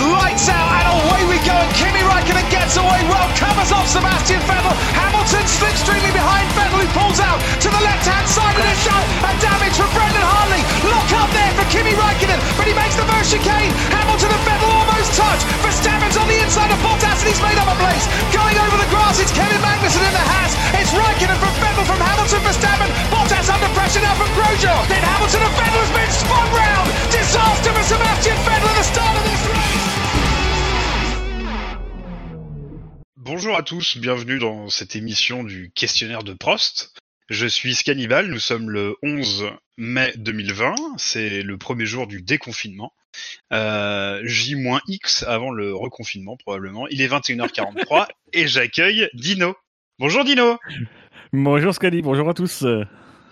Lights out Raikkonen gets away well, covers off Sebastian Vettel. Hamilton slipstreaming behind Vettel, who pulls out to the left-hand side of the shot. And damage from Brendan Hartley. Lock up there for Kimi Raikkonen, but he makes the first chicane. Hamilton and Vettel almost touch. Verstappen's on the inside of Bottas and he's made up a place. Going over the grass, it's Kevin Magnussen in the hat. It's Raikkonen from Vettel from Hamilton, Verstappen. Bottas under pressure now from Grosjean. Then Hamilton and Vettel has been spun round. Disaster for Sebastian Vettel at the start of this race. Bonjour à tous, bienvenue dans cette émission du questionnaire de Prost. Je suis Scannibal, nous sommes le 11 mai 2020, c'est le premier jour du déconfinement. Euh, J-X avant le reconfinement probablement. Il est 21h43 et j'accueille Dino. Bonjour Dino Bonjour Scali, bonjour à tous.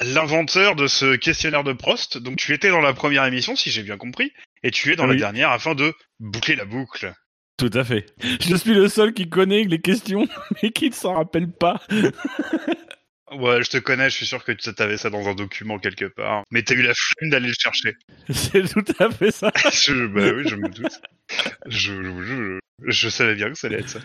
L'inventeur de ce questionnaire de Prost, donc tu étais dans la première émission si j'ai bien compris, et tu es dans la dernière afin de boucler la boucle. Tout à fait. Je suis le seul qui connaît les questions, mais qui ne s'en rappelle pas. Ouais, je te connais, je suis sûr que tu avais ça dans un document quelque part. Mais t'as eu la flemme d'aller le chercher. C'est tout à fait ça. je, bah oui, je me doute. Je, je, je, je savais bien que ça allait être ça.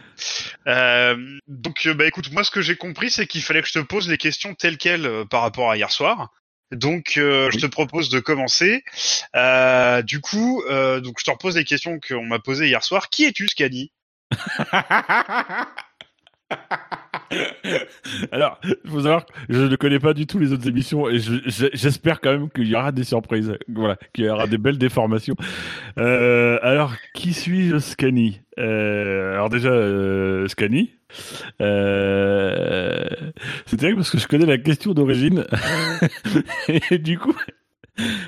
Euh, donc, euh, bah écoute, moi ce que j'ai compris, c'est qu'il fallait que je te pose les questions telles quelles euh, par rapport à hier soir. Donc, euh, je te propose de commencer. Euh, du coup, euh, donc je te repose les questions qu'on m'a posées hier soir. Qui es-tu, Scani Alors, il faut savoir que je ne connais pas du tout les autres émissions et je- je- j'espère quand même qu'il y aura des surprises. Voilà, qu'il y aura des belles déformations. Alors, qui suis-je, Scani? Alors déjà, Scani. Euh, c'est terrible parce que je connais la question d'origine et du coup.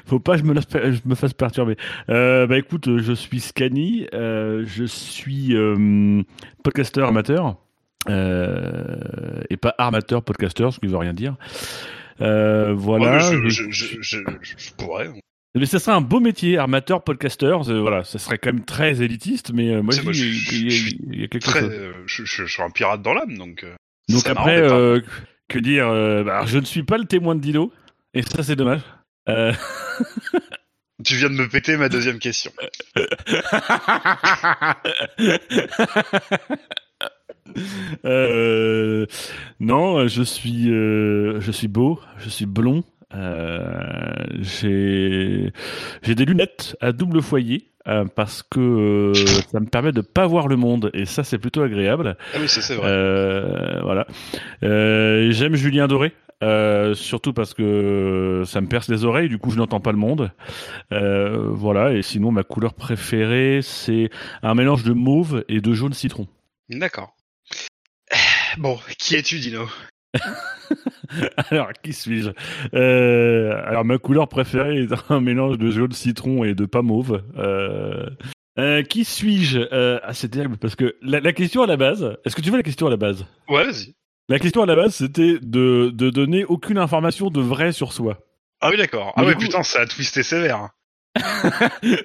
Faut pas que je me, laisse- je me fasse perturber. Euh, bah écoute, je suis Scani, euh, je suis euh, podcasteur amateur. Et pas armateur podcaster, ce qui veut rien dire. Voilà. Ouais, je pourrais. Mais ça serait un beau métier, armateur podcaster. euh, voilà, ça serait quand même très élitiste, mais euh, moi, je moi, dis, je- il y, a- je il y a quelque Très, chose. euh, je, suis un pirate dans l'âme, donc. Donc après, euh, que dire euh, bah, Je ne suis pas le témoin de Dino, et ça c'est dommage. Euh, Tu viens de me péter ma deuxième question. Non, je suis, je suis beau, je suis blond. Euh, j'ai, des lunettes à double foyer euh, parce que euh, ça me permet de pas voir le monde et ça c'est plutôt agréable. Ah oui, c'est vrai. Euh, voilà. J'aime Julien Doré. surtout parce que ça me perce les oreilles, du coup je n'entends pas le monde. Voilà, et sinon ma couleur préférée c'est un mélange de mauve et de jaune citron. D'accord. Bon, qui es-tu, Dino? Alors, qui suis-je? Euh, Alors, ma couleur préférée est un mélange de jaune citron et de pas mauve. Euh, euh, qui suis-je? Ah, c'est terrible parce que la, la question à la base. Est-ce que tu veux la question à la base? Ouais, vas-y. La question à la base, c'était de, de donner aucune information de vrai sur soi. Ah oui, d'accord. Ah coup- putain, ça a twisté sévère.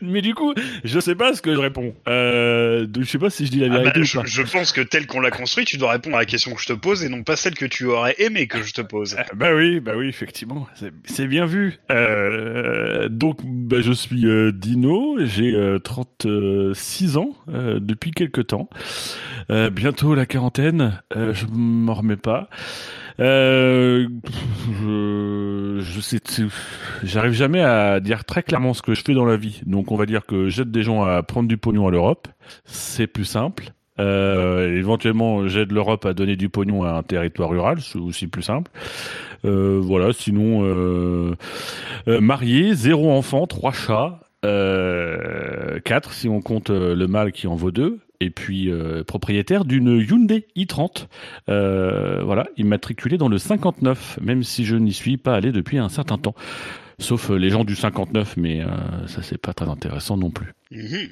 Mais du coup, je sais pas ce que je réponds. Euh, je sais pas si je dis la Ah bah, vérité je, ou pas. je pense que tel qu'on l'a construit, tu dois répondre à la question que je te pose et non pas celle que tu aurais aimé que je te pose. Ah, Bah oui, bah oui, effectivement, c'est- bien vu. Euh, donc, bah, je suis euh, Dino, j'ai euh, 36 ans euh, depuis quelques temps. Bientôt la quarantaine, je m'en remets pas. Euh, je, je j'arrive jamais à dire très clairement ce que je fais dans la vie. Donc, on va dire que j'aide des gens à prendre du pognon à l'Europe. C'est plus simple. Euh, éventuellement, j'aide l'Europe à donner du pognon à un territoire rural, c'est aussi plus simple. Euh, voilà, sinon, euh, euh, marié, zéro enfant, trois chats, euh, quatre si on compte euh, le mâle qui en vaut deux, et puis euh, propriétaire d'une Hyundai i30, euh, voilà, immatriculé dans le 59, même si je n'y suis pas allé depuis un certain temps. Sauf euh, les gens du 59, mais euh, ça c'est pas très intéressant non plus. Mhm.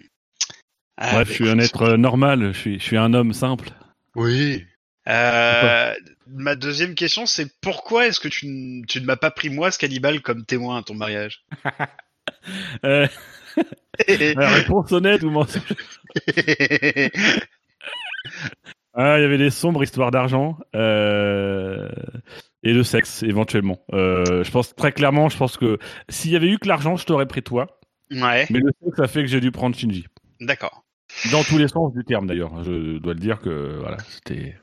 Ah, Bref, bah, je suis un être normal, je suis, je suis un homme simple. Oui. Euh, ma deuxième question, c'est pourquoi est-ce que tu, ne m'as pas pris moi, Scannibal, comme témoin à ton mariage? Euh, la réponse honnête ou mensonge Ah, il y avait des sombres histoires d'argent euh, et de sexe éventuellement. Euh, je pense très clairement, je pense que s'il y avait eu que l'argent, je t'aurais pris toi. Ouais, Mais le sexe a fait que j'ai dû prendre Shinji. d'accord. Dans tous les sens du terme d'ailleurs. Je dois le dire que voilà, c'était.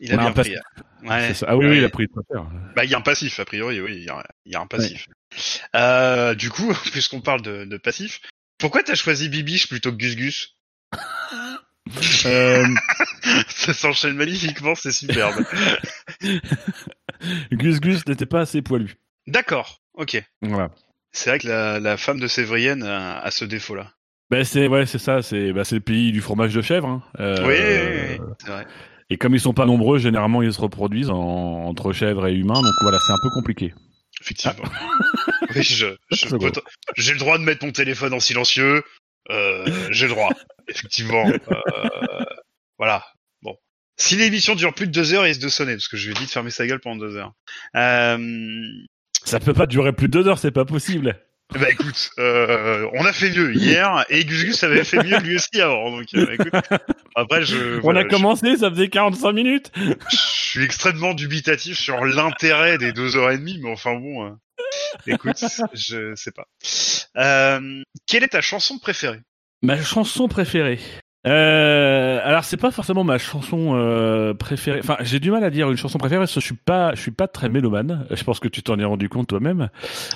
Il a bien pris. Ouais. c'est ça. Ah oui, Ouais. oui, il a pris très cher. Bah, il y a un passif, a priori, oui, il y a, il y a un passif. Euh, du coup, puisqu'on parle de, de passif, pourquoi t'as choisi Bibiche plutôt que Gus Gus Euh, Ça s'enchaîne magnifiquement, c'est superbe. Gus Gus n'était pas assez poilu. D'accord, ok. Voilà. C'est vrai que la, la femme de Sévrienne a, a ce défaut-là. Ben c'est ouais, c'est ça. C'est c'est le pays du fromage de chèvre. hein. Euh, oui, oui, oui, c'est vrai. Et comme ils sont pas nombreux, généralement ils se reproduisent en- entre chèvres et humains. Donc voilà, c'est un peu compliqué. Effectivement. oui, je, je j'ai le droit de mettre mon téléphone en silencieux. Euh, j'ai le droit. Effectivement. Euh, voilà. Bon. Si l'émission dure plus de deux heures, il risque de sonner parce que je lui ai dit de fermer sa gueule pendant deux heures. Euh, Ça peut pas durer plus de deux heures, c'est pas possible. Bah écoute, euh, on a fait mieux hier et Gus Gus avait fait mieux lui aussi avant. Donc euh, écoute, après je, On a je- commencé, ça faisait 45 minutes. je suis extrêmement dubitatif sur l'intérêt des deux heures et demie, mais enfin bon, euh, écoute, je sais pas. Euh, quelle est ta chanson préférée? Ma chanson préférée. Euh, alors c'est pas forcément ma chanson euh, préférée. Enfin, j'ai du mal à dire une chanson préférée parce que je suis pas, je suis pas très mélomane. Je pense que tu t'en es rendu compte toi-même.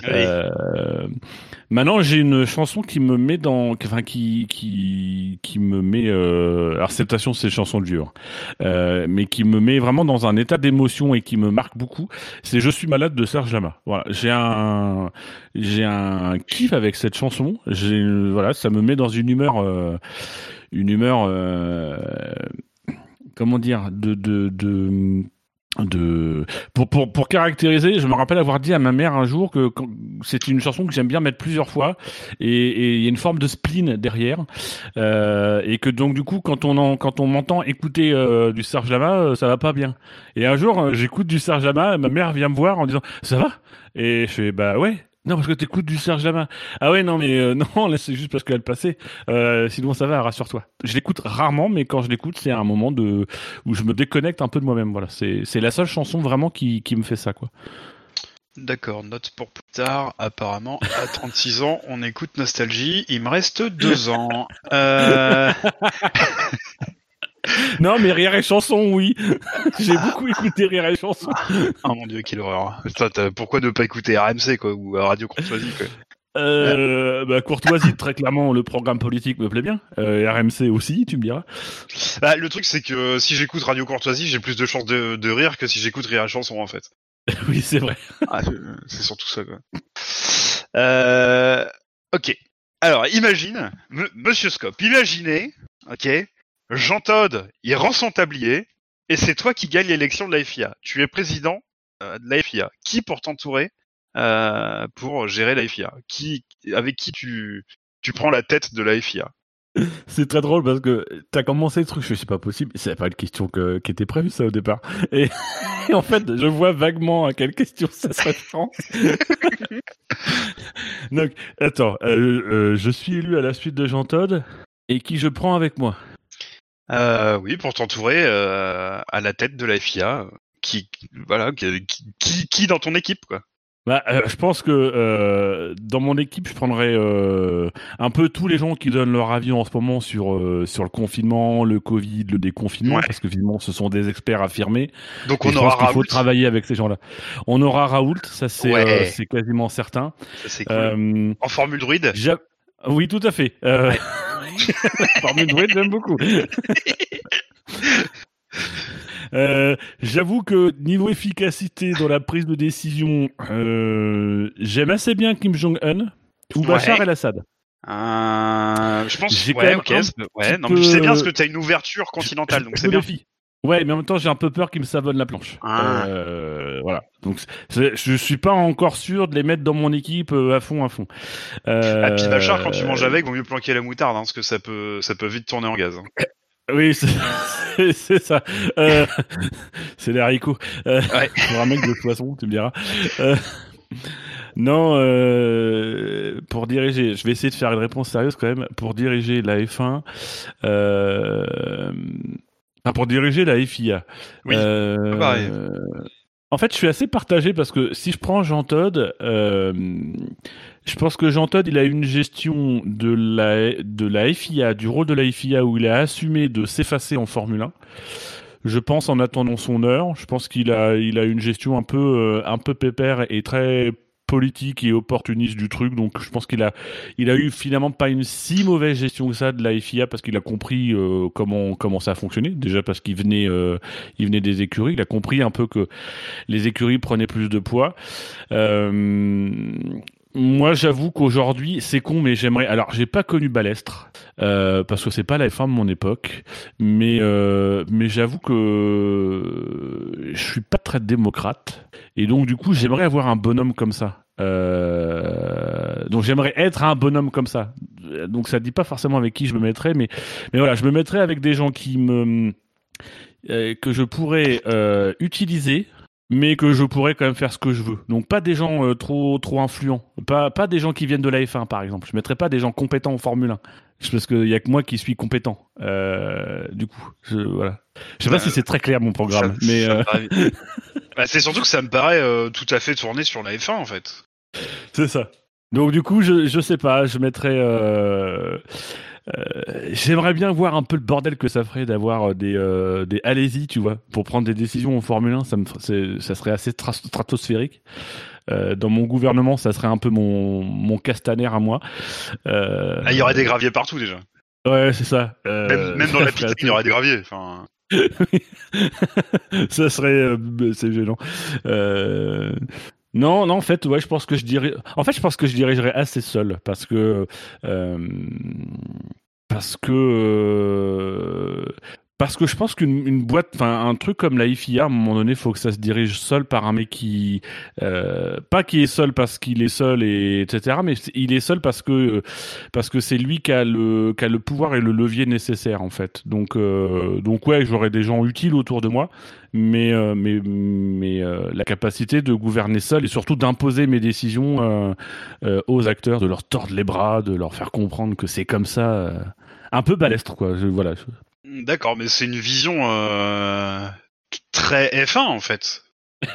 Euh, maintenant, j'ai une chanson qui me met dans, enfin qui qui qui me met. Euh, alors acceptation, c'est chanson hein. euh, mais qui me met vraiment dans un état d'émotion et qui me marque beaucoup. C'est Je suis malade de Serge Lama. Voilà, j'ai un j'ai un kiff avec cette chanson. J'ai voilà, ça me met dans une humeur, euh, une humeur, euh, comment dire, de de de pour, pour pour caractériser, je me rappelle avoir dit à ma mère un jour que c'est une chanson que j'aime bien mettre plusieurs fois et il y a une forme de spleen derrière euh, et que donc du coup quand on quand on m'entend écouter euh, du Serge Lama, ça va pas bien. Et un jour j'écoute du Serge Lama, ma mère vient me voir en disant ça va? Et je fais bah ouais. Non parce que t'écoutes du Serge Lama. Ah ouais non mais euh, non là c'est juste parce qu'elle passait. Euh, sinon ça va rassure-toi. Je l'écoute rarement mais quand je l'écoute c'est un moment de où je me déconnecte un peu de moi-même. Voilà c'est c'est la seule chanson vraiment qui qui me fait ça quoi. D'accord, note pour plus tard. Apparemment, à 36 ans, on écoute Nostalgie. Il me reste deux ans. Euh... Non mais rire et chanson oui. J'ai beaucoup écouté rire et chanson. Oh mon dieu, quelle horreur. Pourquoi ne pas écouter RMC, quoi, ou euh, Radio Courtoisie, quoi? Euh, bah, courtoisie, très clairement, le programme politique me plaît bien. Euh, RMC aussi, tu me diras. Bah, le truc, c'est que si j'écoute Radio Courtoisie, j'ai plus de chances de, de rire que si j'écoute Rire à chanson, en fait. oui, c'est vrai. Ah, c'est surtout ça, quoi. Euh, ok. Alors, imagine, Monsieur Scope, imaginez, ok, Jean Todd, il rend son tablier, et c'est toi qui gagne l'élection de la FIA. Tu es président euh, de la FIA. Qui pour t'entourer euh, pour gérer la FIA Qui, avec qui tu, tu prends la tête de la FIA C'est très drôle parce que t'as commencé le truc, je c'est pas possible. C'est pas une question que, qui était prévue, ça, au départ. Et, et en fait, je vois vaguement à quelle question ça se référence. Donc, attends, euh, euh, je suis élu à la suite de Jean Todd et qui je prends avec moi? Euh, oui, pour t'entourer euh, à la tête de la FIA. Qui, voilà, qui, qui, qui dans ton équipe, quoi. Bah, euh, je pense que euh, dans mon équipe, je prendrais euh, un peu tous les gens qui donnent leur avis en ce moment sur euh, sur le confinement, le Covid, le déconfinement, Ouais. parce que finalement, ce sont des experts affirmés. Donc on je aura pense qu'il faut travailler avec ces gens-là. On aura Raoult, ça c'est Ouais. euh, c'est quasiment certain. Ça, c'est cool. Euh, En formule druide. oui, tout à fait. Euh... Parmi nous, j'aime beaucoup. Euh, J'avoue que niveau efficacité dans la prise de décision, euh, j'aime assez bien Kim Jong-un ou Bachar Ouais. el-Assad. Euh, je pense J'ai quand ouais, même ok, un c'est- ouais, non, mais tu sais bien parce que t'as une ouverture continentale, donc Je c'est me bien. Ouais, mais en même temps, j'ai un peu peur qu'ils me savonnent la planche. Ah. Euh, voilà. Donc, c'est- je suis pas encore sûr de les mettre dans mon équipe euh, à fond, à fond. Euh, Ah, puis Bachar, quand tu manges avec, vaut mieux planquer la moutarde, hein, parce que ça peut, ça peut vite tourner en gaz. hein. Oui, c'est- c'est c'est ça. Euh, c'est les haricots. Euh, Ouais. Pour un mec de poisson, tu me diras. Euh, non, euh, pour diriger, je vais essayer de faire une réponse sérieuse quand même. Pour diriger la F1, euh, enfin, pour diriger la FIA. Oui, euh, pareil. En fait, je suis assez partagé parce que si je prends Jean Todd, euh, je pense que Jean Todd, il a une gestion de la, de la FIA, du rôle de la FIA où il a assumé de s'effacer en Formule 1. Je pense en attendant son heure. Je pense qu'il a, il a une gestion un peu, euh, un peu pépère et très politique et opportuniste du truc. Donc je pense qu'il a, il a eu finalement pas une si mauvaise gestion que ça de la FIA parce qu'il a compris euh, comment comment ça fonctionnait. Déjà parce qu'il venait, euh, il venait des écuries. Il a compris un peu que les écuries prenaient plus de poids. Euh, moi, j'avoue qu'aujourd'hui, c'est con, mais j'aimerais. Alors, j'ai pas connu Balestre euh, parce que c'est pas la F1 de mon époque, mais euh, mais j'avoue que je suis pas très démocrate et donc du coup, j'aimerais avoir un bonhomme comme ça. Euh, donc j'aimerais être un bonhomme comme ça. Donc ça dit pas forcément avec qui je me mettrais, mais mais voilà, je me mettrais avec des gens qui me euh, que je pourrais euh, utiliser mais que je pourrais quand même faire ce que je veux. Donc pas des gens euh, trop trop influents, pas pas des gens qui viennent de la F1 par exemple. Je mettrais pas des gens compétents en Formule 1 parce qu'il y a que moi qui suis compétent. Euh, du coup, je, voilà. Je sais pas Euh, si c'est très clair mon programme, Ça- mais euh, paraît- Bah, c'est surtout que ça me paraît tout à fait tourné sur la F1 en fait. c'est ça. Donc du coup, je je sais pas, je mettrais. Euh, euh, J'aimerais bien voir un peu le bordel que ça ferait d'avoir des euh, des allez-y, tu vois, pour prendre des décisions en Formule 1. Ça me, serait assez tra- stratosphérique. Euh, dans mon gouvernement, ça serait un peu mon mon castaner à moi. Euh, Ah, il y aurait des graviers partout déjà. Ouais, c'est ça. Euh, Même, même dans la piscine, il y aurait des graviers. Enfin, ça serait euh, c'est gênant. Non, non, en fait, ouais, je pense que je dirais. En fait, je pense que je dirigerais assez seul parce que euh, parce que euh, parce que je pense qu'une une boîte, enfin un truc comme la IFIA, à un moment donné, faut que ça se dirige seul par un mec qui, euh, pas qui est seul parce qu'il est seul et etc. Mais il est seul parce que parce que c'est lui qui a le qui a le pouvoir et le levier nécessaire en fait. Donc euh, donc ouais, j'aurais des gens utiles autour de moi, mais euh, mais mais euh, la capacité de gouverner seul et surtout d'imposer mes décisions euh, euh, aux acteurs, de leur tordre les bras, de leur faire comprendre que c'est comme ça. un peu balestre quoi. Je- voilà. D'accord, mais c'est une vision euh, très F1 en fait.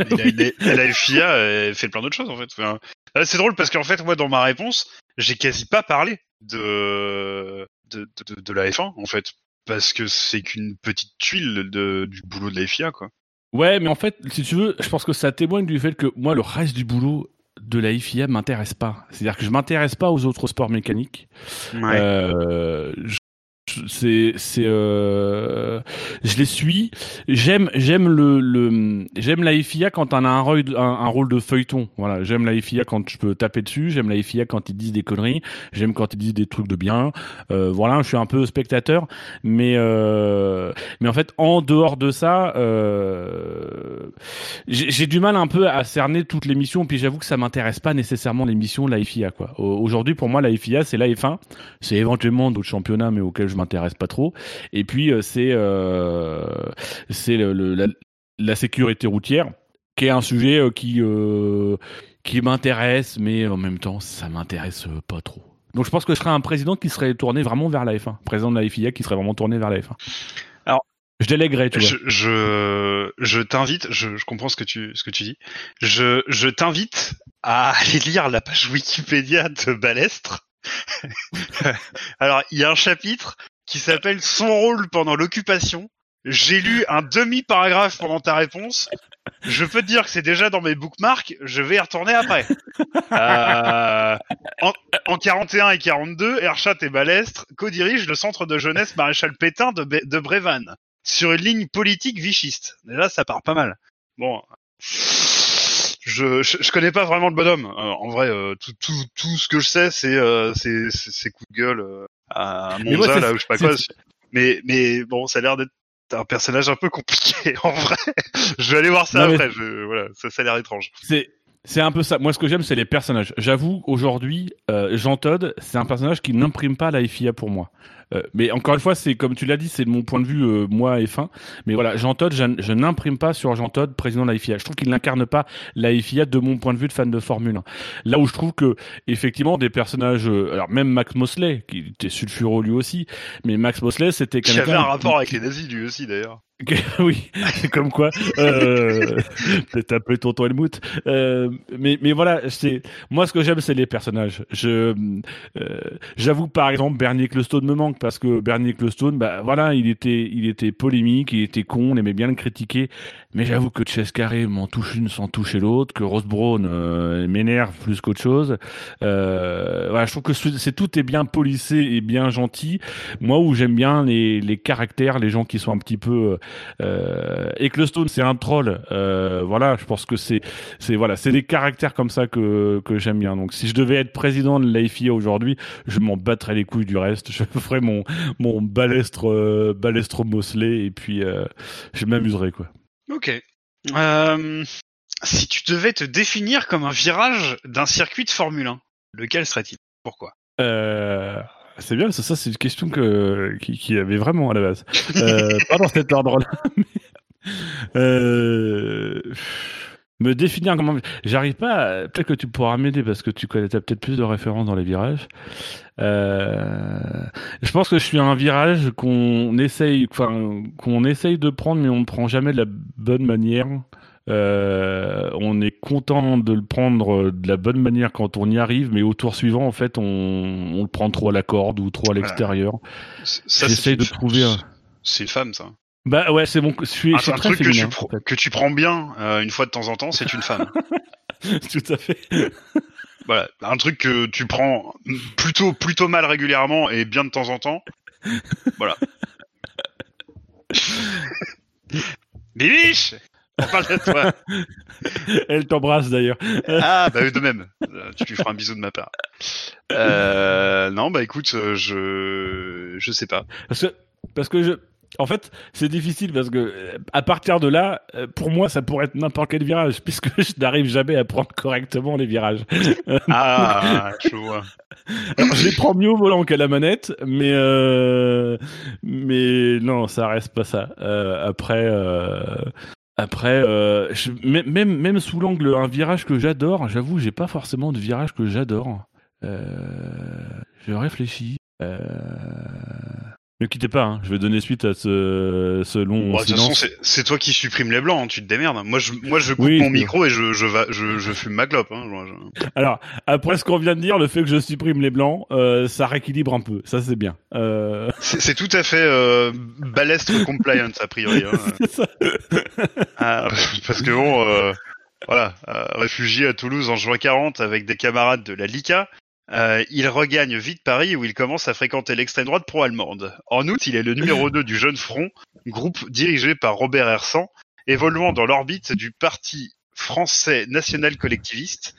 La FIA elle fait plein d'autres choses en fait. Enfin, là, c'est drôle parce qu'en fait, moi, dans ma réponse, j'ai quasi pas parlé de de, de, de la F1 en fait, parce que c'est qu'une petite tuile de, du boulot de la FIA quoi. Ouais, mais en fait, si tu veux, je pense que ça témoigne du fait que moi, le reste du boulot de la IFIA m'intéresse pas. C'est-à-dire que je m'intéresse pas aux autres sports mécaniques. Euh, je- c'est c'est euh, je les suis. J'aime j'aime le, le j'aime la FIA quand on a un rôle un, rôle de feuilleton. Voilà j'aime la FIA quand je peux taper dessus. J'aime la FIA quand ils disent des conneries. J'aime quand ils disent des trucs de bien. Euh, voilà je suis un peu spectateur. Mais euh, mais en fait en dehors de ça euh, j'ai du mal un peu à cerner toutes les missions. Puis j'avoue que ça m'intéresse pas nécessairement les missions de la FIA quoi. Au- aujourd'hui pour moi la FIA c'est la F1 c'est éventuellement d'autres championnats mais auxquels je m'intéresse pas trop. Et puis euh, c'est euh, c'est le, le- la, la sécurité routière qui est un sujet euh, qui qui m'intéresse mais en même temps ça m'intéresse pas trop. Donc je pense que je serais un président qui serait tourné vraiment vers la F1 président de la FIA qui serait vraiment tourné vers la F1 Alors, je déléguerais tu vois. Je, je, je t'invite, je, je comprends ce que tu, ce que tu dis. Je, je t'invite à aller lire la page Wikipédia de Balestre. Alors, il y a un chapitre qui s'appelle Son rôle pendant l'occupation. J'ai lu un demi-paragraphe pendant ta réponse. Je peux te dire que c'est déjà dans mes bookmarks. Je vais y retourner après. Euh, en, en 41 et 42, Erchat et Balestre co-dirigent le centre de jeunesse Maréchal Pétain de, Bé- de Brévannes sur une ligne politique vichiste. Déjà, ça part pas mal. Bon, je, je, je connais pas vraiment le bonhomme. Euh, en vrai, euh, tout, tout, tout ce que je sais, c'est euh, c'est coups de gueule euh, à moi, Monza, c'est- là où je sais pas quoi. Mais mais bon, ça a l'air d'être un personnage un peu compliqué en vrai. je vais aller voir ça Non, mais- après. Je, voilà, ça, ça a l'air étrange. C'est c'est un peu ça. Moi, ce que j'aime, c'est les personnages. J'avoue, aujourd'hui, euh, Jean Todd, c'est un personnage qui n'imprime pas la FIA pour moi. Euh, mais encore une fois, c'est comme tu l'as dit, c'est de mon point de vue, euh, moi et fin. Mais voilà, Jean Todd, je, je n'imprime pas sur Jean Todd, président de la FIA. Je trouve qu'il n'incarne pas la FIA de mon point de vue de fan de Formule 1. Là où je trouve que, effectivement, des personnages, euh, alors même Max Mosley, qui était sulfureux lui aussi, mais Max Mosley, c'était Qui quelqu'un avait un qui- rapport avec les nazis lui aussi d'ailleurs. oui, comme quoi. Euh, Peut-être un peu tonton Helmut. Euh, mais mais voilà, c'est moi ce que j'aime, c'est les personnages. Je euh, j'avoue par exemple Bernie Ecclestone me manque parce que Bernie Ecclestone, bah voilà, il était il était polémique, il était con, on aimait bien le critiquer. Mais j'avoue que Chess Carré m'en touche une sans toucher l'autre, que Rose Brown euh, m'énerve plus qu'autre chose. Euh, voilà, je trouve que c'est tout est bien polissé et bien gentil. Moi où j'aime bien les les caractères, les gens qui sont un petit peu euh, c'est un troll. Euh, voilà, je pense que c'est, c'est voilà, c'est des caractères comme ça que que j'aime bien. Donc, si je devais être président de l'AFIA aujourd'hui, je m'en battrais les couilles du reste. Je ferais mon mon balestre euh, balestre Mosley et puis euh, je m'amuserais quoi. Ok. Euh, si tu devais te définir comme un virage d'un circuit de Formule 1, lequel serait-il? Pourquoi? Euh, c'est bien, ça, ça c'est une question que, qui, qui avait vraiment à la base. Euh, pas dans cet ordre-là. mais, me définir comment. J'arrive pas. À... Peut-être que tu pourras m'aider parce que tu connais peut-être plus de références dans les virages. Euh, je pense que je suis un virage qu'on essaye, enfin qu'on essaye de prendre, mais on ne prend jamais de la bonne manière. Euh, on est content de le prendre de la bonne manière quand on y arrive, mais au tour suivant, en fait, on, on le prend trop à la corde ou trop à l'extérieur. J'essaye de trouver. Un... C'est une femme, ça. Bah ouais, c'est bon. Je suis, un, un truc que féminin, tu, en fait. que tu prends bien euh, une fois de temps en temps, c'est une femme. Tout à fait. voilà, un truc que tu prends plutôt plutôt mal régulièrement et bien de temps en temps. Voilà. Bibiche On parle de toi. Elle t'embrasse d'ailleurs. Ah, bah de même. Euh, Tu lui feras un bisou de ma part. Euh, non, bah écoute, euh, je je sais pas. Parce que, parce que je, en fait, c'est difficile parce que euh, à partir de là, euh, pour moi, ça pourrait être n'importe quel virage puisque je n'arrive jamais à prendre correctement les virages. Ah, je vois. Alors, je les prends mieux au volant qu'à la manette, mais euh, mais non, ça reste pas ça. Euh, après. Euh, après, euh, je- même, même même sous l'angle un virage que j'adore, j'avoue, j'ai pas forcément de virage que j'adore. Euh, je réfléchis. Euh, ne quittez pas, hein, je vais donner suite à ce, ce long Bon, de toute façon, silence. c'est- toi qui supprimes les blancs, hein, tu te démerdes. Moi, je, moi, je coupe Oui, mon micro et je, je, va, je, je fume ma clope. Hein, Alors, après ce qu'on vient de dire, le fait que je supprime les blancs, euh, ça rééquilibre un peu. Ça, c'est bien. Euh, C'est tout à fait euh, balestre compliance, a priori. Hein. ça. Ah, parce que bon, euh, voilà, euh, réfugié à Toulouse en juin 40 avec des camarades de la LICA, euh, il regagne vite Paris où il commence à fréquenter l'extrême droite pro-allemande. En août, il est le numéro 2 du Jeune Front, groupe dirigé par Robert Hersan, évoluant dans l'orbite du parti français national collectiviste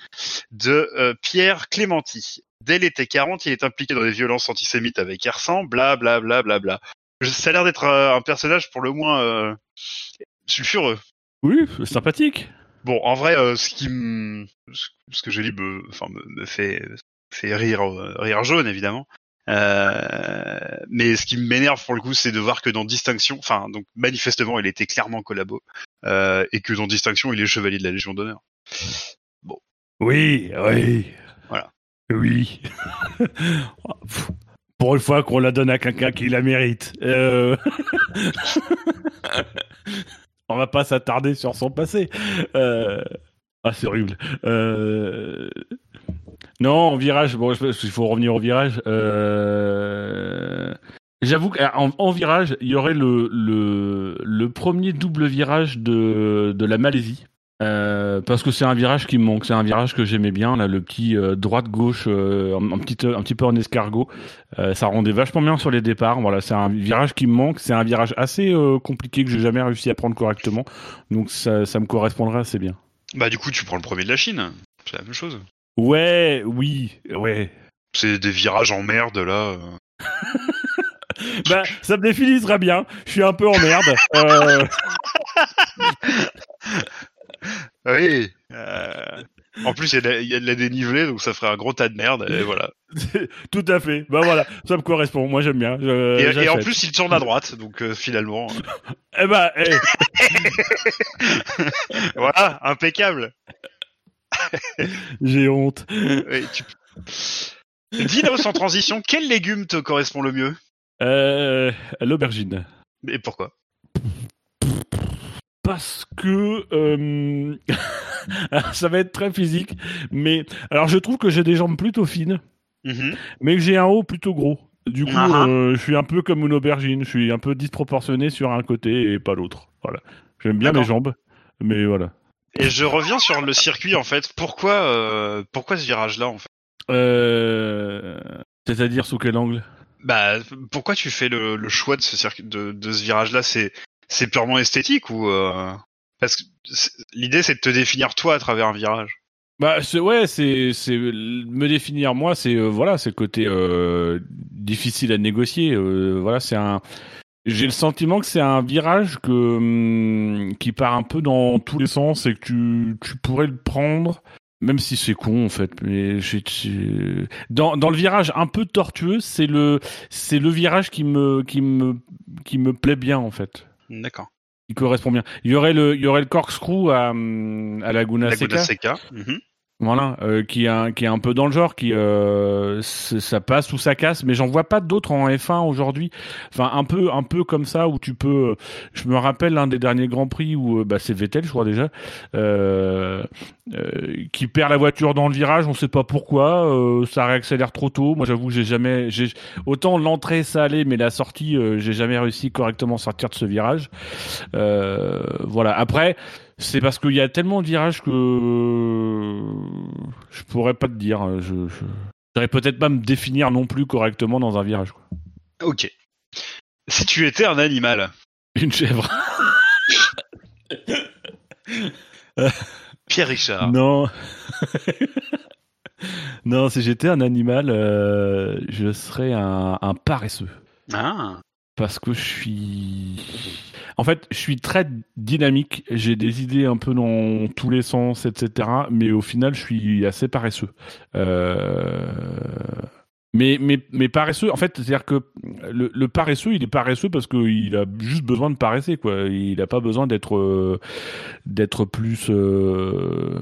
de euh, Pierre Clémenty. Dès l'été 40, il est impliqué dans des violences antisémites avec Hersan, bla bla bla bla bla. Ça a l'air d'être euh, un personnage pour le moins euh, sulfureux. Oui, sympathique. Bon, en vrai, ce qui ce que j'ai lu me, enfin, me, me fait, fait rire, euh, rire jaune évidemment. Euh, mais ce qui m'énerve pour le coup, c'est de voir que dans Distinction, enfin, donc manifestement, il était clairement collabo, euh, et que dans Distinction, il est chevalier de la Légion d'honneur. Oui, oui. Voilà. Oui. Pour une fois qu'on la donne à quelqu'un qui la mérite. Euh... On va pas s'attarder sur son passé. Ah, c'est horrible. Euh... Non, en virage, bon, il faut revenir au virage. Euh... J'avoue qu'en en virage, il y aurait le, le, premier double virage de, de la Malaisie. Euh, parce que c'est un virage qui me manque, c'est un virage que j'aimais bien, là, le petit euh, droite-gauche, un, petit, un petit peu en escargot. Ça rendait vachement bien sur les départs. Voilà, c'est un virage qui me manque, c'est un virage assez compliqué que j'ai jamais réussi à prendre correctement. Donc ça, ça me correspondrait assez bien. Bah, du coup, tu prends le premier de la Chine. C'est la même chose. Ouais, oui, ouais. C'est des virages en merde là. Bah, ça me définit très bien. Je suis un peu en merde. Euh, Oui. Euh, En plus, il y, a de la- il y a de la dénivelée, donc ça ferait un gros tas de merde. Et voilà. tout à fait. Bah voilà, ça me correspond. Moi j'aime bien. Je- Et, et en plus, il tourne à droite, donc euh, finalement, eh bah, eh, voilà, impeccable. j'ai honte. Oui, tu... Dis-nous sans transition, quel légume te correspond le mieux? Euh, L'aubergine. Et pourquoi? Parce que euh, ça va être très physique, mais alors je trouve que j'ai des jambes plutôt fines, Mhm. mais que j'ai un haut plutôt gros. Du coup, Ah ah. euh, je suis un peu comme une aubergine, je suis un peu disproportionné sur un côté et pas l'autre. Voilà. J'aime bien mes jambes, mais voilà. Et je reviens sur le circuit en fait. Pourquoi, euh, pourquoi ce virage-là en fait? Euh... C'est-à-dire sous quel angle? Bah, pourquoi tu fais le, le choix de ce circuit, de, de ce virage-là? C'est, c'est purement esthétique ou euh, parce que l'idée c'est de te définir toi à travers un virage? Bah c'est ouais, c'est c'est me définir moi, c'est euh, voilà, c'est le côté euh, difficile à négocier. voilà, c'est un. J'ai le sentiment que c'est un virage que hum, qui part un peu dans tous les sens et que tu tu pourrais le prendre. Même si c'est con en fait, mais dans dans le virage un peu tortueux, c'est le c'est le virage qui me qui me qui me plaît bien en fait, D'accord. qui correspond bien. Il y aurait le il y aurait le corkscrew à hum, à Laguna Laguna Seca. Seca. Mhm. Voilà, euh, qui est un, qui est un peu dans le genre, qui euh, ça passe ou ça casse, mais j'en vois pas d'autres en F1 aujourd'hui. Enfin, un peu, un peu comme ça où tu peux. Je me rappelle l'un des derniers grands prix où euh, bah, c'est Vettel, je crois déjà, euh, euh, qui perd la voiture dans le virage, on sait pas pourquoi, ça réaccélère trop tôt. Moi, j'avoue, j'ai jamais, j'ai autant l'entrée ça allait, mais la sortie, j'ai jamais réussi correctement à sortir de ce virage. Voilà. Après. C'est parce qu'il y a tellement de virages que je pourrais pas te dire. Je, je... saurais peut-être pas me définir non plus correctement dans un virage. Quoi. Ok. Si tu étais un animal, Une chèvre. Pierre Richard. Non. non, si j'étais un animal, euh, je serais un, un paresseux. Ah. Parce que je suis. En fait, je suis très dynamique. J'ai des idées un peu dans tous les sens, etc. Mais au final, je suis assez paresseux. Euh... Mais, mais, mais paresseux, en fait, c'est-à-dire que le, paresseux, il est paresseux parce qu'il a juste besoin de paresser, quoi. Il n'a pas besoin d'être euh, plus. Euh...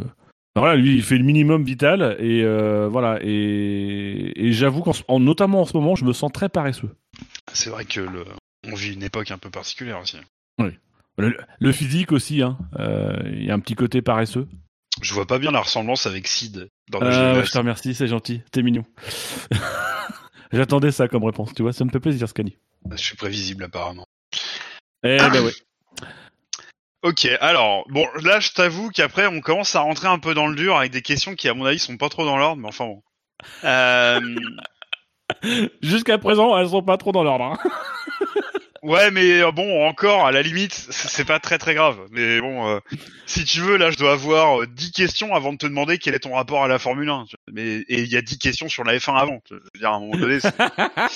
Voilà, lui, il fait le minimum vital et voilà. Et, et j'avoue qu'en en- notamment en ce moment, je me sens très paresseux. C'est vrai que le... on vit une époque un peu particulière aussi. Le, le physique aussi, hein. Euh, Il y a un petit côté paresseux. Je vois pas bien la ressemblance avec Sid dans le Euh, jeu. je te remercie, c'est gentil, t'es mignon. J'attendais ça comme réponse, tu vois, ça me fait plaisir, Scani. Je suis prévisible apparemment. Eh ben ouais. Ok, alors, bon, là, je t'avoue qu'après, on commence à rentrer un peu dans le dur avec des questions qui, à mon avis, sont pas trop dans l'ordre, mais enfin bon. Euh, Jusqu'à présent, elles sont pas trop dans l'ordre. hein. ouais, mais euh, bon, encore, à la limite, c'est pas très très grave. Mais bon, euh, si tu veux, là, je dois avoir euh, 10 questions avant de te demander quel est ton rapport à la Formule 1. tu vois. Mais, et il y a 10 questions sur la F1 avant. Je veux dire, à un moment donné, c'est-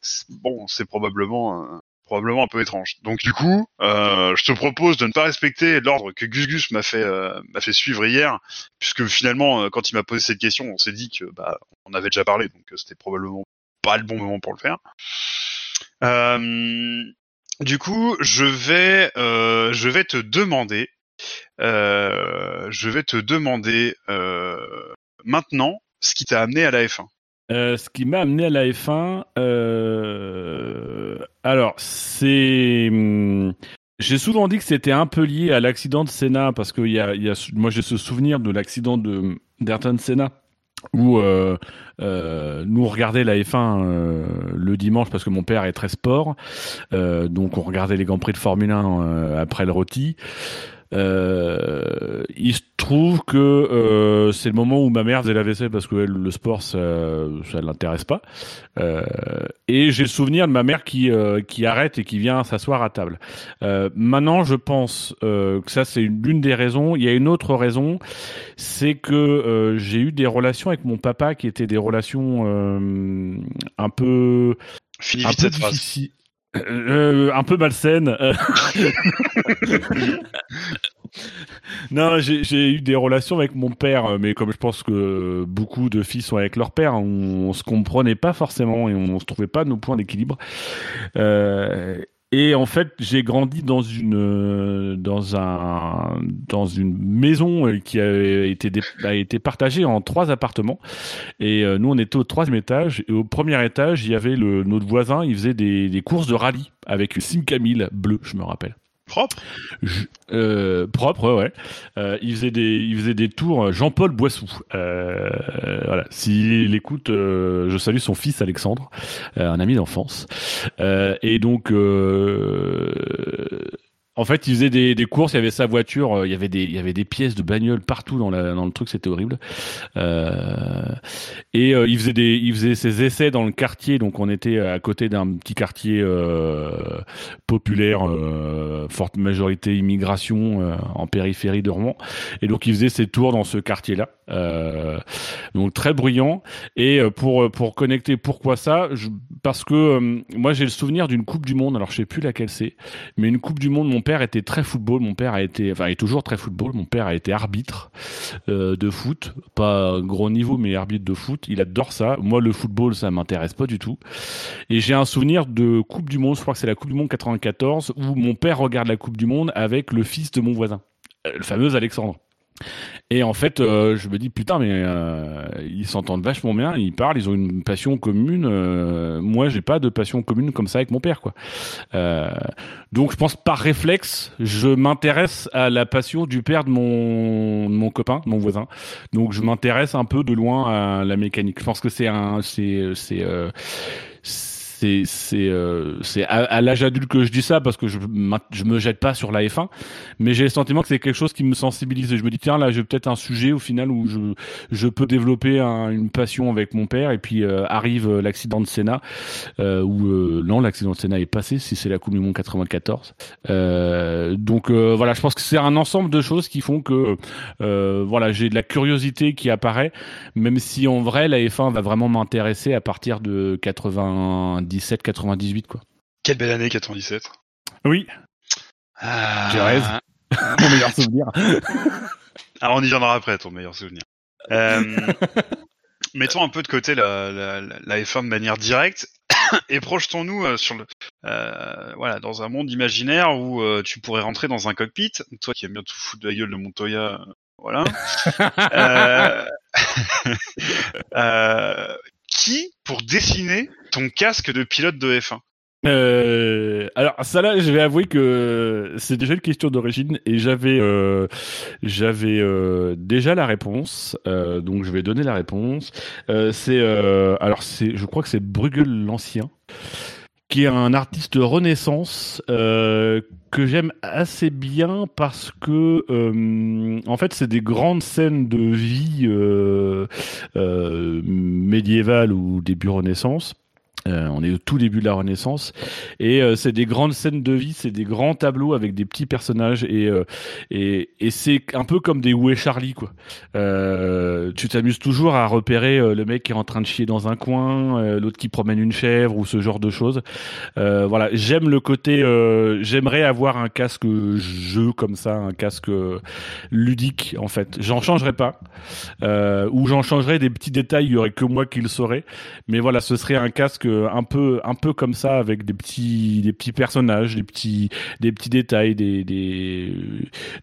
c'est- bon, c'est probablement... euh, probablement un peu étrange. Donc du coup, euh, je te propose de ne pas respecter l'ordre que Gus Gus m'a fait euh, m'a fait suivre hier, puisque finalement, euh, quand il m'a posé cette question, on s'est dit que bah on avait déjà parlé, donc c'était probablement pas le bon moment pour le faire. Du coup, je vais je vais te demander je vais te demander maintenant ce qui t'a amené à la F1. Euh, ce qui m'a amené à la F1, euh... alors c'est, hum, j'ai souvent dit que c'était un peu lié à l'accident de Senna parce que y a, y a, moi j'ai ce souvenir de l'accident de d'Ayrton Senna où euh, euh, nous on regardait la F1 euh, le dimanche parce que mon père est très sport, euh, donc on regardait les grands prix de Formule 1 euh, après le rôti. Euh, il se trouve que euh, c'est le moment où ma mère faisait la vaisselle parce que elle, le sport ça, ça l'intéresse pas. Euh, et j'ai le souvenir de ma mère qui euh, qui arrête et qui vient s'asseoir à table. Euh, maintenant, je pense euh, que ça c'est une- l'une des raisons. Il y a une autre raison, c'est que euh, j'ai eu des relations avec mon papa qui étaient des relations euh, un peu Finis un vite peu cette phrase. difficile. Euh, un peu malsaine. Euh. non, j'ai eu des relations avec mon père, mais comme je pense que beaucoup de filles sont avec leur père, on, on se comprenait pas forcément et on, se trouvait pas nos points d'équilibre. Euh, et en fait, j'ai grandi dans une euh, dans un dans une maison euh, qui a été a été partagée en trois appartements. Et euh, nous, on était au troisième étage. Et au premier étage, il y avait le, notre voisin, il faisait des, des courses de rallye avec une Simca 1000 bleue, je me rappelle. Propre euh, Propre, ouais. Euh, il, faisait des, il faisait des tours. Euh, Jean-Paul Boissou. Euh, voilà. S'il écoute, euh, je salue son fils Alexandre, un ami d'enfance. et donc, en fait, il faisait des, courses, il y avait sa voiture, euh, il y avait des, pièces de bagnole partout dans, le truc, c'était horrible. Euh, et euh, il faisait des, il faisait ses essais dans le quartier, donc on était à côté d'un petit quartier euh, populaire, forte majorité immigration en périphérie de Rouen. Et donc il faisait ses tours dans ce quartier-là. Donc très bruyant. Et pour pour connecter, pourquoi ça Parce que moi j'ai le souvenir d'une Coupe du Monde, alors je sais plus laquelle c'est, mais une Coupe du Monde. Mon père était très football. Mon père a été, enfin, est toujours très football. Mon père a été arbitre euh, de foot, pas gros niveau, mais arbitre de foot. Il adore ça. Moi, le football, ça m'intéresse pas du tout. Et j'ai un souvenir de Coupe du Monde. Je crois que c'est la Coupe du Monde 94 où mon père regarde la Coupe du Monde avec le fils de mon voisin, euh, le fameux Alexandre. Et en fait, euh, je me dis putain, mais euh, ils s'entendent vachement bien, ils parlent, ils ont une passion commune. Euh, moi, j'ai pas de passion commune comme ça avec mon père, quoi. Euh, donc, je pense par réflexe, je m'intéresse à la passion du père de mon de mon copain, de mon voisin. Donc, je m'intéresse un peu de loin à la mécanique. Je pense que c'est un, c'est c'est c'est c'est euh, c'est à, l'âge adulte que je dis ça parce que je je me jette pas sur la F1 mais j'ai le sentiment que c'est quelque chose qui me sensibilise et je me dis tiens là j'ai peut-être un sujet au final où je je peux développer une passion avec mon père et puis euh, arrive euh, l'accident de Senna euh, où non l'accident de Senna est passé si c'est la Coupe du Monde 94 donc voilà je pense que c'est un ensemble de choses qui font que voilà j'ai de la curiosité qui apparaît même si en vrai la F1 va vraiment m'intéresser à partir de 90 97-98 quoi. Quelle belle année 97. Oui. Ah... Je rêve. Mon meilleur souvenir. Alors on y viendra après ton meilleur souvenir. Euh, mettons un peu de côté la, la, la F1 de manière directe et projetons-nous euh, sur le euh, voilà dans un monde imaginaire où euh, tu pourrais rentrer dans un cockpit. Toi qui aimes bien tout foutre de la gueule de Montoya, voilà. euh, euh, qui pour dessiner ton casque de pilote de F1 euh, alors ça là, je vais avouer que c'est déjà une question d'origine et j'avais euh, j'avais euh, déjà la réponse, donc je vais donner la réponse. C'est alors c'est, je crois que c'est Bruegel l'ancien, qui est un artiste Renaissance que j'aime assez bien parce que en fait c'est des grandes scènes de vie médiévale ou début Renaissance euh, on est au tout début de la Renaissance et euh, c'est des grandes scènes de vie, c'est des grands tableaux avec des petits personnages et euh, et, et c'est un peu comme des Où Charlie quoi. tu t'amuses toujours à repérer le mec qui est en train de chier dans un coin, l'autre qui promène une chèvre ou ce genre de choses. voilà, j'aime le côté, j'aimerais avoir un casque jeu comme ça, un casque ludique en fait. J'en changerais pas ou j'en changerais des petits détails, il y aurait que moi qui le saurais. Mais voilà, ce serait un casque un peu un peu comme ça avec des petits des petits personnages, des petits des petits détails, des des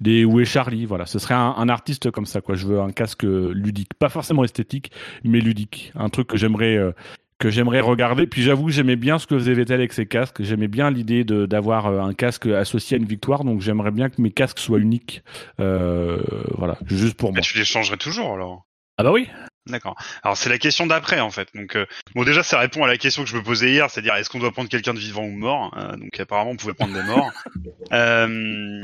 des où est Charlie, voilà, ce serait un, un, artiste comme ça quoi. Je veux un casque ludique, pas forcément esthétique, mais ludique, un truc que j'aimerais euh, que j'aimerais regarder. Puis j'avoue, j'aimais bien ce que faisait Vettel avec ses casques. J'aimais bien l'idée de d'avoir euh, un casque associé à une victoire. Donc j'aimerais bien que mes casques soient uniques. Euh, voilà, juste pour moi. tu les changerais toujours alors Ah bah oui. D'accord. Alors c'est la question d'après en fait. Donc euh, bon déjà ça répond à la question que je me posais hier, c'est-à-dire est-ce qu'on doit prendre quelqu'un de vivant ou mort euh, Donc apparemment on pouvait prendre des morts. euh,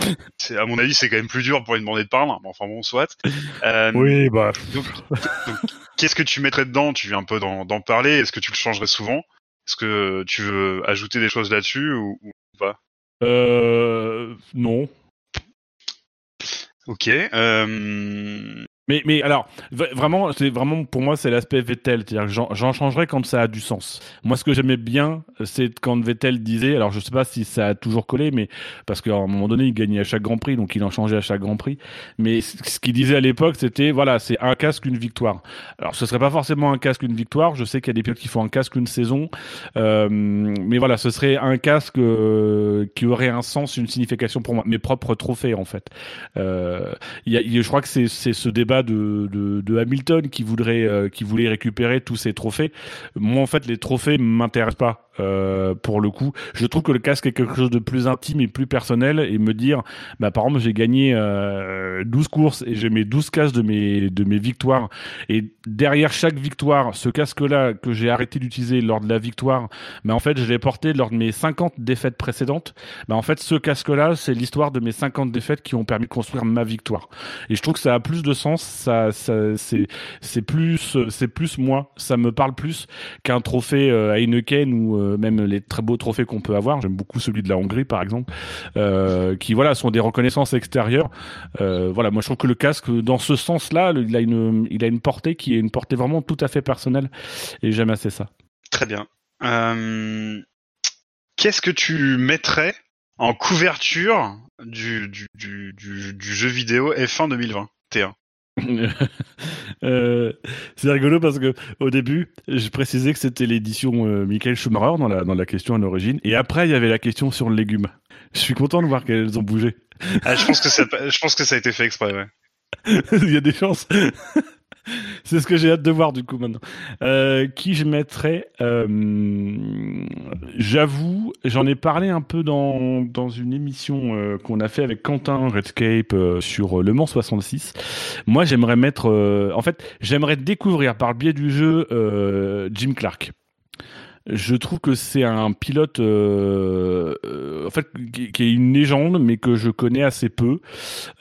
à mon avis c'est quand même plus dur pour une demander de parler. Mais enfin bon soit. Euh, oui bah. Donc, donc qu'est-ce que tu mettrais dedans? Tu viens un peu d'en parler. Est-ce que tu le changerais souvent? Est-ce que tu veux ajouter des choses là-dessus ou, ou pas? Euh non. Ok. Euh... Mais, mais alors, vraiment, c'est vraiment pour moi, c'est l'aspect Vettel. C'est-à-dire j'en changerai quand ça a du sens. Moi, ce que j'aimais bien, c'est quand Vettel disait, alors je sais pas si ça a toujours collé, mais parce qu'à un moment donné, il gagnait à chaque Grand Prix, donc il en changeait à chaque Grand Prix. Mais ce qu'il disait à l'époque, c'était, voilà, c'est un casque, une victoire. Alors, ce serait pas forcément un casque, une victoire. Je sais qu'il y a des pilotes qui font un casque, une saison. Euh, mais voilà, ce serait un casque euh, qui aurait un sens, une signification pour moi. Mes propres trophées, en fait. Euh, y a, je crois que c'est ce débat de, Hamilton qui voudrait qui voulait récupérer tous ces trophées. Moi en fait les trophées m'intéressent pas. Euh, pour le coup, je trouve que le casque est quelque chose de plus intime et plus personnel et me dire, bah, par exemple, j'ai gagné euh, 12 courses et j'ai mes 12 casques de mes, de mes victoires et derrière chaque victoire, ce casque-là que j'ai arrêté d'utiliser lors de la victoire, bah, en fait, je l'ai porté lors de mes 50 défaites précédentes. Bah, en fait, ce casque-là, c'est l'histoire de mes 50 défaites qui ont permis de construire ma victoire. Et je trouve que ça a plus de sens, ça, c'est, plus, c'est plus moi, ça me parle plus qu'un trophée euh, Heineken ou euh, même les très beaux trophées qu'on peut avoir. J'aime beaucoup celui de la Hongrie, par exemple, euh, qui voilà sont des reconnaissances extérieures. Voilà, moi je trouve que le casque, dans ce sens-là, il a une, il a une portée qui est une portée vraiment tout à fait personnelle, et j'aime assez ça. Très bien. Qu'est-ce que tu mettrais en couverture du, du, jeu vidéo F1 2020 T1 euh, c'est rigolo parce que au début, je précisais que c'était l'édition euh, Michael Schumacher dans la, dans la question à l'origine, et après il y avait la question sur le légume. Je suis content de voir qu'elles ont bougé. Ah, je pense que ça, je pense que ça a été fait exprès. Ouais. il y a des chances. c'est ce que j'ai hâte de voir du coup maintenant. Euh, qui je mettrais euh, J'avoue, j'en ai parlé un peu dans, dans une émission euh, qu'on a fait avec Quentin Redscape sur Le Mans 66. Moi, j'aimerais mettre... en fait, j'aimerais découvrir par le biais du jeu Jim Clark je trouve que c'est un pilote euh, euh, en fait qui, est une légende mais que je connais assez peu.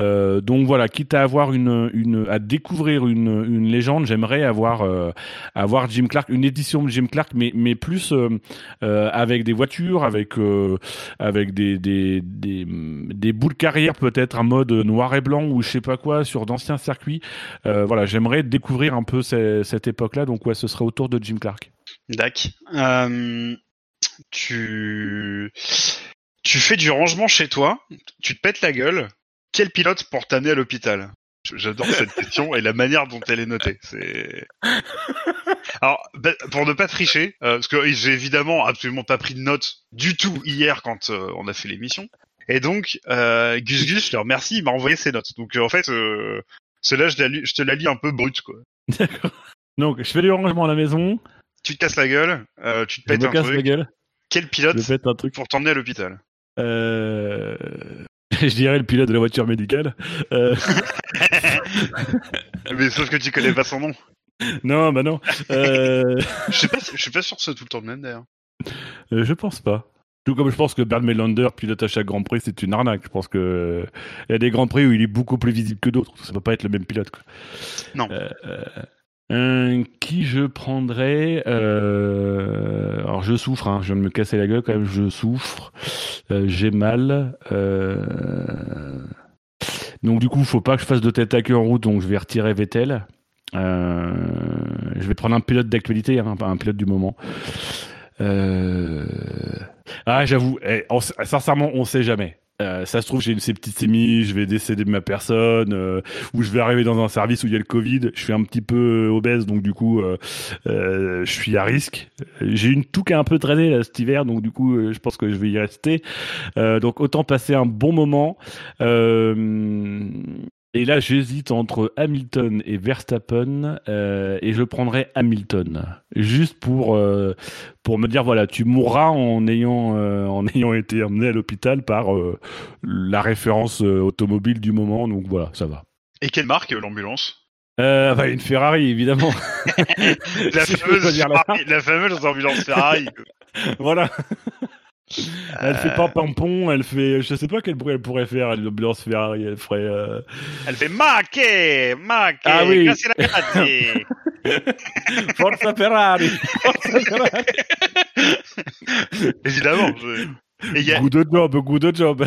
Euh, donc voilà quitte à avoir une, une à découvrir une, une légende j'aimerais avoir euh, avoir Jim Clark une édition de Jim Clark mais mais plus euh, avec des voitures avec avec des des, des des boules carrière peut-être un mode noir et blanc ou je sais pas quoi sur d'anciens circuits. Voilà j'aimerais découvrir un peu cette, cette époque là donc ouais ce serait autour de Jim Clark Dac. Euh, tu... tu fais du rangement chez toi, tu te pètes la gueule. Quel pilote pour t'amener à l'hôpital? J'adore cette question et la manière dont elle est notée. C'est. Alors, bah, pour ne pas tricher, euh, parce que j'ai évidemment absolument pas pris de notes du tout hier quand euh, on a fait l'émission. Et donc, euh, Gus Gus, je te remercie, il m'a envoyé ses notes. Donc en fait, cela je, je, te la lis un peu brute, quoi. D'accord. Donc, je fais du rangement à la maison tu te casses la gueule, euh, tu te pètes un truc. Quel pilote un truc. pour t'emmener à l'hôpital? Euh... Je dirais le pilote de la voiture médicale. Euh... Mais sauf que tu connais pas son nom. Non, bah non. Je suis pas, je suis pas sûr que c'est tout le temps le même d'ailleurs. Je pense pas. Tout comme je pense que Bernd Melander pilote à chaque Grand Prix, c'est une arnaque. Je pense que il y a des Grands Prix où il est beaucoup plus visible que d'autres. Ça peut pas être le même pilote. Quoi. Non. Euh, euh, qui je prendrais euh, Alors je souffre, hein, je viens de me casser la gueule quand même, je souffre, euh, j'ai mal. Donc du coup, faut pas que je fasse de tête à queue en route, donc je vais retirer Vettel. Je vais prendre un pilote d'actualité, hein, un pilote du moment. Ah, j'avoue, eh, sincèrement, on sait jamais. Euh, ça se trouve, j'ai une septicémie, je vais décéder de ma personne, euh, ou je vais arriver dans un service où il y a le Covid. Je suis un petit peu obèse, donc du coup, euh, je suis à risque. J'ai une toux qui a un peu traîné là, cet hiver, donc du coup, je pense que je vais y rester. donc autant passer un bon moment. Et là, j'hésite entre Hamilton et Verstappen, euh, et je prendrai Hamilton, juste pour euh, pour me dire voilà, tu mourras en ayant euh, en ayant été emmené à l'hôpital par la référence automobile du moment, donc voilà, ça va. Et quelle marque l'ambulance? Euh, bah, une Ferrari, évidemment. la, fameuse Ferrari, la fameuse ambulance Ferrari. voilà. Elle fait pas pompon, elle fait, je sais pas quel bruit elle pourrait faire, l'ambulance Ferrari, elle ferait. Euh... Elle fait maque, maque, ah oui. Forza Ferrari, Forza Ferrari. Évidemment. Je... a... Good job, good job.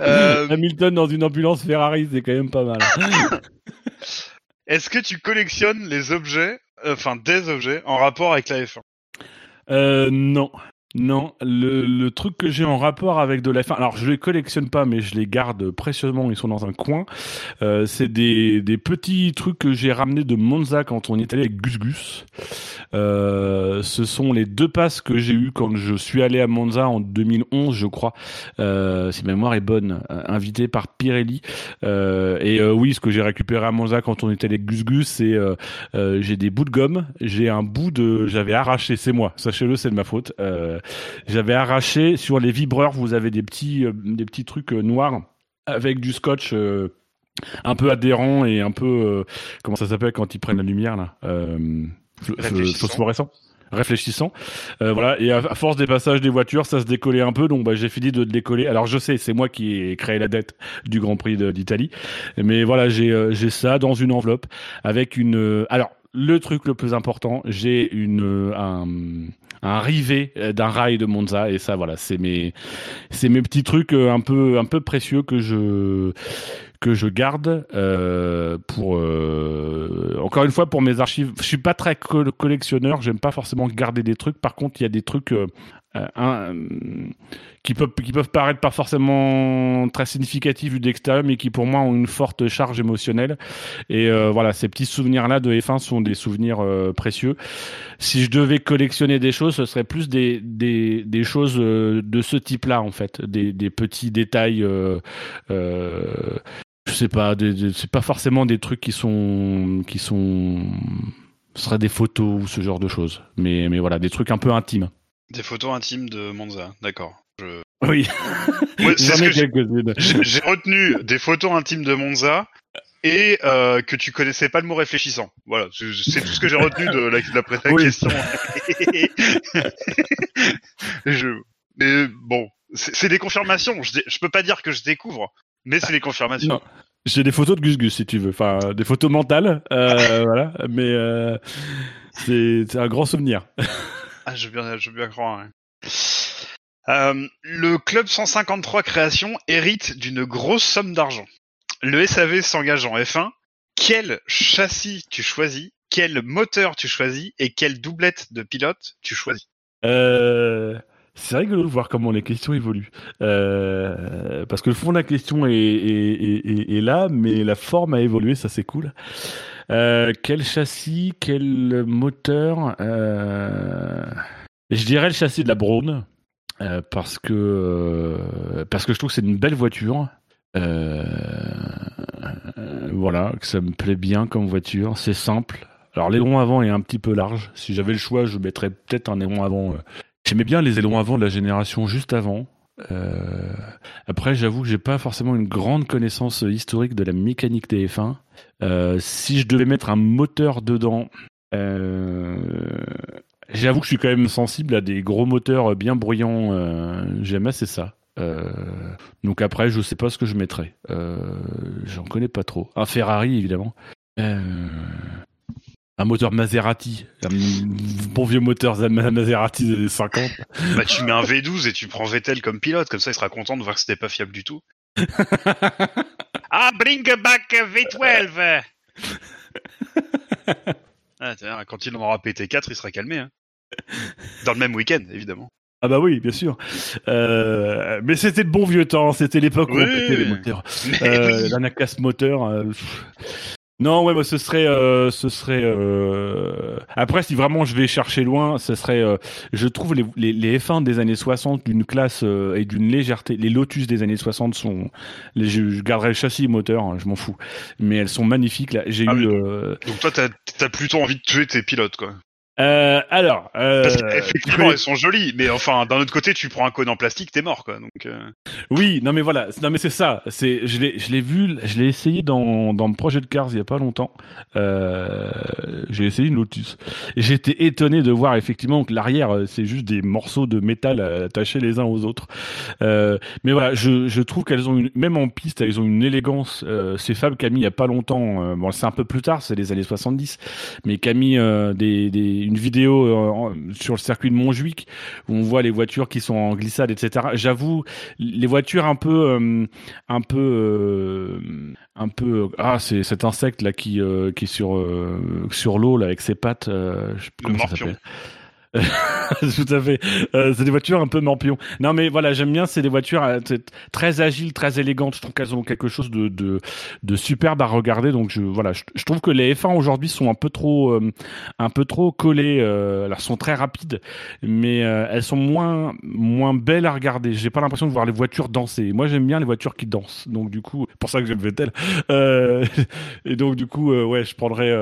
euh... Hamilton dans une ambulance Ferrari, c'est quand même pas mal. Est-ce que tu collectionnes les objets enfin des objets en rapport avec la F1 euh, Non. Non, le, le, truc que j'ai en rapport avec de la F1, alors je les collectionne pas, mais je les garde précieusement, ils sont dans un coin. Euh, c'est des, des petits trucs que j'ai ramenés de Monza quand on est allé avec Gus Gus. Euh, ce sont les deux passes que j'ai eues quand je suis allé à Monza en 2011, je crois, euh, si ma mémoire est bonne. Euh, invité par Pirelli. et oui, ce que j'ai récupéré à Monza quand on était les Gus Gus, c'est j'ai des bouts de gomme, j'ai un bout de, j'avais arraché, c'est moi, sachez-le, c'est de ma faute. J'avais arraché sur les vibreurs, vous avez des petits, des petits trucs noirs avec du scotch un peu adhérent et un peu comment ça s'appelle quand ils prennent la lumière là phosphorescent réfléchissant. Euh, voilà. Et à, force des passages des voitures, ça se décollait un peu, donc bah, j'ai fini de décoller. Alors je sais, c'est moi qui ai créé la dette du Grand Prix d'Italie, mais voilà, j'ai euh, ça dans une enveloppe avec une. Euh, alors le truc le plus important, j'ai une un un rivet d'un rail de Monza et ça voilà c'est mes c'est mes petits trucs un peu un peu précieux que je que je garde euh, pour euh, encore une fois pour mes archives. Je suis pas très collectionneur, j'aime pas forcément garder des trucs. Par contre, il y a des trucs euh, un, qui peuvent qui peuvent paraître pas forcément très significatifs vu d'extérieur, mais qui pour moi ont une forte charge émotionnelle. Et voilà, ces petits souvenirs là de F1 sont des souvenirs précieux. Si je devais collectionner des choses, ce serait plus des des, des choses de ce type-là en fait, des, des petits détails je sais pas, c'est pas forcément des trucs qui sont qui sont ce serait des photos ou ce genre de choses, mais mais voilà, des trucs un peu intimes. Des photos intimes de Monza, d'accord. Oui. J'ai retenu des photos intimes de Monza et euh, que tu connaissais pas le mot réfléchissant. Voilà, c'est tout ce que j'ai retenu de la, de la question. je, mais bon, c'est des confirmations. Je, je peux pas dire que je découvre. Mais c'est les confirmations. J'ai des photos de Gus Gus si tu veux, enfin des photos mentales, euh, voilà. Mais euh, c'est un grand souvenir. Ah, je veux bien, croire. Euh, le club 153 création hérite d'une grosse somme d'argent. Le SAV s'engage en F1. Quel châssis tu choisis? Quel moteur tu choisis? Et quelle doublette de pilote tu choisis? Euh... C'est rigolo de voir comment les questions évoluent. Euh, parce que le fond de la question est, là, mais la forme a évolué, ça c'est cool. Euh, quel châssis, quel moteur euh, Je dirais le châssis de la Braun, parce que parce que je trouve que c'est une belle voiture. voilà, que ça me plaît bien comme voiture. C'est simple. Alors l'aileron avant est un petit peu large. Si j'avais le choix, je mettrais peut-être un aileron avant J'aimais bien les ailerons avant de la génération juste avant. Euh, après, j'avoue que j'ai pas forcément une grande connaissance historique de la mécanique des F1. Euh, si je devais mettre un moteur dedans, euh, j'avoue que je suis quand même sensible à des gros moteurs bien bruyants. J'aime assez ça. donc après, je sais pas ce que je mettrais. J'en connais pas trop. Un Ferrari, évidemment un moteur Maserati, un bon vieux moteur Maserati des 50. Bah tu mets un V12 et tu prends Vettel comme pilote, comme ça il sera content de voir que c'était pas fiable du tout. ah, bring back V12 ah, Quand il en aura pété 4, il sera calmé. Hein. Dans le même week-end, évidemment. Ah bah oui, bien sûr. Euh, mais c'était le bon vieux temps, c'était l'époque où on pétait les moteurs. Euh, moteur, euh, non, ouais, bah, ce serait, euh, ce serait. Euh... Après, si vraiment je vais chercher loin, ce serait. Euh, je trouve les, les, les, F1 des années 60 d'une classe euh, et d'une légèreté. Les Lotus des années 60 sont. Les, je, garderai le châssis et moteur, hein, je m'en fous. Mais elles sont magnifiques. Là, j'ai ah eu. Euh, Donc toi, t'as as plutôt envie de tuer tes pilotes, quoi. Euh, alors, euh, parce qu'effectivement, elles sont jolies, mais enfin, d'un autre côté, tu prends un code en plastique, t'es mort, quoi. Donc. Euh... Oui, non mais voilà, non mais c'est ça. C'est, je l'ai, je l'ai vu, je l'ai essayé dans dans le projet de Cars il y a pas longtemps. Euh, j'ai essayé une Lotus j'étais étonné de voir effectivement que l'arrière, euh, c'est juste des morceaux de métal attachés les uns aux autres. Euh, mais voilà, je, je trouve qu'elles ont une, même en piste, elles ont une élégance. Euh, ces femmes Camille il y a pas longtemps, bon c'est un peu plus tard, c'est les années 70, mais Camille des, des une vidéo euh, sur le circuit de Montjuic où on voit les voitures qui sont en glissade, etc. J'avoue, les voitures un peu, euh, un peu, euh, un peu. Ah, c'est cet insecte là qui, qui est sur sur l'eau là avec ses pattes. je sais plus comment ça. Tout à fait. Euh, c'est des voitures un peu morpion. Non, mais voilà, j'aime bien. C'est des voitures euh, très agiles, très élégantes. Je trouve qu'elles ont quelque chose de, de, de superbe à regarder. Donc, je, voilà, je, trouve que les F1 aujourd'hui sont un peu trop, euh, un peu trop collées. Euh, alors, sont très rapides, mais euh, elles sont moins, moins belles à regarder. J'ai pas l'impression de voir les voitures danser. Moi, j'aime bien les voitures qui dansent. Donc, du coup, pour ça que j'aime Vettel. Et donc, du coup, ouais, je prendrais.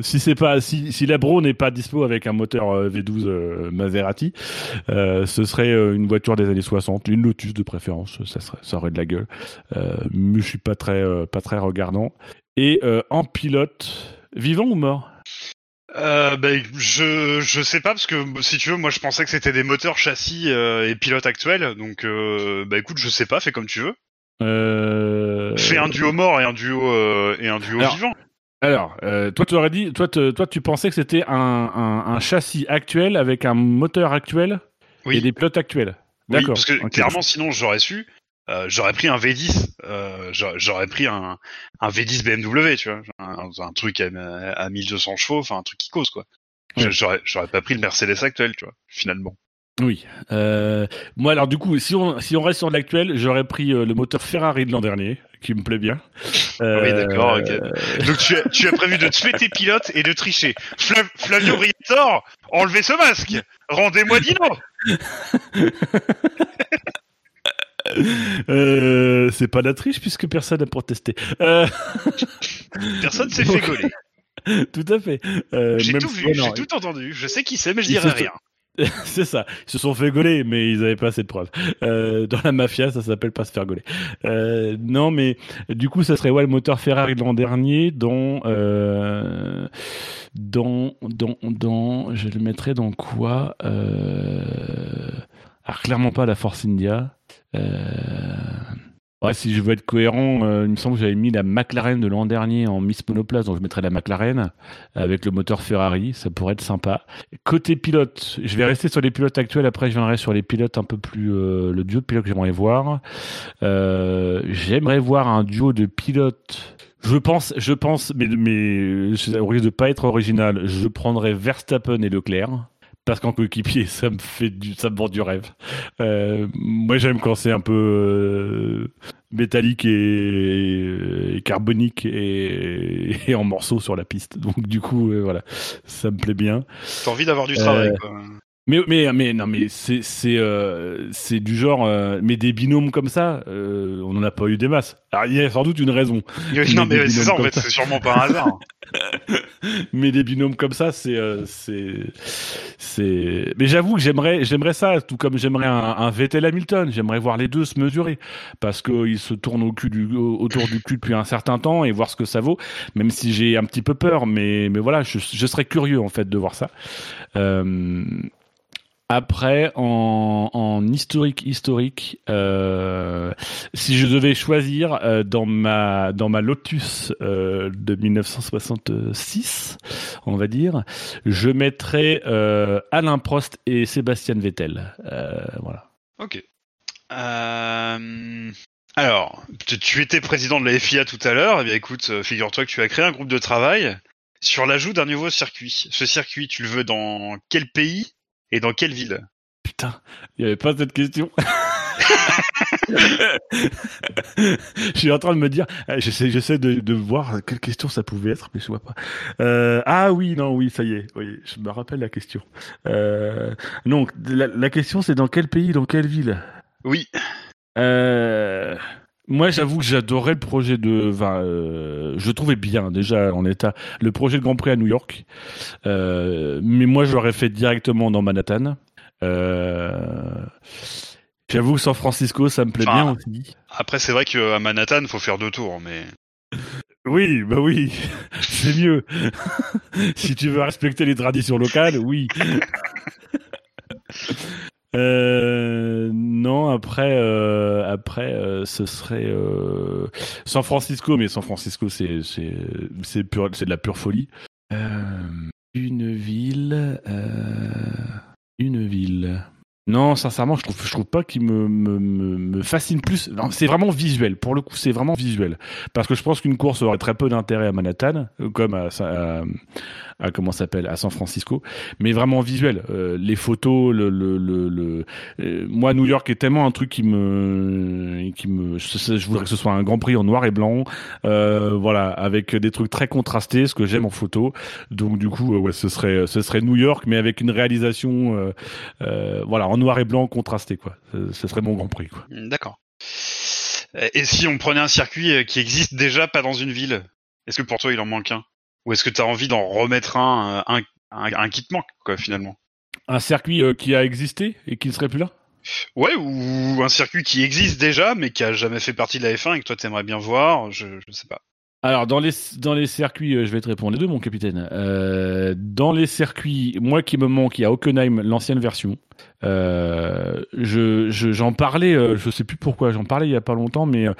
si c'est pas, si, si la Bro n'est pas dispo avec un moteur euh, V12 euh, Maserati, euh, ce serait euh, une voiture des années 60, une Lotus de préférence. Ça serait, ça aurait de la gueule. Mais je suis pas très, pas très regardant. Et en pilote, vivant ou mort? Euh, ben, je je sais pas parce que si tu veux, moi je pensais que c'était des moteurs, châssis euh, et pilotes actuels. Donc euh, bah écoute, je sais pas, fais comme tu veux. Fais un duo mort et un duo et un duo Alors, vivant. Alors, euh, toi, tu aurais dit, toi, te- toi, tu pensais que c'était un, un, un châssis actuel avec un moteur actuel Oui. et des pilotes actuels. Oui, D'accord. parce que clairement, sinon j'aurais su. euh, j'aurais pris un V10, euh, j'aurais pris un, un V10 BMW, tu vois, un, un truc à, à 1200 chevaux, enfin un truc qui cause quoi. J'aurais pas pris le Mercedes actuel, tu vois, finalement. Oui. Euh, moi, alors du coup, si on si on reste sur l'actuel, j'aurais pris euh, le moteur Ferrari de l'an dernier, qui me plaît bien. Euh, Oui, d'accord. Donc tu as, tu as prévu de tuer tes pilotes et de tricher. Flav- Flavio Briatore, enlevez ce masque Rendez-moi Dino c'est pas la triche puisque personne n'a protesté. Personne s'est fait gauler. tout à fait. J'ai tout vu, j'ai tout entendu. Je sais qui c'est, mais je dirai rien. C'est ça. Ils se sont fait gauler, mais ils avaient pas assez de preuves. Euh, dans la mafia, ça s'appelle pas se faire gauler. Euh, non, mais du coup, ça serait ouais le moteur Ferrari de l'an dernier, dont, euh, dans, dans, dans, je le mettrais dans quoi euh, Alors clairement pas la Force India. Euh, Si je veux être cohérent, euh, il me semble que j'avais mis la McLaren de l'an dernier en Miss Monoplace, donc je mettrais la McLaren avec le moteur Ferrari, ça pourrait être sympa. Côté pilote, je vais rester sur les pilotes actuels, après je viendrai sur les pilotes un peu plus... euh, le duo de pilotes que j'aimerais voir. Euh, j'aimerais voir un duo de pilotes... Je pense, je pense, mais, mais au risque de pas être original, je prendrais Verstappen et Leclerc. Parce qu'en coéquipier, ça me fait du, ça me vend du rêve. Euh, moi, j'aime quand c'est un peu euh, métallique et, et carbonique et, et en morceaux sur la piste. Donc, du coup, euh, voilà, ça me plaît bien. T'as envie d'avoir du travail, Euh, quoi. Mais, mais, mais, non, mais c'est, c'est, euh, c'est du genre, euh, mais des binômes comme ça, euh, on n'en a pas eu des masses. Alors, il y a sans doute une raison. non, mais c'est ça, en fait, c'est sûrement pas un hasard. mais des binômes comme ça, c'est, euh, c'est, c'est. Mais j'avoue que j'aimerais, j'aimerais ça, tout comme j'aimerais un, un Vettel Hamilton. J'aimerais voir les deux se mesurer parce qu'ils se tournent au cul du, au- autour du cul depuis un certain temps et voir ce que ça vaut. Même si j'ai un petit peu peur, mais, mais voilà, je, je serais curieux en fait de voir ça. Euh, après, en, historique, historique, euh, si je devais choisir euh, dans ma dans ma Lotus euh, de 1966, on va dire, je mettrais Alain Prost et Sébastien Vettel. Voilà. Ok. Alors, tu, étais président de la FIA tout à l'heure. Eh bien, écoute, figure-toi que tu as créé un groupe de travail sur l'ajout d'un nouveau circuit. Ce circuit, tu le veux dans quel pays? Et dans quelle ville? Putain, il n'y avait pas cette question. je suis en train de me dire, j'essaie, j'essaie de, de voir quelle question ça pouvait être, mais je vois pas. Euh, ah oui, non, oui, ça y est, oui, je me rappelle la question. Euh, donc, la, la question c'est dans quel pays, dans quelle ville? Oui. euh, moi, j'avoue que j'adorais le projet de. Enfin, euh, je trouvais bien déjà en état. Le projet de Grand Prix à New York. Euh, mais moi, je l'aurais fait directement dans Manhattan. Euh, j'avoue que San Francisco, ça me plaît Enfin, bien aussi. Après, c'est vrai qu'à Manhattan, faut faire deux tours, mais Oui, bah oui, c'est mieux. si tu veux respecter les traditions locales, oui. Euh, non, après, euh, après, euh, ce serait euh, San Francisco, mais San Francisco, c'est c'est c'est de la pure folie. Euh, une ville, une ville. Non, sincèrement, je trouve, je trouve pas qu'il me, fascine plus. Non, C'est vraiment visuel. Pour le coup, c'est vraiment visuel. Parce que je pense qu'une course aurait très peu d'intérêt à Manhattan, comme à, à, à comment s'appelle à San Francisco, mais vraiment visuel. Euh, les photos, le, le, le, euh, moi New York est tellement un truc qui me, qui me, je, voudrais que ce soit un Grand Prix en noir et blanc, euh, voilà, avec des trucs très contrastés, ce que j'aime en photo. Donc du coup, ouais, ce serait, ce serait New York, mais avec une réalisation, voilà, en noir et blanc contrasté, quoi. Ce, ce serait mon Grand Prix, quoi. D'accord. Et si on prenait un circuit qui existe déjà, pas dans une ville, est-ce que pour toi il en manque un? Ou est-ce que tu as envie d'en remettre un, un, un, qui te manque, quoi, finalement? Un circuit euh, qui a existé et qui ne serait plus là? Ouais, ou un circuit qui existe déjà, mais qui a jamais fait partie de la F1 et que toi t'aimerais bien voir, je, je sais pas. Alors dans les dans les circuits, euh, je vais te répondre les deux, mon capitaine. Euh, dans les circuits, moi qui me manque, il y a Hockenheim, l'ancienne version. Euh, je j'en parlais, euh, je sais plus pourquoi, j'en parlais il y a pas longtemps, mais euh,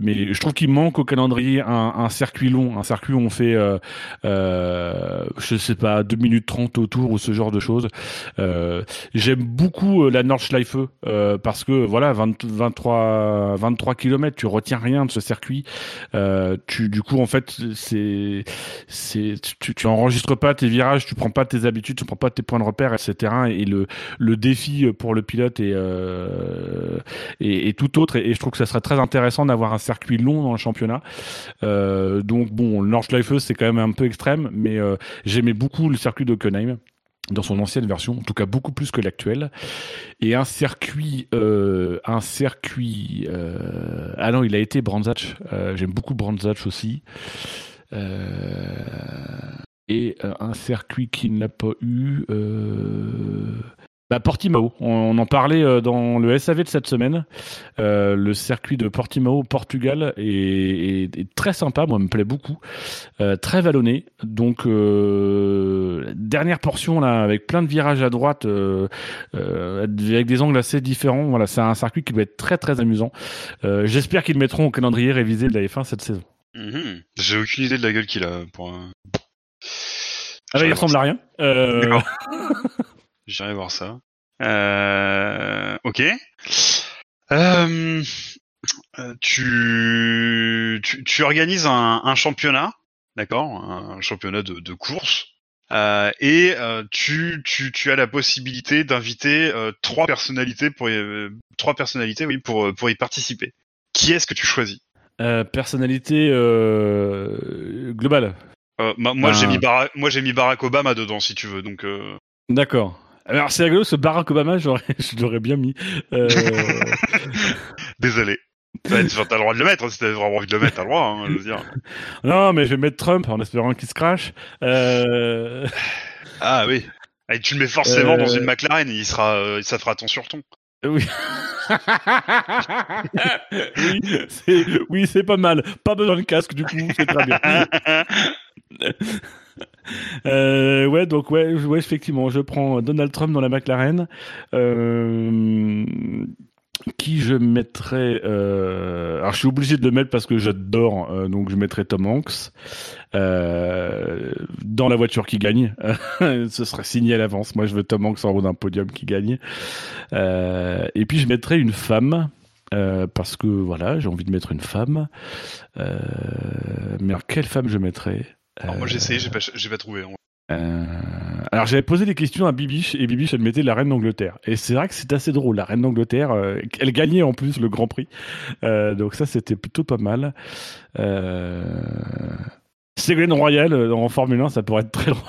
mais je trouve qu'il manque au calendrier un, circuit long, un circuit où on fait, euh, euh, je sais pas, 2 minutes 30 autour ou ce genre de choses. Euh, J'aime beaucoup la Nordschleife parce que voilà, 20, 23 23 km, tu retiens rien de ce circuit. tu du coup en fait c'est c'est tu, tu enregistres pas tes virages, tu prends pas tes habitudes, tu prends pas tes points de repère, etc. Et le le défi pour le pilote et, euh, tout autre. Et, je trouve que ça serait très intéressant d'avoir un circuit long dans le championnat. Euh, donc bon, le Nordschleife c'est quand même un peu extrême, mais euh, j'aimais beaucoup le circuit d'Ockenheim dans son ancienne version, en tout cas beaucoup plus que l'actuel. Et un circuit, euh, un circuit. Euh, ah non, il a été Brandzach. Euh, J'aime beaucoup Brandzach aussi. et un circuit qui ne l'a pas eu. Bah, Portimao, on, en parlait euh, dans le SAV de cette semaine. Euh, le circuit de Portimao, Portugal, est, très sympa, moi, me plaît beaucoup. Euh, très vallonné. Donc, dernière portion là, avec plein de virages à droite, avec des angles assez différents. Voilà, c'est un circuit qui doit être très très amusant. J'espère qu'ils mettront au calendrier révisé de la F1 cette saison. Mhm. J'ai aucune idée de la gueule qu'il a. Pour Ah bah, il ressemble à rien. J'irai voir ça. Euh, ok. Euh, tu, tu, tu, organises un, un championnat, d'accord, un championnat de, de course, euh, et euh, tu, tu, tu as la possibilité d'inviter euh, trois personnalités pour y, euh, trois personnalités oui pour pour y participer. Qui est-ce que tu choisis? Personnalité globale. moi j'ai mis Barack, moi j'ai mis Barack Obama dedans si tu veux donc. D'accord. Alors c'est rigolo, ce Barack Obama, j'aurais, je l'aurais bien mis. Euh... Désolé. t'as le droit de le mettre, si t'as vraiment envie de le mettre, t'as le droit, hein, je veux dire. Non, mais je vais mettre Trump en espérant qu'il se crache. Euh... Ah oui. Et tu le mets forcément euh... dans une McLaren, il sera, euh, ça fera ton sur ton. Oui. oui, c'est, oui, c'est pas mal. Pas besoin de casque, du coup, c'est très bien. Euh, ouais, donc ouais, ouais, effectivement, je prends Donald Trump dans la McLaren. Euh, qui je mettrais euh, Alors, je suis obligé de le mettre parce que j'adore, donc je mettrais Tom Hanks dans la voiture qui gagne. Ce serait signé à l'avance. Moi, je veux Tom Hanks en haut d'un podium qui gagne. Et puis, je mettrais une femme. Parce que voilà, j'ai envie de mettre une femme. mais alors, quelle femme je mettrais? Alors moi j'ai essayé, j'ai pas, j'ai pas trouvé. Euh... Alors j'avais posé des questions à Bibiche et Bibiche elle mettait la reine d'Angleterre et c'est vrai que c'est assez drôle la reine d'Angleterre euh, elle gagnait en plus le Grand Prix euh, donc ça c'était plutôt pas mal euh... Ségolène Royal euh, en Formule 1 ça pourrait être très drôle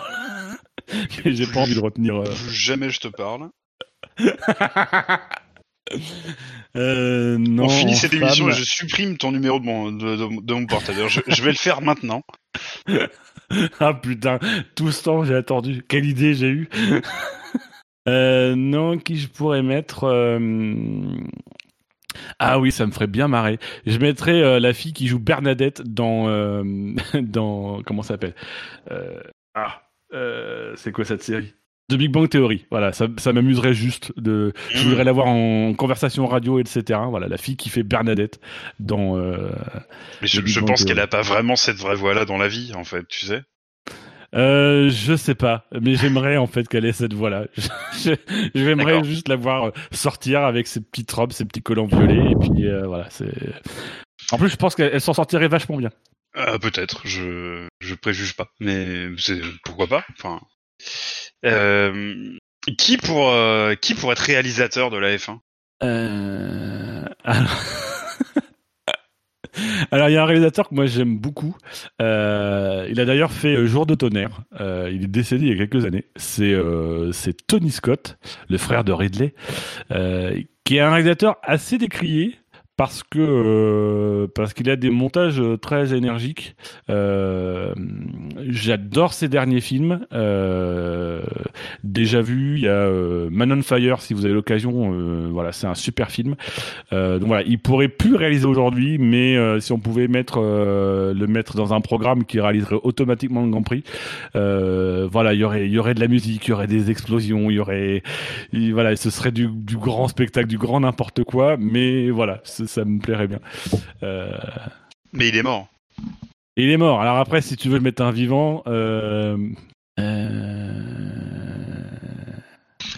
mais j'ai pas envie de retenir euh. jamais je te parle Euh, non, on finit cette émission et je supprime ton numéro de mon, de, de, de mon portable. Je, je, vais le faire maintenant. ah putain, tout ce temps j'ai attendu. Quelle idée j'ai eue. euh, non, qui je pourrais mettre euh... Ah oui, ça me ferait bien marrer. Je mettrais la fille qui joue Bernadette dans dans comment ça s'appelle? Ah, c'est quoi cette série? De Big Bang Theory. Voilà, ça, ça m'amuserait juste de. Je voudrais l'avoir en conversation radio, etc. Voilà, la fille qui fait Bernadette dans. Euh, Mais je, je pense qu'elle a pas vraiment cette vraie voix-là dans la vie, en fait, tu sais. Euh, je sais pas, mais j'aimerais en fait qu'elle ait cette voix-là. J'aimerais juste la voir sortir avec ses petites robes, ses petits collants violets, et puis euh, voilà. C'est. En plus, je pense qu'elle s'en sortirait vachement bien. Euh, Peut-être, je je préjuge pas, mais c'est pourquoi pas. Enfin, euh, qui pour euh, qui pour être réalisateur de la F1 euh... Alors il y a un réalisateur que moi j'aime beaucoup. Euh, il a d'ailleurs fait euh, Jour de tonnerre. Euh, il est décédé il y a quelques années. C'est euh, Tony Scott, le frère de Ridley, euh, qui est un réalisateur assez décrié parce que euh, parce qu'il a des montages euh, très énergiques. Euh, J'adore ses derniers films. Déjà vu, il y a Man on Fire si vous avez l'occasion. Voilà, c'est un super film. Donc voilà, il pourrait plus réaliser aujourd'hui, mais si on pouvait mettre le mettre dans un programme qui réaliserait automatiquement le Grand Prix, voilà, il y aurait il y aurait de la musique, il y aurait des explosions, il y aurait il- voilà, ce serait du, du grand spectacle, du grand n'importe quoi, mais voilà, ça me plairait bien. Euh, Mais il est mort. il est mort. Alors après, si tu veux le mettre un vivant, euh, euh,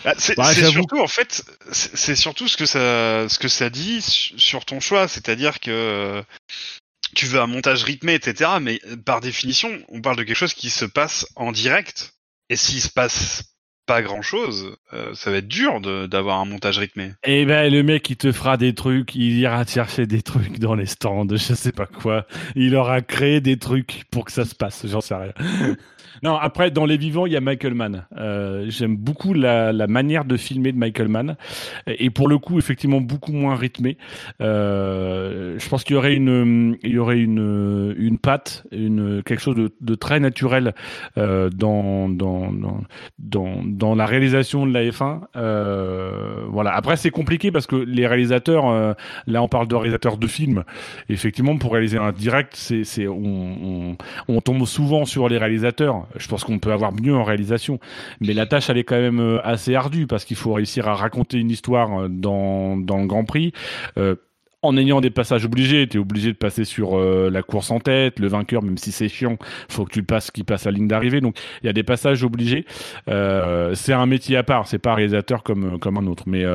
Ah, c'est Bah, surtout en fait, c'est surtout ce que ça ce que ça dit su- sur ton choix, c'est-à-dire que tu veux un montage rythmé, etc. Mais par définition, on parle de quelque chose qui se passe en direct. Et s'il se passe pas grand-chose, euh, ça va être dur d'avoir un montage rythmé. Eh ben, le mec, il te fera des trucs, il ira chercher des trucs dans les stands, je sais pas quoi. Il aura créé des trucs pour que ça se passe, j'en sais rien. Non, après, dans Les Vivants, il y a Michael Mann. Euh, J'aime beaucoup la, la manière de filmer de Michael Mann. Et pour le coup, effectivement, beaucoup moins rythmé. Euh, je pense qu'il y aurait une, il y aurait une, une patte, une, quelque chose de, de très naturel euh, dans, dans, dans, dans, la réalisation de la F1. Euh, voilà. Après, c'est compliqué parce que les réalisateurs, euh, là, on parle de réalisateurs de films. Effectivement, pour réaliser un direct, c'est, on, on, on tombe souvent sur les réalisateurs. Je pense qu'on peut avoir mieux en réalisation, mais la tâche, elle est quand même euh, assez ardue parce qu'il faut réussir à raconter une histoire euh, dans, dans le Grand Prix. Euh, en ayant des passages obligés, tu es obligé de passer sur la course en tête, le vainqueur, même si c'est chiant, faut que tu passes, qu'il passe la ligne d'arrivée. Donc il y a des passages obligés. C'est un métier à part, c'est pas un réalisateur comme comme un autre. Mais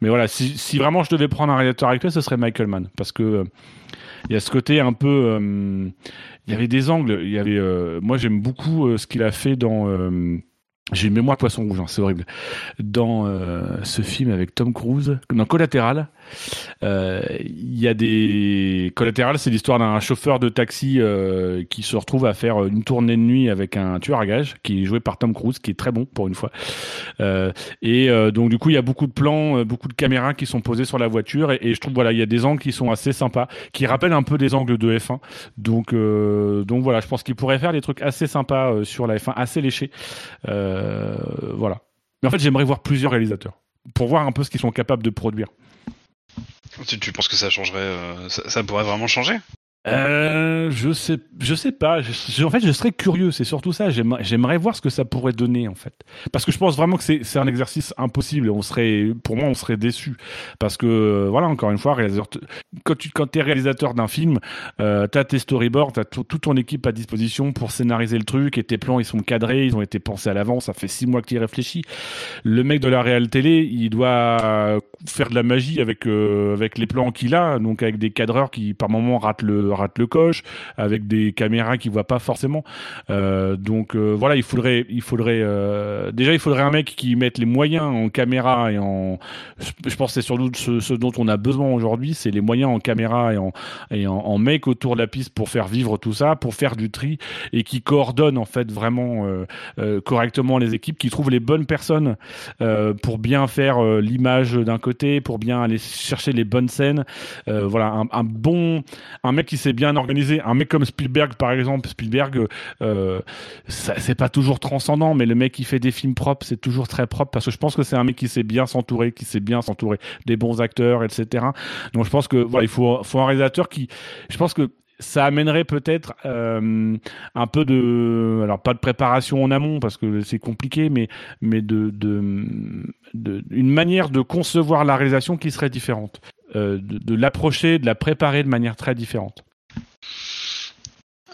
mais voilà, si, si vraiment je devais prendre un réalisateur actuel, ce serait Michael Mann, parce que il y a ce côté un peu, euh, il y avait des angles. Il avait, euh, moi j'aime beaucoup euh, ce qu'il a fait dans. j'ai une mémoire poisson rouge, hein, c'est horrible. Dans ce film avec Tom Cruise, dans Collatéral, il y a des Collatéral, c'est l'histoire d'un chauffeur de taxi euh, qui se retrouve à faire une tournée de nuit avec un tueur à gages qui est joué par Tom Cruise, qui est très bon pour une fois. Euh, et euh, donc du coup, il y a beaucoup de plans, euh, beaucoup de caméras qui sont posées sur la voiture, et, je trouve voilà, il y a des angles qui sont assez sympas, qui rappellent un peu des angles de F1. Donc euh, donc voilà, je pense qu'il pourrait faire des trucs assez sympas euh, sur la F1, assez léchés. Euh, voilà. Mais en fait, j'aimerais voir plusieurs réalisateurs pour voir un peu ce qu'ils sont capables de produire. Tu, penses que ça changerait euh, ça pourrait vraiment changer? Euh, je sais, je sais pas. En fait, je serais curieux. C'est surtout ça. J'aimerais, voir ce que ça pourrait donner, en fait. Parce que je pense vraiment que c'est, un exercice impossible. On serait, pour moi, on serait déçu. Parce que, euh, voilà, encore une fois, quand tu, t'es réalisateur d'un film, euh, t'as tes storyboards, t'as tout- toute ton équipe à disposition pour scénariser le truc et tes plans, ils sont cadrés, ils ont été pensés à l'avance. Ça fait six mois qu'il y réfléchit. Le mec de la réal télé, il doit faire de la magie avec, euh, avec les plans qu'il a. Donc, avec des cadreurs qui, par moment, ratent le, ratent le coche, avec des caméras qui voient pas forcément. Euh, donc euh, voilà, il faudrait, il faudrait euh, déjà il faudrait un mec qui mette les moyens en caméra et en. Je pense c'est surtout ce, dont on a besoin aujourd'hui, c'est les moyens en caméra et en et en, mec autour de la piste pour faire vivre tout ça, pour faire du tri et qui coordonne en fait vraiment correctement les équipes, qui trouve les bonnes personnes pour bien faire l'image d'un côté, pour bien aller chercher les bonnes scènes. Voilà, un, un bon, un mec qui s'est bien organisé, un mec comme Spielberg par exemple, Spielberg, euh, c'est pas toujours transcendant, mais le mec qui fait des films propres, c'est toujours très propre parce que je pense que c'est un mec qui sait bien s'entourer, qui sait bien s'entourer des bons acteurs, etc. Donc je pense que voilà, il faut, un réalisateur qui, je pense que ça amènerait peut-être euh, un peu de, alors pas de préparation en amont parce que c'est compliqué, mais mais de, de, une manière de concevoir la réalisation qui serait différente, euh, de l'approcher, de la préparer de manière très différente.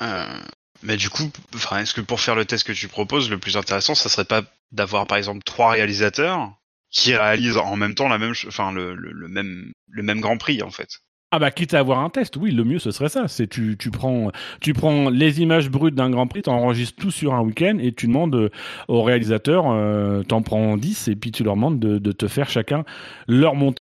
Euh, mais du coup, est-ce que pour faire le test que tu proposes, le plus intéressant, ça serait pas d'avoir par exemple trois réalisateurs qui réalisent en même temps la même, enfin le même le même Grand Prix en fait? Ah bah quitte à avoir un test, oui, le mieux ce serait ça. C'est tu, tu prends tu prends les images brutes d'un Grand Prix, t'enregistres tout sur un week-end et tu demandes euh, aux réalisateurs, euh, t'en prends 10 et puis tu leur demandes de, de te faire chacun leur montage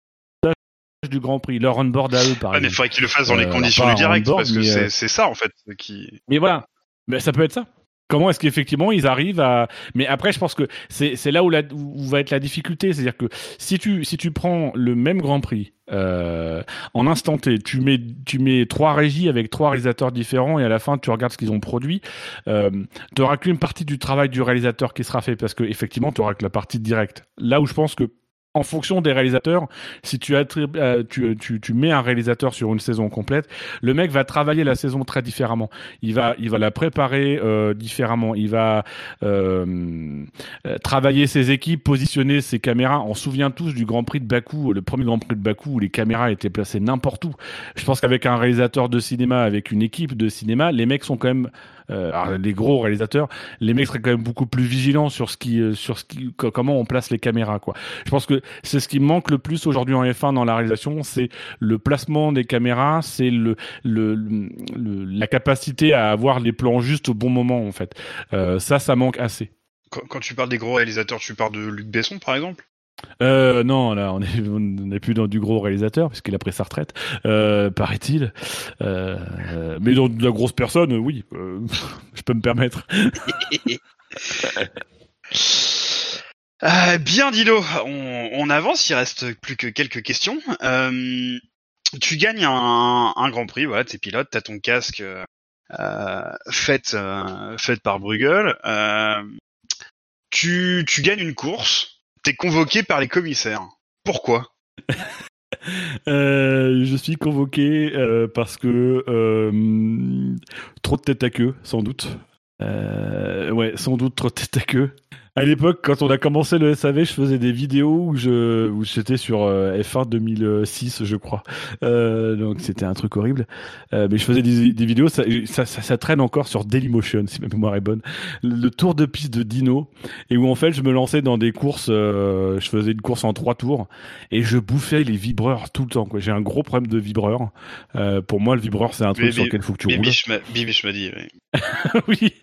du Grand Prix, leur on-board à eux par Ouais, mais il exemple. faudrait qu'ils le fassent dans les Euh, conditions alors du direct, parce que c'est euh, c'est ça en fait qui. Mais voilà, mais ça peut être ça. Comment est-ce qu'effectivement ils arrivent à Mais après, je pense que c'est c'est là où, la, où va être la difficulté, c'est-à-dire que si tu si tu prends le même Grand Prix euh, en instant T, tu mets tu mets trois régies avec trois réalisateurs différents et à la fin tu regardes ce qu'ils ont produit, euh, tu auras qu'une partie du travail du réalisateur qui sera fait parce que effectivement tu auras que la partie directe. Là où je pense que en fonction des réalisateurs, si tu, euh, tu, tu, tu mets un réalisateur sur une saison complète, le mec va travailler la saison très différemment. Il va, il va la préparer euh, différemment. Il va euh, euh, travailler ses équipes, positionner ses caméras. On se souvient tous du Grand Prix de Bakou, le premier Grand Prix de Bakou où les caméras étaient placées n'importe où. Je pense qu'avec un réalisateur de cinéma, avec une équipe de cinéma, les mecs sont quand même alors, les gros réalisateurs, les mecs seraient quand même beaucoup plus vigilants sur ce qui, euh, sur ce qui, co- comment on place les caméras, quoi. Je pense que c'est ce qui manque le plus aujourd'hui en F1 dans la réalisation, c'est le placement des caméras, c'est le, le, le- la capacité à avoir les plans justes au bon moment, en fait. Euh, ça, ça manque assez. Quand tu parles des gros réalisateurs, tu parles de Luc Besson par exemple? Euh, non, là, on est, on n'est plus dans du gros réalisateur puisqu'il a pris sa retraite, euh, paraît-il. Euh, mais dans de la grosse personne, euh, oui, je peux me permettre. Bien Dilo, on, on avance, il reste plus que quelques questions. Tu gagnes un, Grand Prix, voilà, t'es pilote, t'as ton casque fait, par Bruegel. Tu gagnes une course, t'es convoqué par les commissaires. Pourquoi? Euh, je suis convoqué euh, parce que euh, trop de tête à queue, sans doute. Ouais, sans doute trop de tête à queue. À l'époque, quand on a commencé le SAV, je faisais des vidéos où je, où j'étais sur euh, F1 2006, je crois. Euh, donc c'était un truc horrible. Euh, mais je faisais des, des vidéos, ça, ça, ça, ça traîne encore sur Dailymotion, si ma mémoire est bonne. Le, le tour de piste de Dino, et où en fait je me lançais dans des courses, euh, je faisais une course en trois tours, et je bouffais les vibreurs tout le temps. Quoi. J'ai un gros problème de vibreur. Euh, pour moi, le vibreur, c'est un truc Mais sur lequel il faut que tu roules. Bibiche m'a Bibiche m'a dit. oui. oui.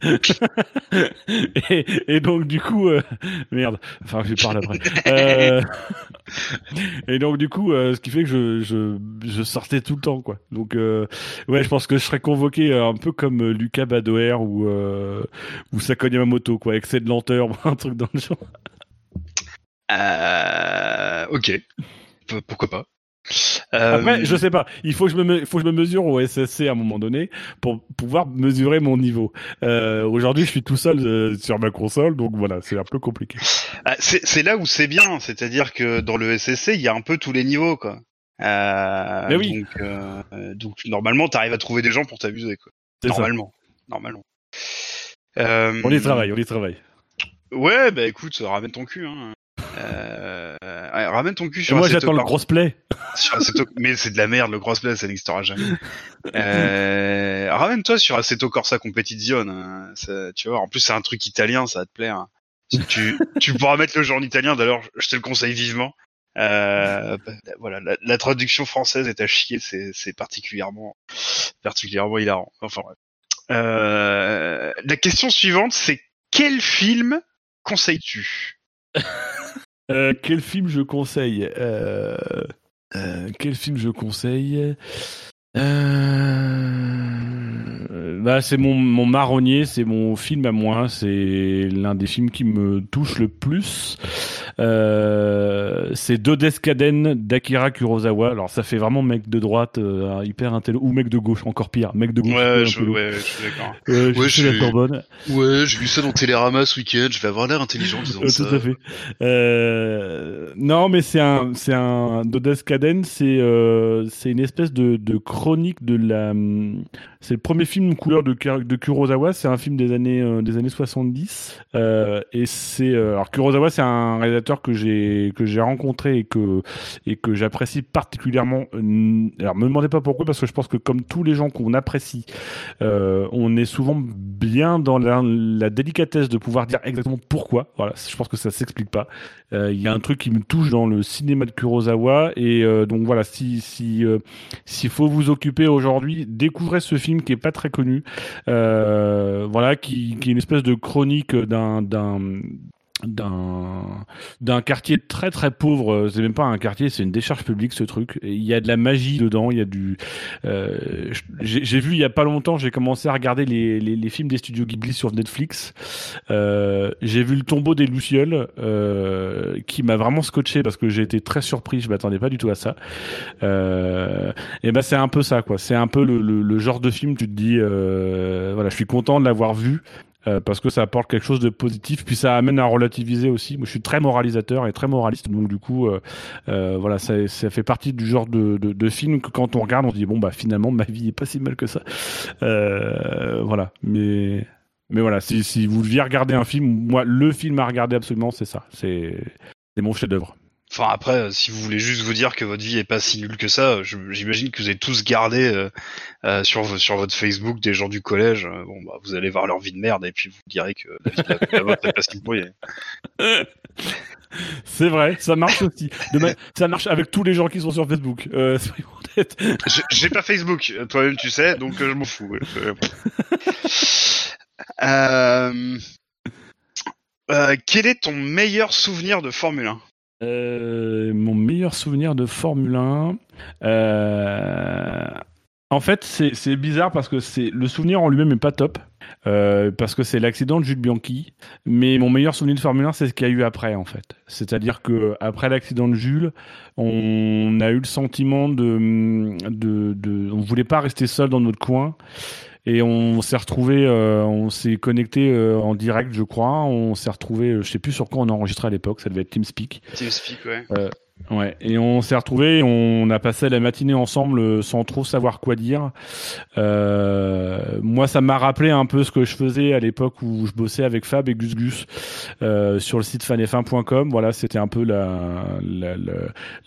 et, et donc du coup, euh, merde. Enfin, je parle après. Euh, et donc du coup, euh, ce qui fait que je, je, sortais tout le temps, quoi. Donc ouais, je pense que je serais convoqué un peu comme Lucas Badoer ou ou Sakone Yamamoto, quoi. Excès de lenteur, un truc dans le genre. Ok, pourquoi pas. Euh, Après, je sais pas. Il faut que je me, me- faut que je me mesure au SSC à un moment donné pour pouvoir mesurer mon niveau. Euh, Aujourd'hui, je suis tout seul euh, sur ma console, donc voilà, c'est un peu compliqué. Ah, c'est là où c'est bien, c'est-à-dire que dans le SSC, il y a un peu tous les niveaux, quoi. Euh, Mais oui. Donc, euh, euh, donc normalement, t'arrives à trouver des gens pour t'amuser, quoi. Ça. Normalement, normalement. Euh, On y travaille, on y travaille. Ouais, bah écoute, ramène ton cul. Hein. Euh, ouais, ramène ton cul Et sur moi, j'attends le crossplay. Sur Assetto- Mais c'est de la merde, le crossplay, ça n'existera jamais. Euh, Ramène-toi sur Assetto Corsa Competizione. hein. Ça- tu vois, en plus, c'est un truc italien, ça va te plaire. Tu, tu, tu pourras mettre le jeu en italien, d'ailleurs, je te le conseille vivement. Euh, bah, voilà, la, la traduction française est à chier, c'est, particulièrement, particulièrement hilarant. Enfin bref. Euh, la question suivante, c'est quel film conseilles-tu? Euh, quel film je conseille euh, euh, Quel film je conseille euh, bah, c'est mon, mon marronnier, c'est mon film à moi, c'est l'un des films qui me touche le plus. Euh, c'est Dodescaden d'Akira Kurosawa. Alors ça fait vraiment mec de droite, euh, hyper intello, ou mec de gauche, encore pire, mec de gauche. Ouais, je, ouais, je suis d'accord. Euh, Ouais, je suis-. Ouais, j'ai vu ça dans Télérama ce week-end, je vais avoir l'air intelligent en disant Euh, ça. tout à fait. Euh, non, mais c'est un, c'est un Dodescaden, c'est euh, c'est une espèce de, de chronique de la. C'est le premier film couleur de, de Kurosawa. C'est un film des années euh, des années 70. Euh, et c'est euh, alors Kurosawa, c'est un réalisateur que j'ai que j'ai rencontré et que et que j'apprécie particulièrement. Alors me demandez pas pourquoi parce que je pense que comme tous les gens qu'on apprécie, on est souvent bien dans la, délicatesse de pouvoir dire exactement pourquoi. Voilà, je pense que ça s'explique pas. Il y a un truc qui me touche dans le cinéma de Kurosawa et donc voilà si si s'il faut vous occuper aujourd'hui, découvrez ce film qui est pas très connu, euh, voilà, qui, qui est une espèce de chronique d'un d'un d'un quartier très très pauvre. C'est même pas un quartier c'est une décharge publique ce truc. Il y a de la magie dedans il y a du euh, j'ai j'ai vu il y a pas longtemps j'ai commencé à regarder les, les, les films des studios Ghibli sur Netflix. Euh, j'ai vu le tombeau des lucioles euh, qui m'a vraiment scotché parce que j'ai été très surpris je m'attendais pas du tout à ça. Euh, et ben c'est un peu ça quoi. C'est un peu le, le, le genre de film tu te dis euh, voilà je suis content de l'avoir vu euh, parce que ça apporte quelque chose de positif, puis ça amène à relativiser aussi. Moi, je suis très moralisateur et très moraliste, donc du coup, euh, euh, voilà, ça, ça fait partie du genre de, de, de film que quand on regarde, on se dit bon bah finalement ma vie est pas si mal que ça. Euh, voilà, mais mais voilà, si, si vous deviez regarder un film, moi le film à regarder absolument, c'est ça, c'est c'est mon chef-d'œuvre. Enfin après, euh, si vous voulez juste vous dire que votre vie est pas si nulle que ça, je- j'imagine que vous avez tous gardé euh, euh, sur vo- sur votre Facebook des gens du collège. euh, bon bah vous allez voir leur vie de merde et puis vous direz que la vie de la, la vôtre est pas si. C'est vrai, ça marche aussi. Ça marche avec tous les gens qui sont sur Facebook. Euh. J'ai- pas Facebook, toi-même tu sais, donc euh, je m'en fous. Euh, euh, euh, quel est ton meilleur souvenir de Formule 1 Euh, mon meilleur souvenir de Formule 1. euh, En fait, c'est bizarre parce que c'est le souvenir en lui-même est pas top. euh, parce que c'est l'accident de Jules Bianchi. Mais mon meilleur souvenir de Formule 1, c'est ce qu'il y a eu après, en fait. C'est-à-dire que après l'accident de Jules, on a eu le sentiment de, de, de, on voulait pas rester seul dans notre coin. Et on s'est retrouvé, euh, on s'est connecté euh, en direct, je crois. On s'est retrouvé, euh, je sais plus sur quoi on a enregistré à l'époque, ça devait être TeamSpeak. TeamSpeak, ouais. Ouais, et on s'est retrouvés, on a passé la matinée ensemble euh, sans trop savoir quoi dire. Euh, moi, ça m'a rappelé un peu ce que je faisais à l'époque où je bossais avec Fab et Gus Gus euh, sur le site fanf1.com. Voilà, c'était un peu la, la- la-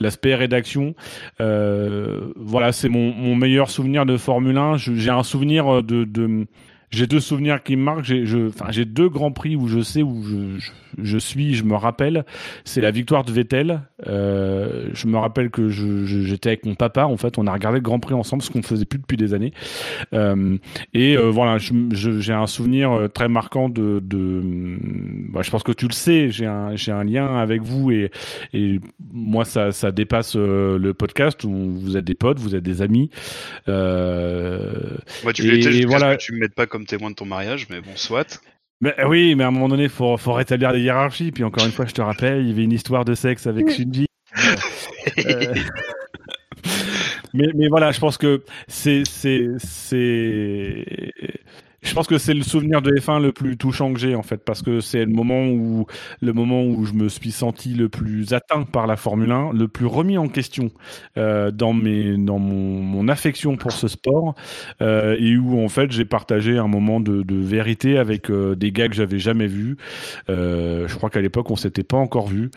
l'aspect rédaction. Euh, voilà, c'est mon, mon meilleur souvenir de Formule 1. Je- J'ai un souvenir de, de j'ai deux souvenirs qui me marquent. J'ai, je, enfin, j'ai deux grands prix où je sais où je, je, je suis, je me rappelle. C'est la victoire de Vettel. Euh, je me rappelle que j'étais avec mon papa. En fait, on a regardé le Grand Prix ensemble, ce qu'on faisait plus depuis des années. Euh, et euh, voilà, j'ai un souvenir très marquant de. de bah, je pense que tu le sais. J'ai un, j'ai un lien avec vous et, et moi, ça, ça dépasse le podcast où vous êtes des potes, vous êtes des amis. Moi, tu Et voilà. que tu me mettes pas comme témoin de ton mariage, mais bon, soit. Mais euh, oui, mais à un moment donné, faut, faut rétablir des hiérarchies. Puis encore une fois, je te rappelle, il y avait une histoire de sexe avec Shinji. Euh, mais, mais voilà, je pense que c'est, c'est, c'est, je pense que c'est le souvenir de F1 le plus touchant que j'ai en fait, parce que c'est le moment où, le moment où je me suis senti le plus atteint par la Formule 1, le plus remis en question euh, dans mes, dans mon, mon affection pour ce sport, euh, et où en fait j'ai partagé un moment de, de vérité avec euh, des gars que j'avais jamais vus. Euh, je crois qu'à l'époque on s'était pas encore vus.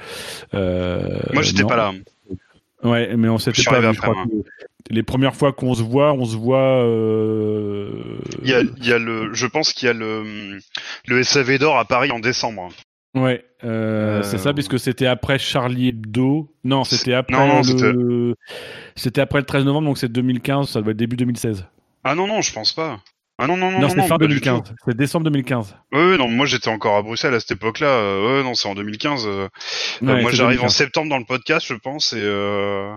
Euh, Moi, j'étais pas là. Ouais, mais on s'était pas arrivé vu. Je après, crois que les premières fois qu'on se voit, on se voit. Euh... Il y a, il y a le, je pense qu'il y a le, le SAV d'or à Paris en décembre. Ouais, euh, Euh, c'est ça, puisque c'était après Charlie Hebdo. Non, c'était après non, le. C'était après le 13 novembre, donc c'est 2015. Ça doit être début 2016. Ah non, non, je pense pas. Ah non, non, non, Non, non, c'est fin pas du 2015. tout. C'est décembre 2015. Ouais, ouais, non, moi j'étais encore à Bruxelles à cette époque-là. Euh, non, c'est en 2015. euh. Euh, Ouais, moi j'arrive en 2015. septembre dans le podcast, je pense, et euh,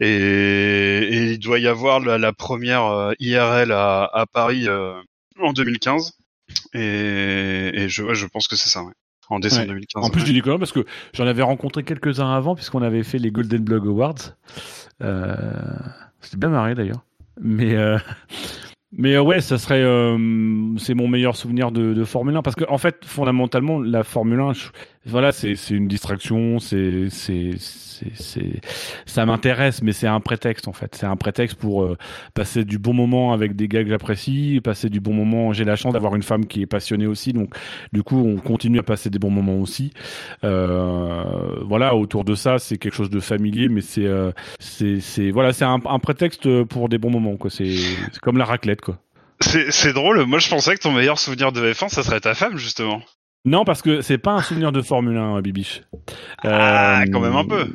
et, et il doit y avoir la, la première euh, IRL à, à Paris euh, en 2015, et, et je, je pense que c'est ça, ouais. En décembre Ouais. 2015. En plus, ouais. quand même parce que j'en avais rencontré quelques-uns avant, puisqu'on avait fait les Golden Blog Awards. Euh, C'était bien marré d'ailleurs. Mais, euh, mais euh, ouais, ça serait. euh, c'est mon meilleur souvenir de, de Formule 1. Parce que, en fait, fondamentalement, la Formule 1, je- voilà, c'est une distraction, c'est ça m'intéresse, mais c'est un prétexte en fait. C'est un prétexte pour euh, passer du bon moment avec des gars que j'apprécie, passer du bon moment. J'ai la chance d'avoir une femme qui est passionnée aussi, donc du coup on continue à passer des bons moments aussi. Euh, voilà, autour de ça, c'est quelque chose de familier, mais c'est euh, c'est voilà, c'est un, prétexte pour des bons moments quoi. C'est comme la raclette quoi. C'est c'est drôle, moi je pensais que ton meilleur souvenir de F1, ça serait ta femme, justement. Non, parce que c'est pas un souvenir de Formule 1, Bibiche. Ah, Euh, quand même un peu.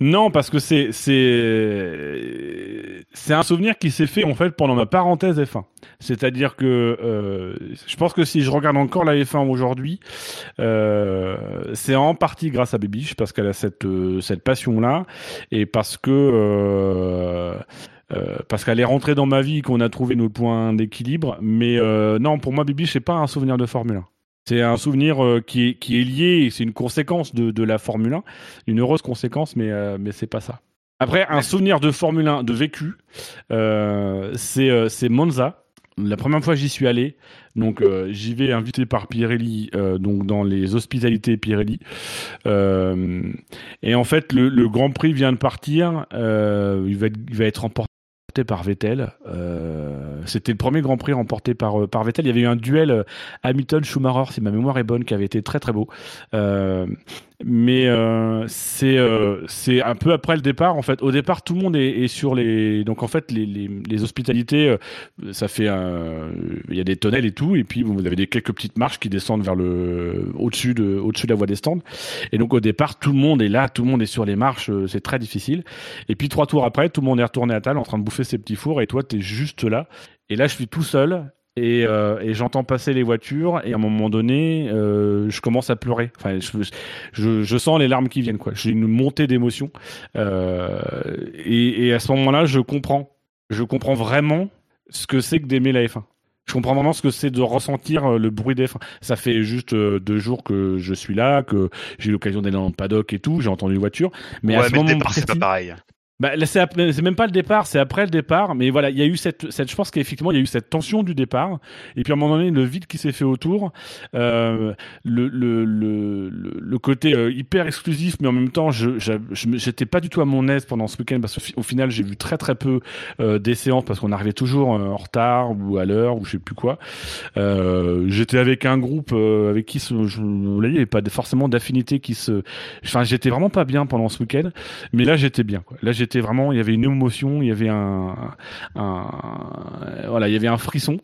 Non, parce que c'est c'est c'est un souvenir qui s'est fait en fait pendant ma parenthèse F1. C'est-à-dire que euh, je pense que si je regarde encore la F1 aujourd'hui, euh, c'est en partie grâce à Bibiche parce qu'elle a cette euh, cette passion là et parce que euh, euh, parce qu'elle est rentrée dans ma vie, qu'on a trouvé nos points d'équilibre. Mais euh, non, pour moi, Bibiche, c'est pas un souvenir de Formule 1. C'est un souvenir euh, qui, est, qui est lié, c'est une conséquence de, de la Formule 1, une heureuse conséquence, mais, euh, mais c'est pas ça. Après, un souvenir de Formule 1 de vécu, euh, c'est euh, c'est Monza. La première fois que j'y suis allé, donc j'y vais invité par Pirelli, donc dans les hospitalités Pirelli. Et en fait, le, le Grand Prix vient de partir. il, va être, il va être remporté par Vettel. Euh, C'était le premier Grand Prix remporté par, euh, par Vettel. Il y avait eu un duel euh, Hamilton-Schumacher, si ma mémoire est bonne, qui avait été très très beau. Mais euh, c'est euh, c'est un peu après le départ. En fait, au départ, tout le monde est, sur les. Donc en fait, les, les, les hospitalités, euh, ça fait un. Il y a des tunnels et tout, et puis vous avez des quelques petites marches qui descendent vers le au-dessus de au-dessus de la voie des stands. Et donc au départ, tout le monde est là, tout le monde est sur les marches. C'est très difficile. Et puis trois tours après, tout le monde est retourné à table en train de bouffer ses petits fours, et toi, t'es juste là. Et là, je suis tout seul. Et, euh, et j'entends passer les voitures et à un moment donné, euh, je commence à pleurer. Enfin, je, je, je sens les larmes qui viennent. quoi. J'ai une montée d'émotion. Euh, et, et à ce moment-là, je comprends. Je comprends vraiment ce que c'est que d'aimer la F1. Je comprends vraiment ce que c'est de ressentir le bruit des F1. Ça fait juste deux jours que je suis là, que j'ai eu l'occasion d'aller dans le paddock et tout. J'ai entendu une voiture. Mais ouais, à ce mais moment c'est pas pareil. Bah, là, c'est même pas le départ, c'est après le départ. Mais voilà, il y a eu cette, cette je pense qu'effectivement, il y a eu cette tension du départ. Et puis à un moment donné, le vide qui s'est fait autour, euh, le, le, le, le, côté euh, hyper exclusif, mais en même temps, je, j'étais pas du tout à mon aise pendant ce week-end parce qu'au final, j'ai vu très très peu euh, des séances parce qu'on arrivait toujours euh, en retard ou à l'heure ou je sais plus quoi. Euh, j'étais avec un groupe euh, avec qui se, je, vous l'avez, il n'y pas forcément d'affinité qui se. Enfin, j'étais vraiment pas bien pendant ce week-end. Mais là, j'étais bien. Quoi. Là, vraiment. Il y avait une émotion, il y avait un, un, voilà, il y avait un frisson.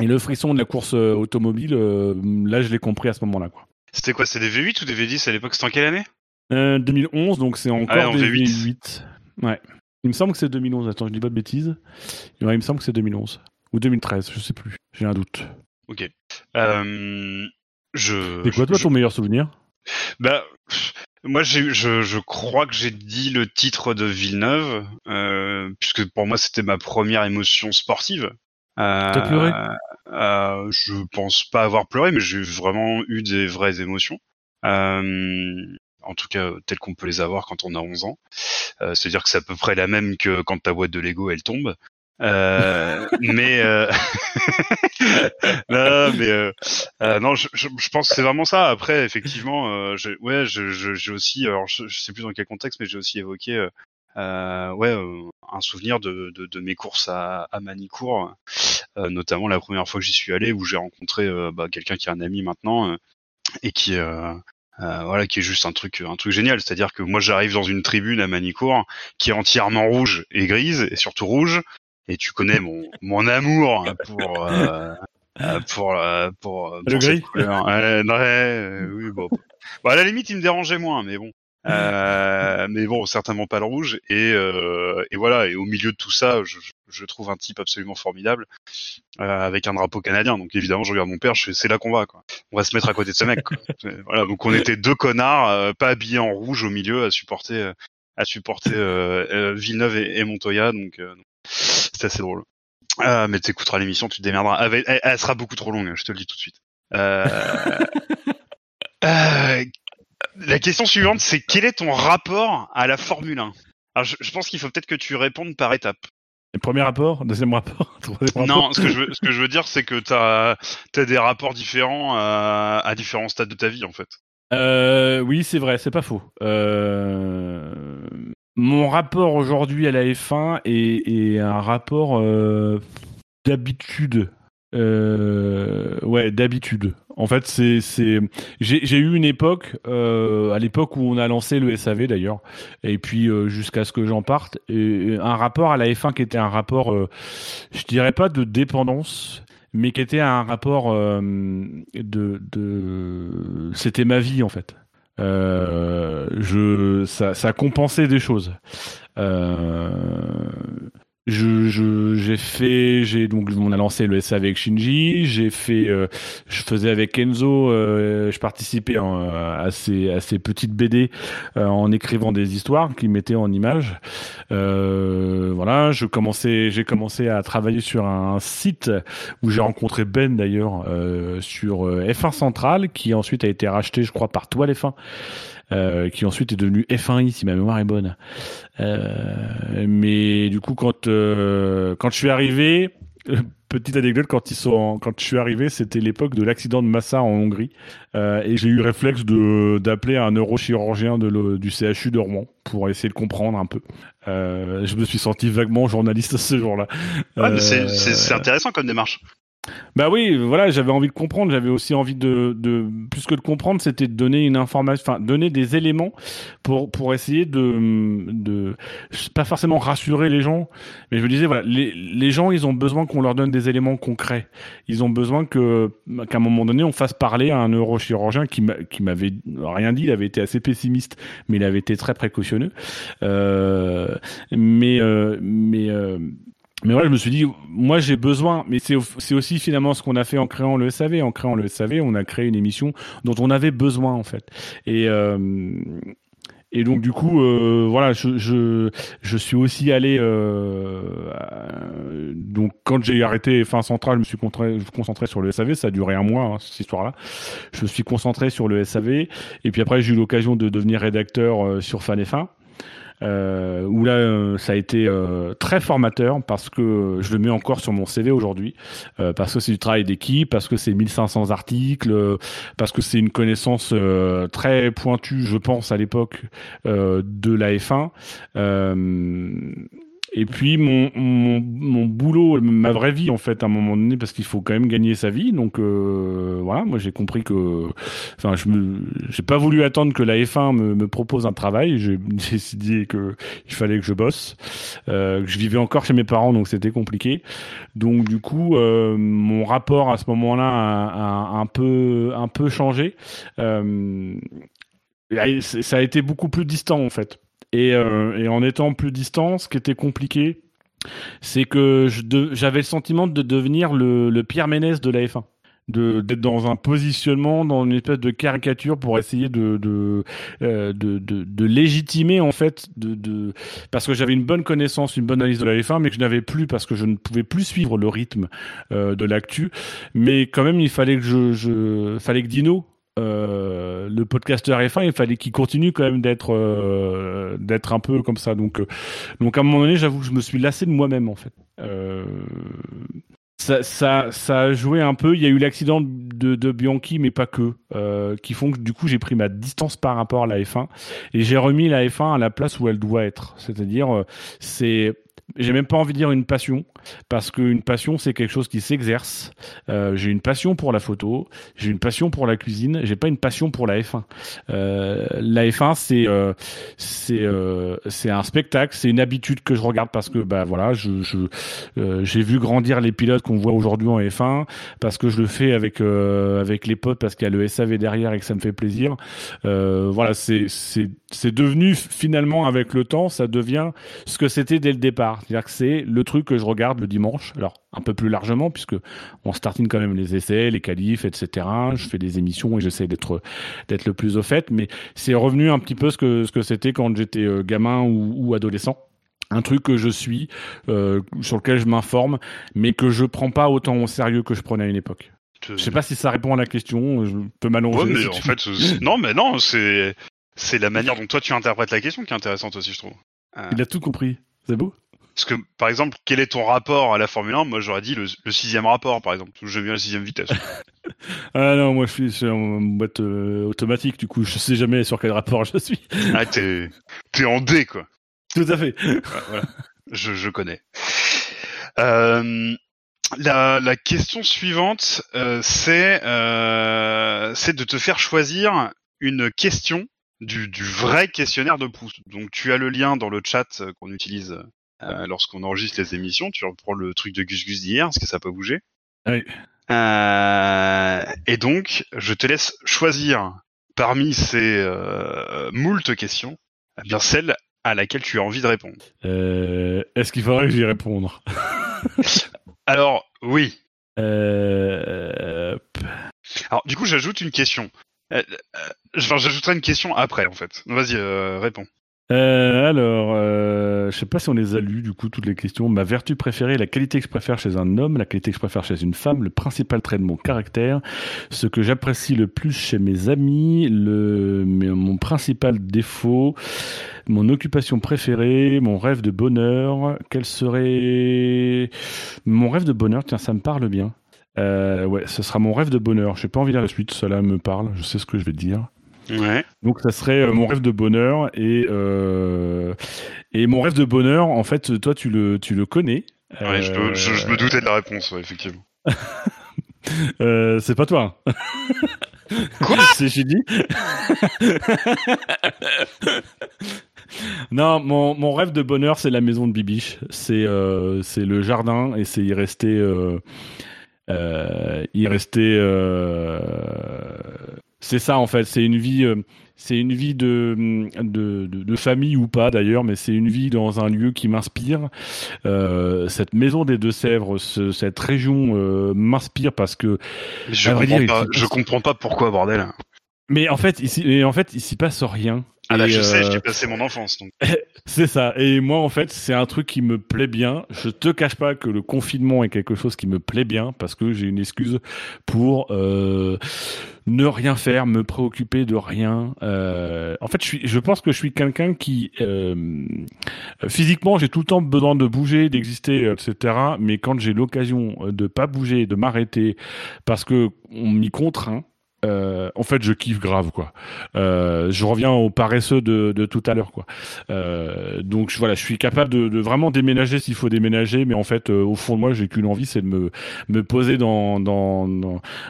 Et le frisson de la course euh, automobile, euh, là, je l'ai compris à ce moment-là. Quoi. C'était quoi C'était des V8 ou des V10 à l'époque? C'était en quelle année? Euh, 2011, donc c'est encore Ah, en des V8. V8. Ouais. Il me semble que c'est 2011. Attends, je dis pas de bêtises. Ouais, il me semble que c'est 2011 ou 2013, je sais plus. J'ai un doute. Ok. Euh, je. C'est quoi toi je- ton meilleur souvenir? Bah, moi, j'ai, je, je crois que j'ai dit le titre de Villeneuve, euh, puisque pour moi, c'était ma première émotion sportive. Euh, T'as pleuré? euh, Je pense pas avoir pleuré, mais j'ai vraiment eu des vraies émotions. Euh, en tout cas, telles qu'on peut les avoir quand on a 11 ans. C'est-à-dire que c'est à peu près la même que quand ta boîte de Lego, elle tombe. Euh, mais euh... non, mais euh, euh, non, je, je, pense que c'est vraiment ça. Après, effectivement, euh, ouais, je- je- j'ai aussi, alors je, sais plus dans quel contexte, mais j'ai aussi évoqué, ouais, un souvenir de, de, de mes courses à, à Manicourt, notamment la première fois que j'y suis allé, où j'ai rencontré bah, quelqu'un qui est un ami maintenant et qui, euh, voilà, qui est juste un truc, un truc génial. C'est-à-dire que moi, j'arrive dans une tribune à Manicourt qui est entièrement rouge et grise, et surtout rouge. Et tu connais mon, mon amour pour euh, euh, pour euh, pour, pour Le gris. Ouais, ouais, euh, oui, bon. Bon, à la limite, il me dérangeait moins, mais bon. Euh, mais bon, certainement pas le rouge. Et, euh, et voilà. Et au milieu de tout ça, je, je- trouve un type absolument formidable euh, avec un drapeau canadien. Donc évidemment, je regarde mon père. Je c'est là qu'on va. Quoi. On va se mettre à côté de ce mec. Quoi. voilà. Donc on était deux connards, euh, pas habillés en rouge au milieu, à supporter euh, à supporter euh, euh, Villeneuve et, et Montoya. Donc euh, c'est assez drôle. Euh, mais t'écouteras l'émission, tu te démerderas. Elle, elle- elle sera beaucoup trop longue, je te le dis tout de suite. Euh, euh, la question suivante, c'est quel est ton rapport à la Formule 1 Alors, je, je pense qu'il faut peut-être que tu répondes par étapes. Premier rapport, deuxième rapport, troisième Non, rapport. ce que je veux, ce que je veux dire, c'est que t'as as des rapports différents à, à différents stades de ta vie, en fait. Euh, oui, c'est vrai, c'est pas faux. Euh, mon rapport aujourd'hui à la F1 est, un rapport euh, d'habitude. Euh, ouais, d'habitude. En fait, j'ai eu une époque euh, à l'époque où on a lancé le SAV d'ailleurs, et puis jusqu'à ce que j'en parte, un rapport à la F1 qui était un rapport, je dirais pas de dépendance, mais qui était un rapport de c'était ma vie en fait. Euh, je ça ça compensait des choses. Euh, je, je, j'ai fait, j'ai donc on a lancé le SA avec Shinji, j'ai fait, euh, je faisais avec Kenzo, euh, je participais en, à ces à ces petites BD euh, en écrivant des histoires qui mettaient en images. Euh, voilà, je commençais, j'ai commencé à travailler sur un site où j'ai rencontré Ben d'ailleurs euh, sur F1 Central, qui ensuite a été racheté, je crois, par Toile F1 euh, qui ensuite est devenu F1i si ma mémoire est bonne. Euh, mais du coup, quand euh, quand je suis arrivé, petite anecdote quand ils sont quand je suis arrivé c'était l'époque de l'accident de Massa en Hongrie. Euh, et j'ai eu le réflexe de d'appeler un neurochirurgien de le, du CHU de Rouen pour essayer de comprendre un peu. Euh, je me suis senti vaguement journaliste ce jour-là. Ouais, c'est intéressant comme démarche bah oui, voilà, j'avais envie de comprendre, j'avais aussi envie de, de, plus que de comprendre, c'était de donner une information, enfin, donner des éléments pour, pour essayer de, de, pas forcément rassurer les gens, mais je me disais, voilà, les, les gens, ils ont besoin qu'on leur donne des éléments concrets. Ils ont besoin que, qu'à un moment donné, on fasse parler à un neurochirurgien qui m'avait rien dit, il avait été assez pessimiste, mais il avait été très précautionneux. Euh, mais, euh, mais, euh, mais voilà, je me suis dit, moi j'ai besoin, mais c'est aussi finalement ce qu'on a fait en créant le SAV. En créant le SAV, on a créé une émission dont on avait besoin en fait. Et euh, et donc du coup, euh, voilà, je, je, je suis aussi allé. Euh, donc quand j'ai arrêté fin centrale, je me suis concentré, concentré sur le SAV. Ça a duré un mois hein, cette histoire-là. Je me suis concentré sur le SAV. Et puis après, j'ai eu l'occasion de devenir rédacteur euh, sur Fan F1 euh, où là euh, ça a été euh, très formateur parce que je le mets encore sur mon CV aujourd'hui euh, parce que c'est du travail d'équipe parce que c'est 1500 articles parce que c'est une connaissance très pointue je pense à l'époque de la F1 et puis mon, mon, mon, boulot, ma vraie vie en fait, à un moment donné, parce qu'il faut quand même gagner sa vie. Donc euh, voilà, moi j'ai compris que, enfin, je me, j'ai pas voulu attendre que la F1 me, me propose un travail. J'ai décidé que il fallait que je bosse. Euh, je vivais encore chez mes parents, donc c'était compliqué. Donc du coup, euh, mon rapport à ce moment-là a, a, un peu, un peu changé. Euh, ça a été beaucoup plus distant en fait. Et, euh, et, en étant plus distant, ce qui était compliqué, c'est que j'avais le sentiment de devenir le, Pierre Ménès de la F1 d'être dans un positionnement, dans une espèce de caricature pour essayer de de, euh, de, de, de, légitimer en fait, de, de parce que j'avais une bonne connaissance, une bonne analyse de la F1, mais que je n'avais plus parce que je ne pouvais plus suivre le rythme euh, de l'actu. Mais quand même, il fallait que je, je fallait que Dino euh, le podcasteur F1, il fallait qu'il continue quand même d'être euh, d'être un peu comme ça. Donc, euh, donc à un moment donné, j'avoue que je me suis lassé de moi-même en fait. Ça, ça, ça a joué un peu. Il y a eu l'accident de, de Bianchi, mais pas que, qui font que du coup j'ai pris ma distance par rapport à la F1 et j'ai remis la F1 à la place où elle doit être. C'est-à-dire, c'est j'ai même pas envie de dire une passion, parce qu'une passion, c'est quelque chose qui s'exerce. Euh, j'ai une passion pour la photo, j'ai une passion pour la cuisine, j'ai pas une passion pour la F1. Euh, la F1, c'est euh, c'est un spectacle, c'est une habitude que je regarde parce que bah voilà, je j'ai vu grandir les pilotes qu'on voit aujourd'hui en F1, parce que je le fais avec avec les potes, parce qu'il y a le SAV derrière et que ça me fait plaisir. voilà, c'est devenu finalement avec le temps, ça devient ce que c'était dès le départ. C'est-à-dire que c'est le truc que je regarde le dimanche, alors un peu plus largement, puisque on startine quand même les essais, les qualifs, etc. Je fais des émissions et j'essaie d'être d'être le plus au fait, mais c'est revenu un petit peu ce que ce que c'était quand j'étais euh, gamin ou, ou adolescent un truc que je suis, euh, sur lequel je m'informe, mais que je prends pas autant au sérieux que je prenais à une époque. Je sais pas si ça répond à la question, je peux m'allonger. Ouais, mais en fait, non, mais non, c'est c'est la manière dont toi tu interprètes la question qui est intéressante aussi, je trouve. Euh... Il a tout compris, c'est beau. Parce que, par exemple, quel est ton rapport à la Formule 1 Moi, j'aurais dit le, le sixième rapport, par exemple. J'aime bien la sixième vitesse. Ah non, moi je suis sur une boîte euh, automatique, du coup je sais jamais sur quel rapport je suis. ah, t'es, t'es en D, quoi. Tout à fait. Ouais, voilà. Je, je connais. Euh, la, la question suivante, euh, c'est, euh, c'est de te faire choisir une question du, du vrai questionnaire de Proust. Donc tu as le lien dans le chat euh, qu'on utilise euh, lorsqu'on enregistre les émissions. Tu reprends le truc de Gus Gus d'hier, parce que ça n'a pas bougé? Oui. Euh, et donc, je te laisse choisir parmi ces euh, moult questions, eh bien celle à laquelle tu as envie de répondre. Euh, Est-ce qu'il faudrait que j'y réponde? Alors, oui. euh... Alors, du coup, j'ajoute une question. J'ajouterai une question après, en fait. Vas-y, réponds. Euh, alors, euh, je sais pas si on les a lues, du coup, toutes les questions. Ma vertu préférée, la qualité que je préfère chez un homme, la qualité que je préfère chez une femme, le principal trait de mon caractère, ce que j'apprécie le plus chez mes amis, le, mon principal défaut, mon occupation préférée, mon rêve de bonheur, quel serait mon rêve de bonheur? Tiens, ça me parle bien. Euh, ouais, ce sera mon rêve de bonheur. J'ai pas envie de la suite, cela me parle. Je sais ce que je vais dire. Ouais. Donc ça serait euh, mon rêve de bonheur et euh, et mon rêve de bonheur. En fait, toi tu le tu le connais. Ouais, je, me- je, je me doutais de la réponse, ouais, effectivement. euh, c'est pas toi. Quoi? C'est Chidi. non, mon, mon rêve de bonheur, c'est la maison de Bibiche. C'est euh, c'est le jardin et c'est y rester. Euh, y rester. C'est ça en fait. C'est une vie. euh, c'est une vie de, de, de, de famille ou pas d'ailleurs, mais c'est une vie dans un lieu qui m'inspire. Euh, cette maison des Deux-Sèvres, ce- cette région euh, m'inspire parce que je, comprends dire, pas, il je comprends pas pourquoi, bordel. Mais en fait, ici, en fait, il s'y passe rien. Ah là, Et, je sais, euh, j'ai passé mon enfance, donc. C'est ça. Et moi, en fait, c'est un truc qui me plaît bien. Je te cache pas que le confinement est quelque chose qui me plaît bien parce que j'ai une excuse pour euh, ne rien faire, me préoccuper de rien. Euh, en fait, je suis, je pense que je suis quelqu'un qui, euh, physiquement, j'ai tout le temps besoin de bouger, d'exister, etc. Mais quand j'ai l'occasion de pas bouger, de m'arrêter parce que on m'y contraint. Euh, en fait, je kiffe grave, quoi. Euh, je reviens au paresseux de, de tout à l'heure, quoi. Euh, donc voilà, je suis capable de, de vraiment déménager s'il faut déménager, mais en fait, euh, au fond de moi, j'ai qu'une envie, c'est de me, me poser dans, dans,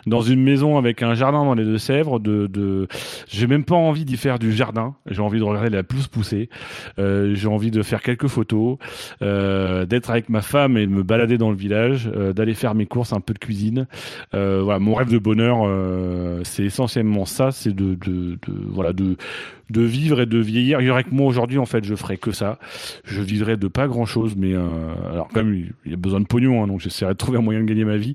dans, une maison avec un jardin dans les Deux-Sèvres. De, de, j'ai même pas envie d'y faire du jardin. J'ai envie de regarder la pelouse pousser. Euh, j'ai envie de faire quelques photos, euh, d'être avec ma femme et de me balader dans le village, d'aller faire mes courses, un peu de cuisine. Voilà, mon rêve de bonheur, euh, c'est essentiellement ça, c'est de, de, de voilà de de vivre et de vieillir. Il y aurait que moi aujourd'hui, en fait, je ferais que ça. Je vivrais de pas grand chose, mais euh, alors quand même, il y a besoin de pognon, hein, donc j'essaierai de trouver un moyen de gagner ma vie.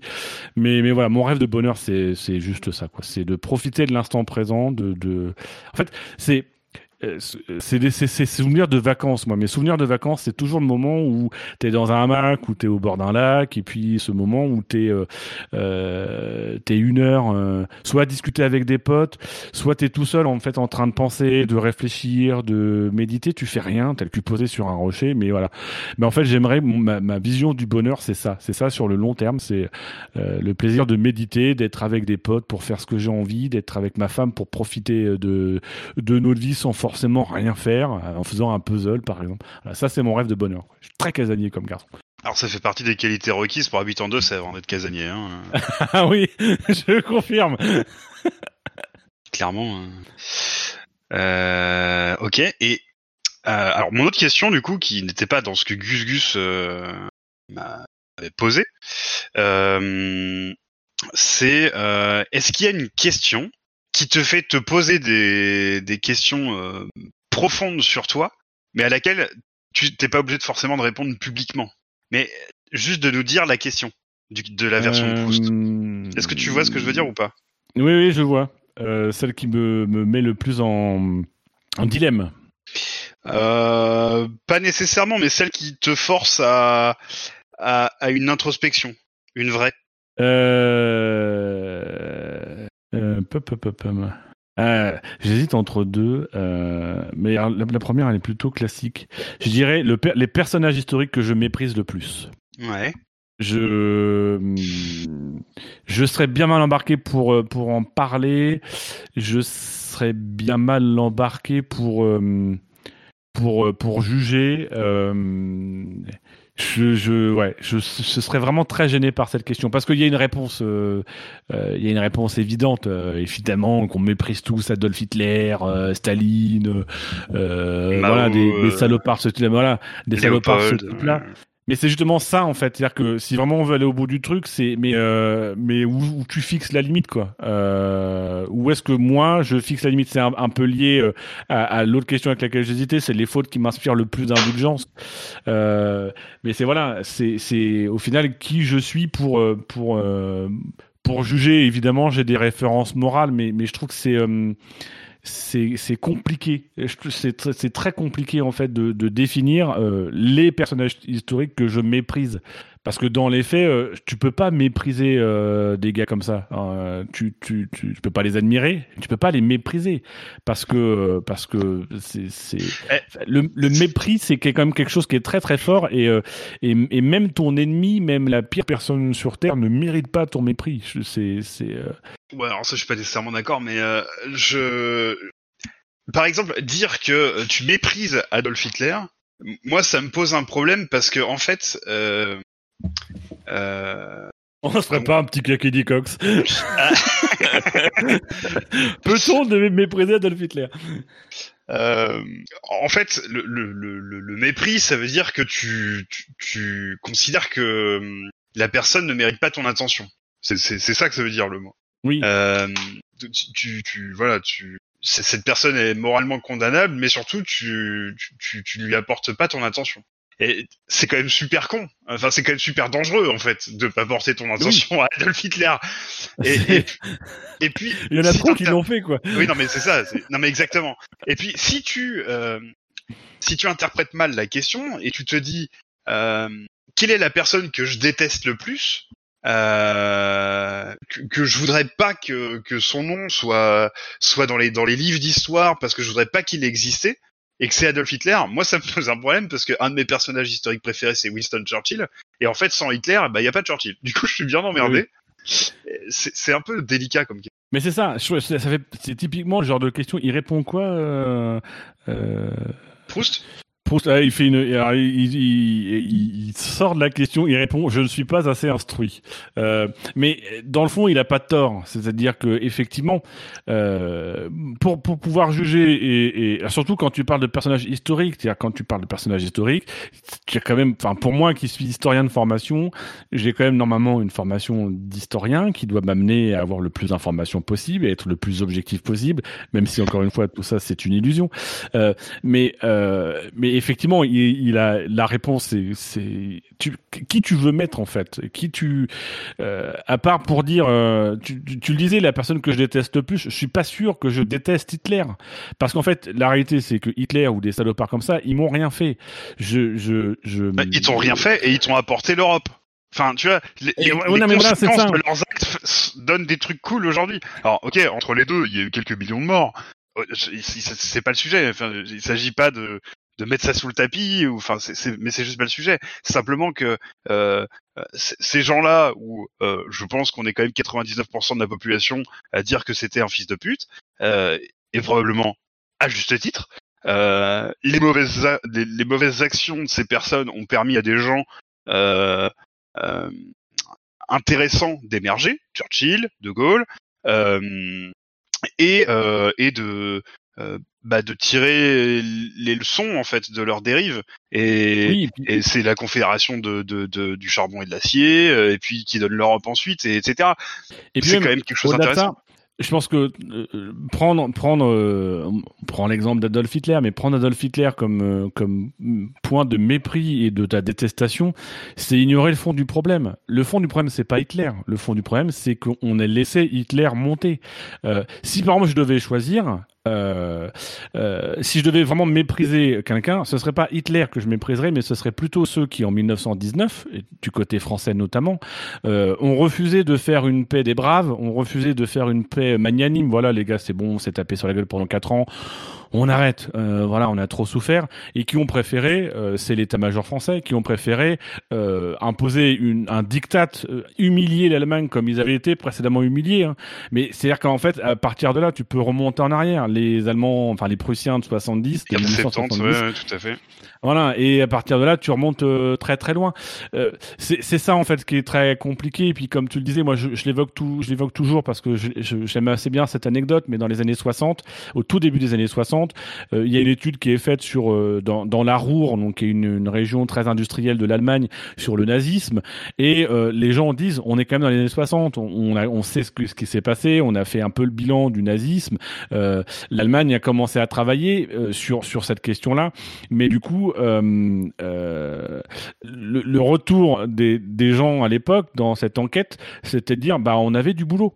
Mais mais voilà, mon rêve de bonheur, c'est c'est juste ça, quoi. C'est de profiter de l'instant présent, de de. En fait, c'est euh, c'est des c'est- c'est souvenirs de vacances moi. Mes souvenirs de vacances c'est toujours le moment où t'es dans un hamac ou t'es au bord d'un lac et puis ce moment où t'es euh, euh, une heure euh, soit à discuter avec des potes soit t'es tout seul en fait en train de penser de réfléchir de méditer. Tu fais rien t'es le cul posé sur un rocher mais voilà. Mais en fait j'aimerais ma, ma vision du bonheur c'est ça. C'est ça sur le long terme c'est euh, le plaisir de méditer d'être avec des potes pour faire ce que j'ai envie d'être avec ma femme pour profiter euh, de de notre vie sans forcément rien faire, euh, en faisant un puzzle par exemple. Ça c'est mon rêve de bonheur. Je suis très casanier comme garçon. Alors, ça fait partie des qualités requises pour habitant de Sèvres, d'être casanier, hein. ah oui, je confirme. clairement. hein. Euh, ok. Et euh, alors mon autre question du coup, qui n'était pas dans ce que Gus Gus euh, m'avait posé, c'est est-ce qu'il y a une question qui te fait te poser des, des questions euh, profondes sur toi, mais à laquelle tu t'es pas obligé de forcément de répondre publiquement, mais juste de nous dire la question du, de la version de Proust. Euh, Est-ce que tu vois ce que je veux dire ou pas? Oui, oui, je vois. Euh, celle qui me, me met le plus en, en dilemme. Pas nécessairement, mais celle qui te force à, à, à une introspection, une vraie. Euh... Euh. Euh, J'hésite entre deux, euh, mais la, la, première elle est plutôt classique. Je dirais le, les personnages historiques que je méprise le plus. Ouais. Je je serais bien mal embarqué pour pour en parler. Je serais bien mal embarqué pour pour pour juger. Euh, je, je, ouais, je, je, serais vraiment très gêné par cette question parce qu'il y a une réponse, euh, euh, il y a une réponse évidente, euh, évidemment qu'on méprise tous Adolf Hitler, euh, Staline, euh, voilà, des, des salopards, ce, voilà, des salopards, ce type-là. Mais c'est justement ça en fait, c'est-à-dire que si vraiment on veut aller au bout du truc, c'est mais euh, mais où, tu fixes la limite quoi euh, Où est-ce que moi je fixe la limite? C'est un, peu lié euh, à, à l'autre question avec laquelle j'hésitais, c'est les fautes qui m'inspirent le plus d'indulgence. Euh, mais c'est voilà, c'est c'est au final qui je suis pour euh, pour pour juger. Évidemment, j'ai des références morales, mais mais je trouve que c'est c'est compliqué. C'est très compliqué en fait de, définir euh, les personnages historiques que je méprise. Parce que dans les faits, euh, tu peux pas mépriser euh, des gars comme ça. Euh, tu, tu, tu, tu, peux pas les admirer, tu peux pas les mépriser. Parce que parce que c'est eh, le, le mépris, c'est quand même quelque chose qui est très très fort et, et, et même ton ennemi, même la pire personne sur terre, ne mérite pas ton mépris. C'est c'est. Ouais, alors ça, je suis pas nécessairement d'accord, mais je. Par exemple, dire que tu méprises Adolf Hitler, moi, ça me pose un problème parce que, en fait. Euh, euh... On ne ferait pas un petit claquetis Cox Peut-on mépriser Adolf Hitler? Euh, en fait, le, le, le, le, mépris, ça veut dire que tu, tu, tu, considères que hum, la personne ne mérite pas ton attention. C'est ça que ça veut dire le mot. Oui. Euh, tu, tu, voilà, tu, cette personne est moralement condamnable, mais surtout tu, tu, tu lui apportes pas ton attention. Et c'est quand même super con. Enfin, c'est quand même super dangereux en fait de pas porter ton attention oui. à Adolf Hitler. Et, et, et, puis il y en a si trop qui l'ont fait quoi. Oui, non mais c'est ça. Non mais exactement. Et puis si tu euh, si tu interprètes mal la question et tu te dis euh, quelle est la personne que je déteste le plus, euh, que, que, je voudrais pas que, que son nom soit soit dans les dans les livres d'histoire parce que je voudrais pas qu'il existait et que c'est Adolf Hitler, moi ça me pose un problème parce que un de mes personnages historiques préférés c'est Winston Churchill et en fait sans Hitler bah il y a pas de Churchill. Du coup je suis bien emmerdé. Oui. C'est un peu délicat comme question. Mais c'est ça, ça fait c'est typiquement le genre de question. Il répond quoi euh, euh... Proust? Il sort de la question, il répond je ne suis pas assez instruit. Euh, mais dans le fond, il a pas tort. C'est-à-dire que effectivement, euh, pour pour pouvoir juger et, surtout quand tu parles de personnages historiques, c'est-à-dire quand tu parles de personnages historiques, quand même, pour moi qui suis historien de formation, j'ai quand même normalement une formation d'historien qui doit m'amener à avoir le plus d'informations possible et être le plus objectif possible, même si encore une fois tout ça c'est une illusion. Euh, mais mais effectivement, il, il, a la réponse, c'est qui tu veux mettre en fait, qui tu, euh, à part pour dire, euh, tu, tu, tu, le disais, la personne que je déteste le plus, je suis pas sûr que je déteste Hitler, parce qu'en fait, la réalité c'est que Hitler ou des salopards comme ça, ils m'ont rien fait. Je, je, je. Bah, ils t'ont rien fait et ils t'ont apporté l'Europe. Enfin, tu vois, les, les, les non, conséquences voilà, de leurs actes donnent des trucs cool aujourd'hui. Alors, ok, entre les deux, il y a eu quelques millions de morts. C'est pas le sujet. Enfin, il s'agit pas de de mettre ça sous le tapis ou enfin c'est mais c'est juste pas le sujet. Simplement que euh, ces gens-là où euh, je pense qu'on est quand même 99% de la population à dire que c'était un fils de pute euh, et probablement à juste titre euh, les mauvaises les, les, mauvaises actions de ces personnes ont permis à des gens euh, euh, intéressants d'émerger Churchill De Gaulle et et de euh, bah, de tirer les leçons en fait de leur dérive et, oui, et, puis... et c'est la confédération de, de, de, du charbon et de l'acier euh, et puis qui donne l'Europe ensuite et etc et puis c'est quand même quelque chose d'intéressant je pense que euh, prendre prendre euh, l'exemple d'Adolf Hitler, mais prendre Adolf Hitler comme euh, comme point de mépris et de ta détestation, c'est ignorer le fond du problème. Le fond du problème, c'est pas Hitler. Le fond du problème, c'est qu'on a laissé Hitler monter. Si par exemple je devais choisir, euh, euh, si je devais vraiment mépriser quelqu'un, ce serait pas Hitler que je mépriserais, mais ce serait plutôt ceux qui, en 1919, du côté français notamment, euh, ont refusé de faire une paix des braves, ont refusé de faire une paix magnanime. Voilà, les gars, c'est bon, on s'est tapé sur la gueule pendant quatre ans on arrête, euh, voilà, on a trop souffert, et qui ont préféré, euh, c'est l'état-major français, qui ont préféré euh, imposer une, un diktat, humilier l'Allemagne comme ils avaient été précédemment humiliés. Hein. Mais c'est-à-dire qu'en fait, à partir de là, tu peux remonter en arrière. Les Allemands, enfin les Prussiens de 70, de 70, ouais, tout à fait. Voilà, et à partir de là, tu remontes très très loin. c'est ça en fait qui est très compliqué. Et puis comme tu le disais, moi je, je l'évoque tout, je l'évoque toujours parce que j'aime assez bien cette anecdote. Mais dans les années 60, au tout début des années 60 euh, il y a une étude qui est faite sur euh, dans, dans la Ruhr, donc qui est une, région très industrielle de l'Allemagne, sur le nazisme. Et euh, les gens disent, on est quand même dans les années 60, on, on, sait ce, qui s'est passé, on a fait un peu le bilan du nazisme. L'Allemagne a commencé à travailler sur sur cette question-là, mais du coup, le, le, retour des, des gens à l'époque dans cette enquête, c'était de dire, bah on avait du boulot.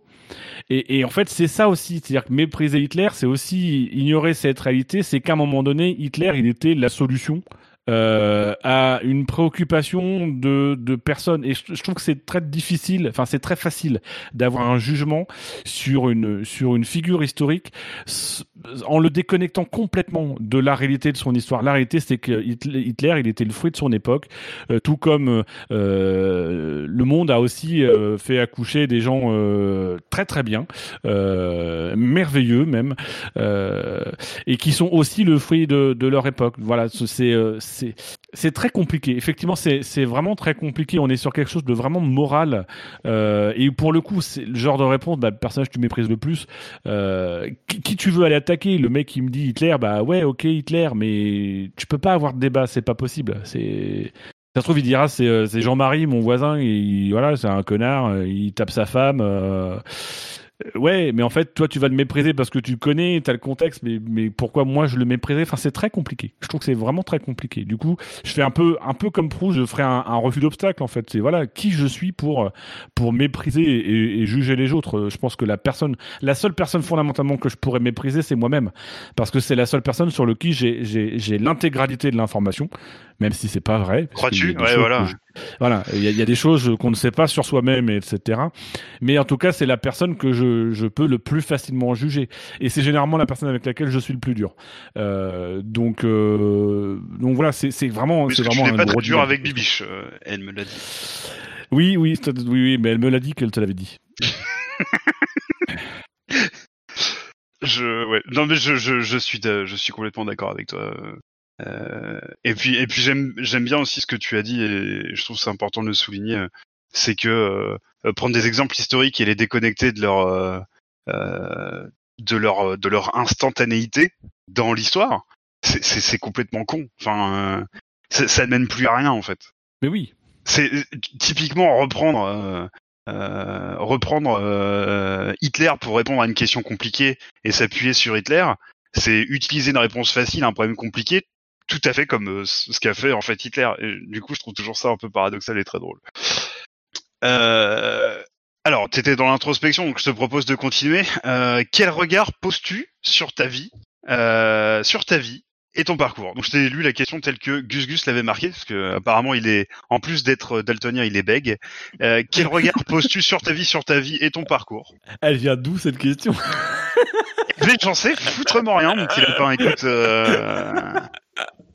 Et, en fait, c'est ça aussi, c'est-à-dire que mépriser Hitler, c'est aussi ignorer cette réalité, c'est qu'à un moment donné, Hitler, il était la solution euh, à une préoccupation de, personnes. Et je, trouve que c'est très difficile, enfin c'est très facile d'avoir un jugement sur une sur une figure historique en le déconnectant complètement de la réalité de son histoire. La réalité, c'est que Hitler, il était le fruit de son époque, euh, tout comme euh, le monde a aussi euh, fait accoucher des gens euh, très très bien, merveilleux même, et qui sont aussi le fruit de, leur époque. Voilà, c'est c'est très compliqué. Effectivement, c'est vraiment très compliqué. On est sur quelque chose de vraiment moral. Euh, et pour le coup, c'est le genre de réponse, bah, personnage que tu méprises le plus. Euh, qui, tu veux aller Le mec qui me dit Hitler, bah ouais, ok Hitler, mais tu peux pas avoir de débat, c'est pas possible. C'est ça se trouve, il dira c'est euh, Jean-Marie, mon voisin, voilà, c'est un connard, il tape sa femme. Euh, ouais, mais en fait, toi, tu vas le mépriser parce que tu connais, tu as le contexte, mais, mais pourquoi moi je le mépriserais? Enfin, c'est très compliqué. Je trouve que c'est vraiment très compliqué. Du coup, je fais un peu, un peu comme Proust, je ferai un, un refus d'obstacle, en fait. C'est voilà, qui je suis pour, pour mépriser et, et, juger les autres. Je pense que la personne, la seule personne fondamentalement que je pourrais mépriser, c'est moi-même. Parce que c'est la seule personne sur le qui j'ai l'intégralité de l'information même si c'est pas vrai. Crois-tu? Ouais, voilà. Voilà, il y, a des choses qu'on ne sait pas sur soi-même, etc. Mais en tout cas, c'est la personne que je, je, peux le plus facilement juger. Et c'est généralement la personne avec laquelle je suis le plus dur. Euh, donc, euh, donc voilà, c'est vraiment, c'est vraiment tu pas gros dur avec Bibiche. Euh, elle me l'a dit. Oui, oui, oui, oui, mais elle me l'a dit qu'elle te l'avait dit. je, ouais, non mais je, je, je suis, je suis complètement d'accord avec toi. Euh, et puis, et puis j'aime, j'aime bien aussi ce que tu as dit, et je trouve c'est important de le souligner, c'est que euh, prendre des exemples historiques et les déconnecter de leur, euh, de leur, de leur instantanéité dans l'histoire, c'est, c'est, complètement con. Enfin, ça, ça ne mène plus à rien en fait. Mais oui. C'est typiquement reprendre. Euh, reprendre euh, Hitler pour répondre à une question compliquée et s'appuyer sur Hitler, c'est utiliser une réponse facile à un problème compliqué tout à fait comme euh, ce qu'a fait en fait Hitler. Et du coup, je trouve toujours ça un peu paradoxal et très drôle. Euh, alors, tu étais dans l'introspection, donc je te propose de continuer. Euh, quel regard poses-tu sur ta vie, euh, sur ta vie et ton parcours? Donc, je t'ai lu la question telle que Gus Gus l'avait marqué, parce que apparemment, il est, en plus d'être daltonien, il est bègue. Euh, quel regard poses-tu sur ta vie, sur ta vie et ton parcours? Elle vient d'où cette question? J'en sais foutrement rien, donc il a pas écoute. Euh...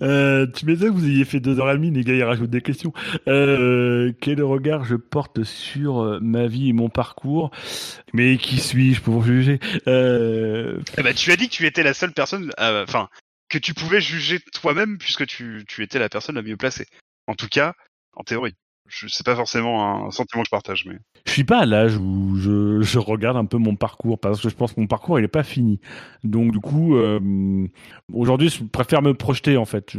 Euh, tu m'étonnes que vous ayez fait deux heures et demie, les gars, ils rajoutent des questions. Euh, quel regard je porte sur euh, ma vie et mon parcours? Mais qui suis-je pour juger? Euh... eh ben, Tu as dit que tu étais la seule personne, euh, enfin, que tu pouvais juger toi-même puisque tu, tu étais la personne la mieux placée. En tout cas, en théorie je sais pas forcément un sentiment que je partage, mais je suis pas à l'âge où je, je, regarde un peu mon parcours parce que je pense que mon parcours il est pas fini. Donc du coup, euh, aujourd'hui, je préfère me projeter en fait.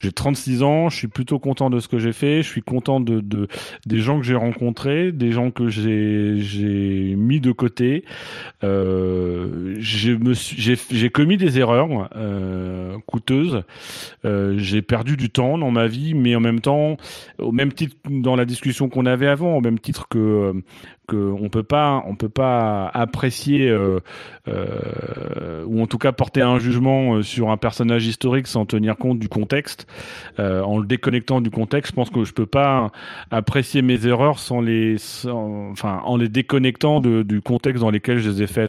J'ai 36 ans, je suis plutôt content de ce que j'ai fait, je suis content de, de des gens que j'ai rencontrés, des gens que j'ai mis de côté. Euh, j'ai commis des erreurs euh, coûteuses. Euh, j'ai perdu du temps dans ma vie, mais en même temps, au même titre dans la discussion qu'on avait avant, au même titre que que on peut pas, on peut pas apprécier euh, euh, ou en tout cas porter un jugement euh, sur un personnage historique sans tenir compte du contexte, en le déconnectant du contexte. Je pense que je peux pas apprécier mes erreurs sans les, enfin, en les déconnectant de- du contexte dans lequel je les ai faites.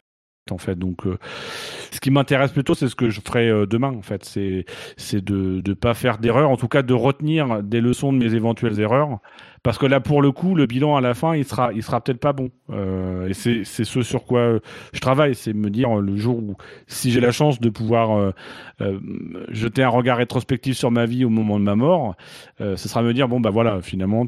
En fait, donc, ce qui m'intéresse plutôt, c'est ce que je ferai demain. En fait, c'est c'est de ne pas faire d'erreurs, en tout cas de retenir des leçons de mes éventuelles erreurs. Parce que là, pour le coup, le bilan à la fin, il sera, il sera peut-être pas bon. Euh, et c'est c'est ce sur quoi euh, je travaille, c'est me dire le jour où, si j'ai la chance de pouvoir euh, euh, jeter un regard rétrospectif sur ma vie au moment de ma mort, euh, ce sera me dire bon bah voilà, finalement,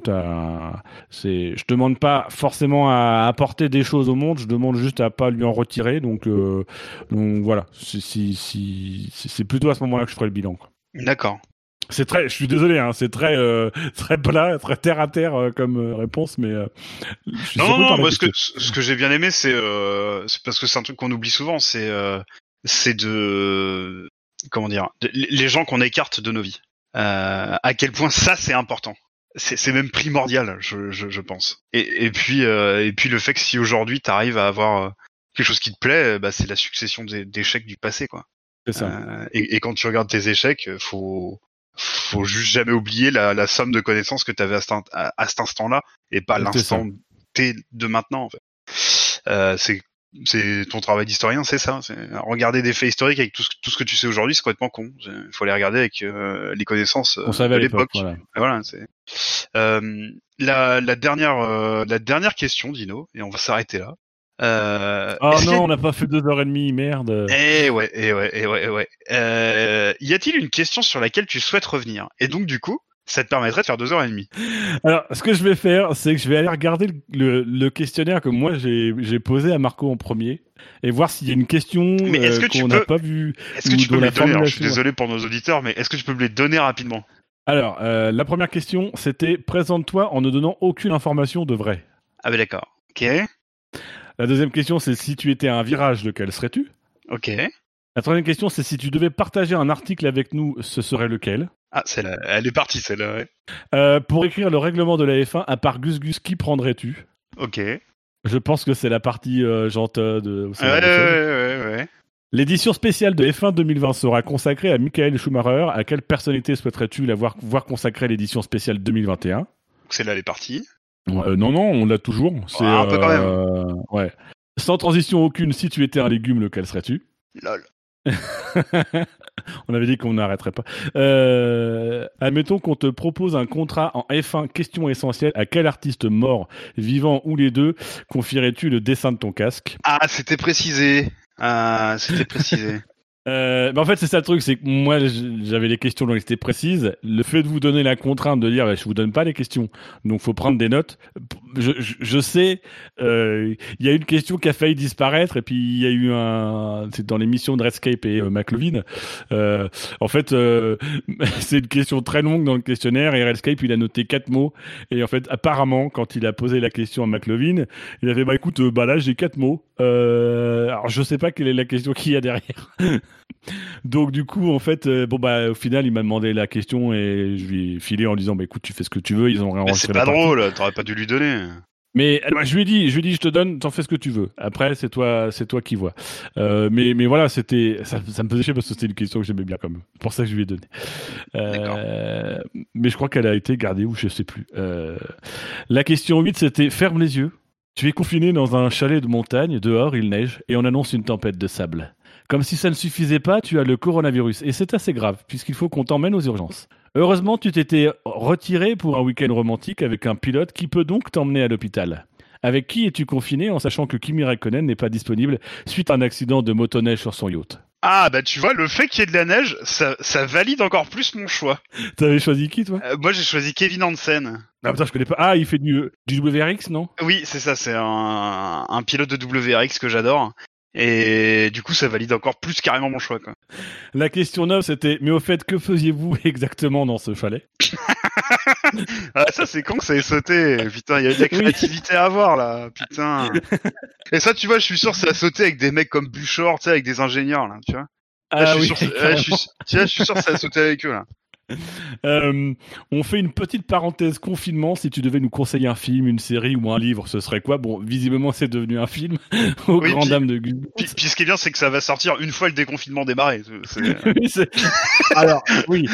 c'est, je demande pas forcément à apporter des choses au monde, je demande juste à pas lui en retirer. Donc, donc voilà, si- c'est plutôt à ce moment-là que je ferai le bilan. quoi. D'accord. C'est très, je suis désolé, hein, c'est très, euh, très plat, très terre à terre euh, comme euh, réponse, mais euh, Non, non, moi, ce que, ce que j'ai bien aimé, c'est euh, c'est parce que c'est un truc qu'on oublie souvent, c'est euh, c'est de comment dire, de- les gens qu'on écarte de nos vies. Euh, à quel point ça c'est important. C'est même primordial, je, je, je pense. Et, et puis euh, et puis le fait que si aujourd'hui t'arrives à avoir quelque chose qui te plaît, bah, c'est la succession d'échecs du passé, quoi. C'est ça. Euh, et, et quand tu regardes tes échecs, faut faut juste jamais oublier la, la somme de connaissances que tu avais à, cet à- à cet instant-là et pas l'instant T de maintenant. En fait. Euh, c'est c'est ton travail d'historien, c'est ça. Regarder des faits historiques avec tout ce, tout ce que tu sais aujourd'hui, c'est complètement con. Il faut les regarder avec euh, les connaissances euh, On savait à de l'époque. Voilà. Voilà, c'est euh, la, la dernière euh, la dernière question, Dino, et on va s'arrêter là. Euh, Oh est-ce qu'il y a- non, on n'a pas fait deux heures et demie, merde. eh ouais, eh ouais, eh ouais, eh ouais. Euh, y a-t-il une question sur laquelle tu souhaites revenir? Et donc du coup, ça te permettrait de faire deux heures et demie. Alors, ce que je vais faire, c'est que je vais aller regarder le, le- le questionnaire que moi j'ai posé à Marco en premier et voir s'il y a une question Mais est-ce que euh, qu'on n'a peux- pas vue. Est-ce que tu peux me les donner? Alors, Je suis désolé pour nos auditeurs, mais est-ce que tu peux me les donner rapidement? Alors, euh, la première question, c'était présente-toi en ne donnant aucune information de vrai. Ah ben d'accord. Ok, La deuxième question, c'est si tu étais à un virage, lequel serais-tu? Ok. La troisième question, c'est si tu devais partager un article avec nous, ce serait lequel? Ah, celle-là, elle est partie celle-là. Ouais. Euh, Pour écrire le règlement de la F1, à part Gus Gus, qui prendrais-tu? Ok. Je pense que c'est la partie euh, jante de. ce ouais, ouais, ouais, ouais. L'édition spéciale de F1 2020 sera consacrée à Michael Schumacher. À quelle personnalité souhaiterais-tu la voir, voir consacrer l'édition spéciale 2021 Donc celle-là, elle est partie. Euh, Non, non, on l'a toujours. C'est, Ah, un peu quand même. euh, ouais. Sans transition aucune, si tu étais un légume, lequel serais-tu? Lol. On avait dit qu'on n'arrêterait pas. Euh, admettons qu'on te propose un contrat en F1, question essentielle. À quel artiste mort, vivant ou les deux, confierais-tu le dessin de ton casque? Ah, c'était précisé. Ah, c'était précisé. Euh, en fait, c'est ça le truc, c'est que moi, j'avais les questions donc c'était précises. Le fait de vous donner la contrainte de dire, bah, je vous donne pas les questions, donc faut prendre des notes. Je, je, je sais, euh, il y a une question qui a failli disparaître, et puis il y a eu un, c'est dans l'émission de Redscape et euh, McLovin. Euh, en fait, euh, c'est une question très longue dans le questionnaire, et Redscape il a noté quatre mots, et en fait, apparemment, quand il a posé la question à McLovin, il avait bah écoute, bah là j'ai quatre mots. Alors je sais pas quelle est la question qu'il y a derrière. Donc du coup, en fait, euh, bon bah au final, il m'a demandé la question et je lui ai filé en disant bah écoute, tu fais ce que tu veux. Ils ont réenregistré c'est pas drôle, t'aurais pas dû lui donner. Mais je lui ai dit, je lui ai dit, je te donne, t'en fais ce que tu veux. Après, c'est toi, c'est toi qui vois. Euh, mais mais voilà, c'était ça, ça me faisait chier parce que c'était une question que j'aimais bien quand même. C'est pour ça que je lui ai donné. Euh, mais je crois qu'elle a été gardée ou je sais plus. Euh, la question 8, c'était ferme les yeux. Tu es confiné dans un chalet de montagne, dehors il neige et on annonce une tempête de sable. Comme si ça ne suffisait pas, tu as le coronavirus et c'est assez grave puisqu'il faut qu'on t'emmène aux urgences. Heureusement, tu t'étais retiré pour un week-end romantique avec un pilote qui peut donc t'emmener à l'hôpital. Avec qui es-tu confiné en sachant que Kimi Raikkonen n'est pas disponible suite à un accident de motoneige sur son yacht? Ah, bah tu vois, le fait qu'il y ait de la neige, ça, ça valide encore plus mon choix. T'avais choisi qui toi? Euh, moi, j'ai choisi Kevin Hansen. Ah putain, je connais pas. Ah, il fait du, du WRX, non? Oui, c'est ça, c'est un, un pilote de WRX que j'adore. Et du coup, ça valide encore plus carrément mon choix. Quoi. La question 9, c'était Mais au fait, que faisiez-vous exactement dans ce chalet? Ah, ça, c'est con que ça ait sauté. Putain, il y a de la créativité à avoir là. Putain. Et ça, tu vois, je suis sûr que ça a sauté avec des mecs comme Buchor, tu sais, avec des ingénieurs là, tu vois. Là, Ah je oui, suis sûr, là, je suis, tu vois, je suis sûr que ça a sauté avec eux là. Euh, on fait une petite parenthèse confinement. Si tu devais nous conseiller un film, une série ou un livre, ce serait quoi? Bon, visiblement, c'est devenu un film. Au Oui, grand puis- dame de Gus. Puis, puis ce qui est bien, c'est que ça va sortir une fois le déconfinement démarré. C'est- Oui, c'est- Alors, oui.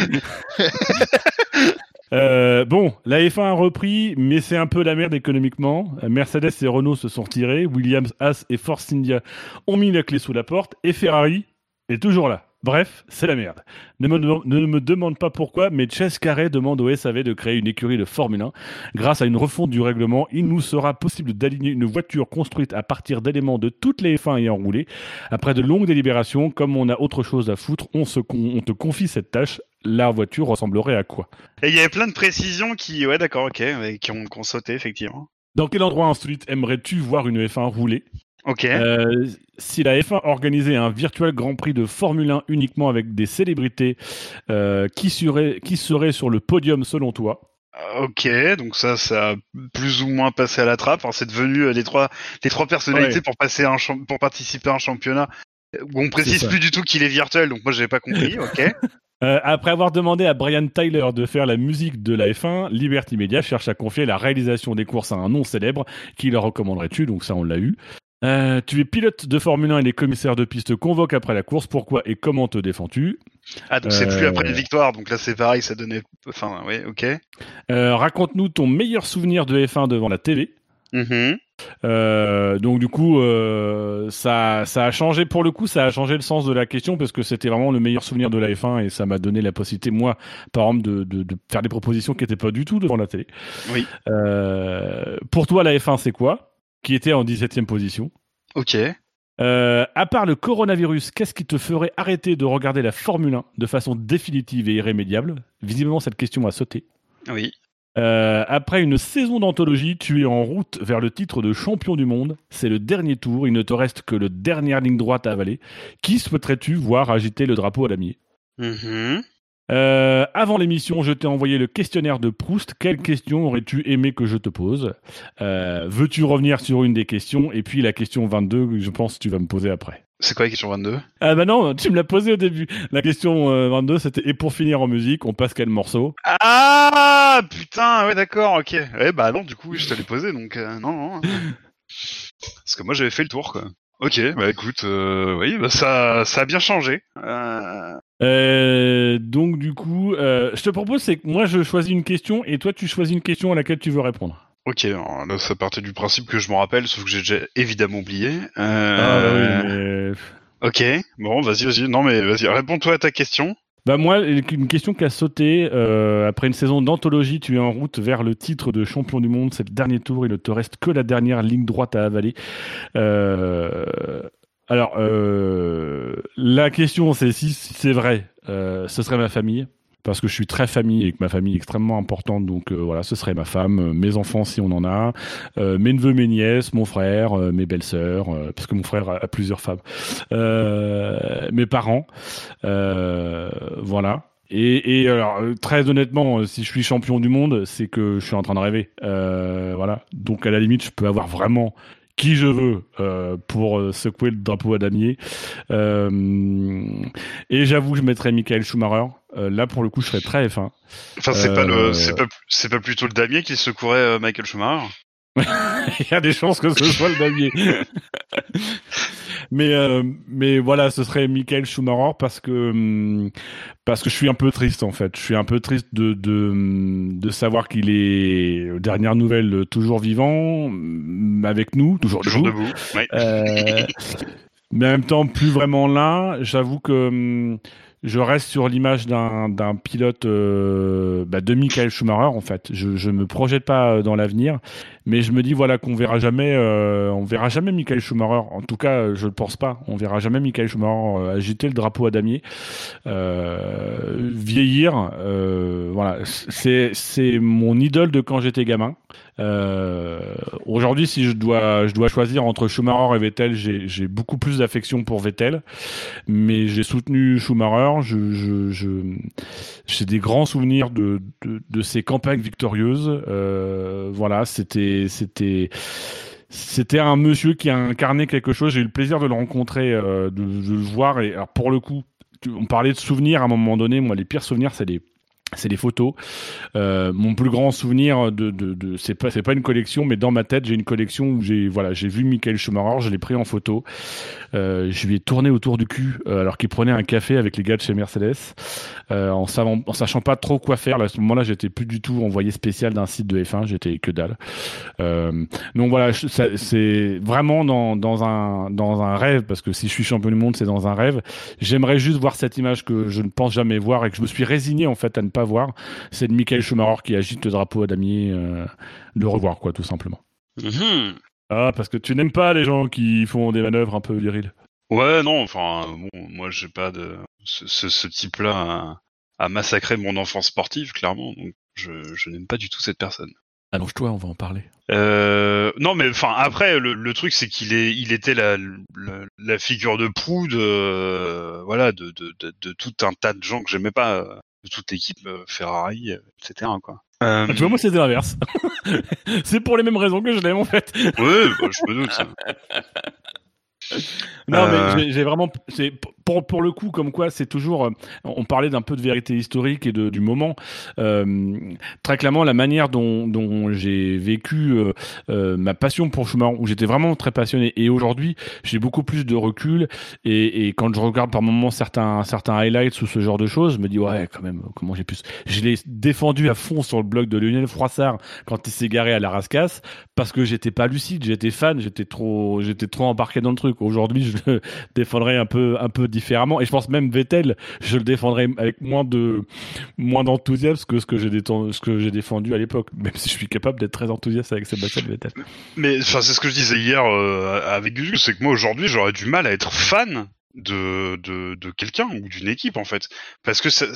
Euh, bon, la F1 a repris, mais c'est un peu la merde économiquement. Mercedes et Renault se sont retirés, Williams, Haas et Force India ont mis la clé sous la porte, et Ferrari est toujours là. Bref, c'est la merde. Ne me, ne me demande pas pourquoi, mais Chess Carré demande au SAV de créer une écurie de Formule 1. Grâce à une refonte du règlement, il nous sera possible d'aligner une voiture construite à partir d'éléments de toutes les F1 ayant roulé. Après de longues délibérations, comme on a autre chose à foutre, on, se con- on te confie cette tâche. La voiture ressemblerait à quoi? Et il y avait plein de précisions qui, ouais, d'accord, ok, qui ont, qui ont sauté effectivement. Dans quel endroit ensuite aimerais-tu voir une F1 rouler? Ok. Euh, Si la F1 organisait un virtuel Grand Prix de Formule 1 uniquement avec des célébrités, euh, qui, serait, qui serait sur le podium selon toi? Ok, donc ça, ça a plus ou moins passé à la trappe. Enfin, c'est devenu euh, les trois, les trois personnalités Ouais. pour passer un pour participer à un championnat euh, où on précise plus du tout qu'il est virtuel. Donc moi, j'avais pas compris. Ok. Euh, après avoir demandé à Brian Tyler de faire la musique de la F1, Liberty Media cherche à confier la réalisation des courses à un nom célèbre. Qui leur recommanderais-tu Donc ça, on l'a eu. Euh, tu es pilote de Formule 1 et les commissaires de piste convoquent après la course. Pourquoi et comment te défends-tu Ah, donc c'est plus Euh. après une victoire. Donc là, c'est pareil, ça donnait. Enfin, oui, ok. Euh, Raconte-nous ton meilleur souvenir de F1 devant la. Mhm. Euh, donc du coup, ça, ça a changé pour le coup, ça a changé le sens de la question parce que c'était vraiment le meilleur souvenir de la F1 et ça m'a donné la possibilité, moi, par exemple, de, de, de faire des propositions qui n'étaient pas du tout devant la télé. Oui. Pour toi, la F1, c'est quoi? Qui était en 17e position Ok. euh, à part le coronavirus, qu'est-ce qui te ferait arrêter de regarder la Formule 1 de façon définitive et irrémédiable? Visiblement, cette question a sauté. Oui. Euh, après une saison d'anthologie, tu es en route vers le titre de champion du monde. C'est le dernier tour, il ne te reste que le dernière ligne droite à avaler. Qui souhaiterais-tu voir agiter le drapeau à damier Mhm. Euh, Avant l'émission, je t'ai envoyé le questionnaire de Proust. Quelle question aurais-tu aimé que je te pose? Euh, Veux-tu revenir sur une des questions? Et puis la question 22, je pense que tu vas me poser après. C'est quoi la question 22 Ah bah non, tu me l'as posé au début. La question euh, 22, c'était et pour finir en musique, on passe quel morceau? Ah putain, ouais d'accord, ok. Ouais bah non, du coup je te l'ai posé donc euh, non non. Parce que moi j'avais fait le tour quoi. Ok, bah écoute, euh, oui, bah ça ça a bien changé. Euh, Euh, donc du coup, euh, je te propose c'est que moi je choisis une question et toi tu choisis une question à laquelle tu veux répondre. ok, alors là ça partait du principe que je m'en rappelle, sauf que j'ai déjà évidemment oublié. Ah Euh, bah oui, mais... Ok, bon vas-y vas-y, non mais vas-y, réponds-toi à ta question. Bah moi une question qui a sauté après une saison d'anthologie, tu es en route vers le titre de champion du monde, c'est le dernier tour, il ne te reste que la dernière ligne droite à avaler. Euh, alors euh, la question c'est si, si c'est vrai, euh, ce serait ma famille. Parce que je suis très famille et que ma famille est extrêmement importante, donc euh, voilà, ce serait ma femme, euh, mes enfants si on en a, mes neveux, mes nièces, mon frère, mes belles-sœurs, parce que mon frère a, plusieurs femmes, mes parents, voilà. Et, et alors très honnêtement, si je suis champion du monde, c'est que je suis en train de rêver, voilà. Donc à la limite, je peux avoir vraiment qui je veux euh, pour euh, secouer le drapeau à damier. Euh, et j'avoue que je mettrais Michael Schumacher. Euh, là, pour le coup, je serais très F1. Enfin c'est pas le, c'est pas, c'est pas plutôt le damier qui secourait euh, Michael Schumacher. Il y a des chances que ce soit le damier. mais euh, mais voilà, ce serait Michael Schumacher parce que hum, parce que je suis un peu triste en fait. Je suis un peu triste de de de savoir qu'il est dernière nouvelle toujours vivant hum, avec nous, toujours, Toujours debout. debout. Ouais. Euh, mais en même temps, plus vraiment là. J'avoue que hum, je reste sur l'image d'un d'un pilote euh, bah, de Michael Schumacher en fait. Je je me projette pas dans l'avenir, mais je me dis voilà qu'on verra jamais euh, on verra jamais Michael Schumacher. En tout cas, je le pense pas. On verra jamais Michael Schumacher euh, agiter le drapeau à damier, euh, vieillir. voilà, c'est c'est mon idole de quand j'étais gamin. Aujourd'hui, si je dois, je dois choisir entre Schumacher et Vettel, j'ai beaucoup plus d'affection pour Vettel, mais j'ai soutenu Schumacher. Je, j'ai des grands souvenirs de, de, de ses campagnes victorieuses. Voilà, c'était, c'était, un monsieur qui a incarné quelque chose. J'ai eu le plaisir de le rencontrer, euh, de, le voir. Et pour le coup, on parlait de souvenirs à un moment donné. Moi, les pires souvenirs, c'est les c'est des photos. Euh, mon plus grand souvenir de, de, c'est pas c'est pas une collection, mais dans ma tête j'ai une collection où j'ai voilà j'ai vu Michael Schumacher, je l'ai pris en photo. Euh, je lui ai tourné autour du cul euh, alors qu'il prenait un café avec les gars de chez Mercedes, en, savant, sachant pas trop quoi faire. À ce moment-là, j'étais plus du tout envoyé spécial d'un site de F1, j'étais que dalle. Donc voilà, c'est vraiment dans, dans un dans un rêve parce que si je suis champion du monde, c'est dans un rêve. J'aimerais juste voir cette image que je ne pense jamais voir et que je me suis résigné en fait à ne pas voir. C'est de Michael Schumacher qui agite le drapeau à damier, euh, de revoir quoi, tout simplement. Mhm. Ah, parce que tu n'aimes pas les gens qui font des manœuvres un peu viriles. Ouais, non, enfin, bon, moi, j'ai pas de ce, ce, ce type-là a, a massacré mon enfance sportive, clairement. Donc, je, je n'aime pas du tout cette personne. Allonge-toi, on va en parler. Euh, non, mais enfin, après, le, le truc, c'est qu'il est, il était la, la, la figure de proue de, euh, voilà, de, de, de, de tout un tas de gens que j'aimais pas, euh, de toute l'équipe euh, Ferrari, euh, etc. Quoi. Euh, Ah, tu vois, moi, c'était l'inverse. c'est pour les mêmes raisons que je l'aime, en fait. ouais, bah, je me doute. Non, Euh. mais j'ai- j'ai vraiment. Pour pour le coup, comme quoi, c'est toujours. euh, On parlait d'un peu de vérité historique et de, du moment. Euh, très clairement, la manière dont, dont j'ai vécu euh, euh, ma passion pour Schumacher, où j'étais vraiment très passionné, et aujourd'hui, j'ai beaucoup plus de recul. Et, et quand je regarde par moments certains certains highlights ou ce genre de choses, je me dis ouais, quand même, comment j'ai pu. Je l'ai défendu à fond sur le blog de Lionel Froissart quand il s'est garé à la rascasse parce que j'étais pas lucide, j'étais fan, j'étais trop, j'étais trop embarqué dans le truc. Aujourd'hui, je le défendrais un peu, un peu différemment. Et je pense même Vettel, je le défendrais avec moins de, moins d'enthousiasme que ce que j'ai déten- ce que j'ai défendu à l'époque. Même si je suis capable d'être très enthousiaste avec Sébastien Vettel. Mais enfin, c'est ce que je disais hier euh, avec Gugu, c'est que moi aujourd'hui j'aurais du mal à être fan de de, de quelqu'un ou d'une équipe en fait, parce que ça-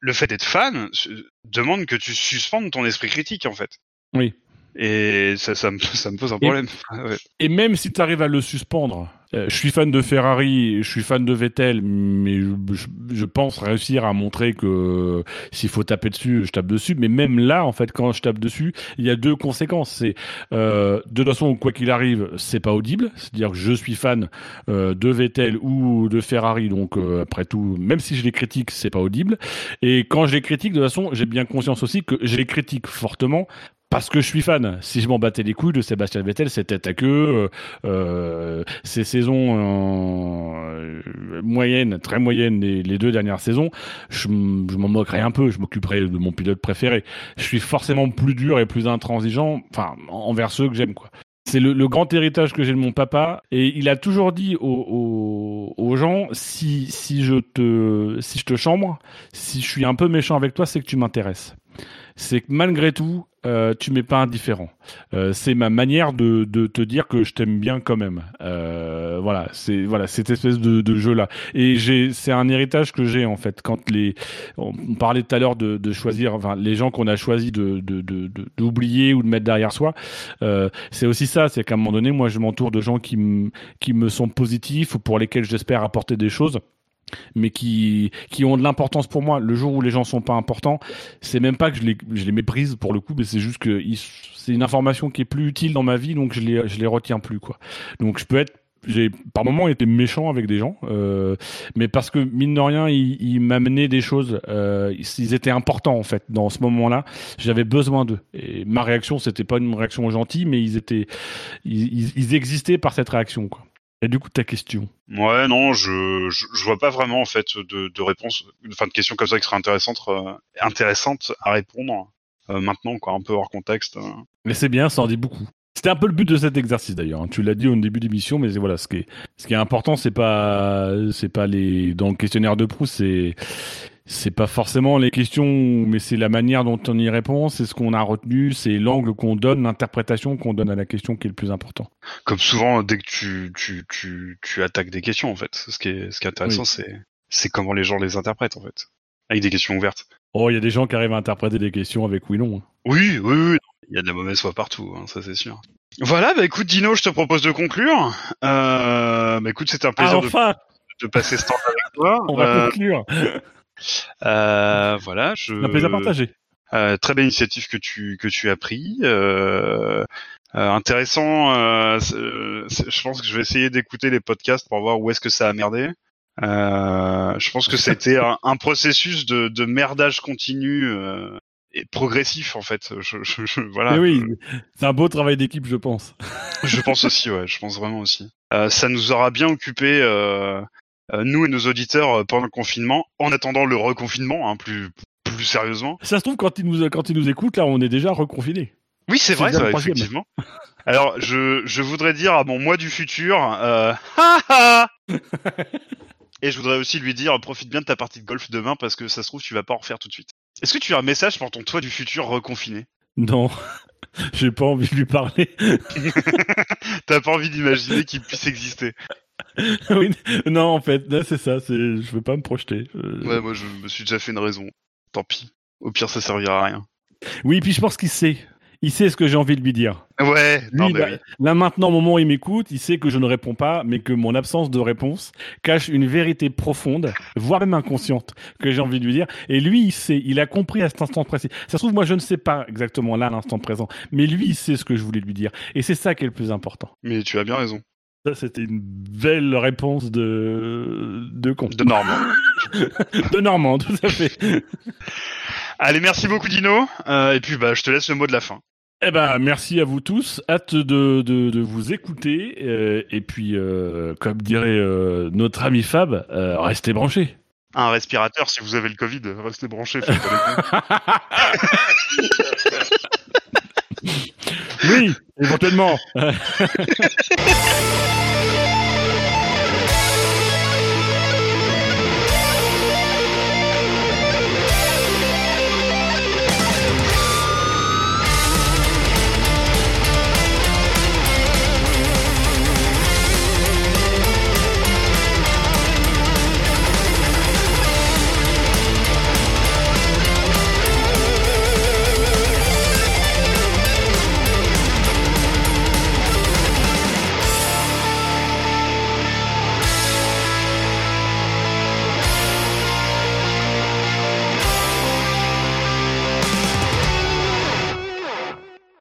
le fait d'être fan euh, demande que tu suspendes ton esprit critique en fait. Oui. Et ça, ça me ça me pose un problème. Ouais. Et même si tu arrives à le suspendre, euh, je suis fan de Ferrari, je suis fan de Vettel, mais je, je- je pense réussir à montrer que euh, s'il faut taper dessus, je tape dessus. Mais même là, en fait, quand je tape dessus, il y a deux conséquences. C'est euh, de toute façon, quoi qu'il arrive, c'est pas audible. C'est-à-dire que je suis fan euh, de Vettel ou de Ferrari, donc euh, après tout, même si je les critique, c'est pas audible. Et quand je les critique, de toute façon, j'ai bien conscience aussi que je les critique fortement parce que je suis fan. Si je m'en battais les couilles de Sébastien Vettel, c'est tête à queue, euh, euh, ces saisons euh, moyennes, très moyennes, les, deux dernières saisons, je, m'en moquerais un peu. Je m'occuperais de mon pilote préféré. Je suis forcément plus dur et plus intransigeant, enfin envers ceux que j'aime. C'est le, grand héritage que j'ai de mon papa et il a toujours dit aux, gens si je te si je te chambre, si je suis un peu méchant avec toi, c'est que tu m'intéresses c'est que malgré tout, euh, tu m'es pas indifférent. Euh, c'est ma manière de, te dire que je t'aime bien quand même. Euh, voilà, c'est voilà cette espèce de, jeu là. Et c'est un héritage que j'ai en fait. Quand on parlait tout à l'heure de, choisir, enfin les gens qu'on a choisi de d'oublier ou de mettre derrière soi, c'est aussi ça. C'est qu'à un moment donné, moi, je m'entoure de gens qui qui me sont positifs ou pour lesquels j'espère apporter des choses mais qui qui ont de l'importance pour moi. Le jour où les gens sont pas importants, c'est même pas que je les je les méprise pour le coup, mais c'est juste que c'est une information qui est plus utile dans ma vie, donc je les je les retiens plus quoi. Donc je peux être j'ai par moments été méchant avec des gens, euh, mais parce que mine de rien, ils, ils m'amenaient des choses, euh, ils étaient importants en fait dans ce moment-là. J'avais besoin d'eux. Et ma réaction, c'était pas une réaction gentille, mais ils étaient, ils- ils existaient par cette réaction quoi. Et du coup, ta question. Ouais, non, je, je je vois pas vraiment en fait de, de réponse, enfin de questions comme ça qui seraient intéressantes, euh, à répondre euh, maintenant, quoi, un peu hors contexte. euh. Mais c'est bien, ça en dit beaucoup. C'était un peu le but de cet exercice d'ailleurs. hein. Tu l'as dit au début d'émission, mais voilà, ce qui est, ce qui est important, c'est pas, c'est pas les, dans le questionnaire de Proust, c'est, c'est pas forcément les questions, mais c'est la manière dont on y répond, c'est ce qu'on a retenu, c'est l'angle qu'on donne, l'interprétation qu'on donne à la question qui est le plus important. Comme souvent, dès que tu, tu, tu, tu attaques des questions, en fait, ce qui est, ce qui est intéressant, Oui. c'est, c'est comment les gens les interprètent, en fait, avec des questions ouvertes. Oh, il y a des gens qui arrivent à interpréter des questions avec oui non. hein. Oui, oui, oui. Il y a de la mauvaise foi partout, hein, ça c'est sûr. Voilà, bah écoute Dino, je te propose de conclure. Euh, bah écoute, c'était un plaisir Ah, de, de passer ce temps avec toi. on va Euh, conclure. Euh, voilà, je. Un plaisir partagé. Euh, très belle initiative que tu que tu as pris. Euh, euh, intéressant. euh, je pense que je vais essayer d'écouter les podcasts pour voir où est-ce que ça a merdé. Euh, je pense que c'était un, un processus de, de merdage continu euh, et progressif en fait. Je, je- je- voilà. Mais oui, c'est un beau travail d'équipe, je pense. Je pense aussi, ouais. Je pense vraiment aussi. Euh, ça nous aura bien occupé nous et nos auditeurs euh, pendant le confinement, en attendant le reconfinement, hein, plus plus sérieusement. Ça se trouve, quand ils nous, quand ils nous écoutent, là, on est déjà reconfinés. Oui, c'est vrai, ça, effectivement. Alors, je, je voudrais dire à mon moi du futur, euh, ha, ha et je voudrais aussi lui dire, profite bien de ta partie de golf demain parce que ça se trouve tu vas pas en refaire tout de suite. Est-ce que tu as un message pour ton toi du futur reconfiné? Non, j'ai pas envie de lui parler. T'as pas envie d'imaginer qu'il puisse exister Oui, non, en fait, c'est ça. Je veux pas me projeter. Euh, Ouais, moi je me suis déjà fait une raison. Tant pis. Au pire, ça servira à rien. Oui, puis je pense qu'il sait. Il sait ce que j'ai envie de lui dire. Ouais, Lui, non, bah là, oui. là, maintenant, au moment où il m'écoute, il sait que je ne réponds pas, mais que mon absence de réponse cache une vérité profonde, voire même inconsciente, que j'ai envie de lui dire. Et lui, il sait, il a compris à cet instant précis. Ça se trouve, moi, je ne sais pas exactement là, à l'instant présent, mais lui, il sait ce que je voulais lui dire. Et c'est ça qui est le plus important. Mais tu as bien raison. Ça, c'était une belle réponse de, de con. De Normand. De Normand, tout à fait. Allez, merci beaucoup Dino. Euh, et puis bah je te laisse le mot de la fin. Eh ben, merci à vous tous. Hâte de, de, de vous écouter. euh, et puis, euh, comme dirait notre ami Fab, restez branchés. Un respirateur si vous avez le Covid, restez branchés. faites pas les cons. Oui, éventuellement.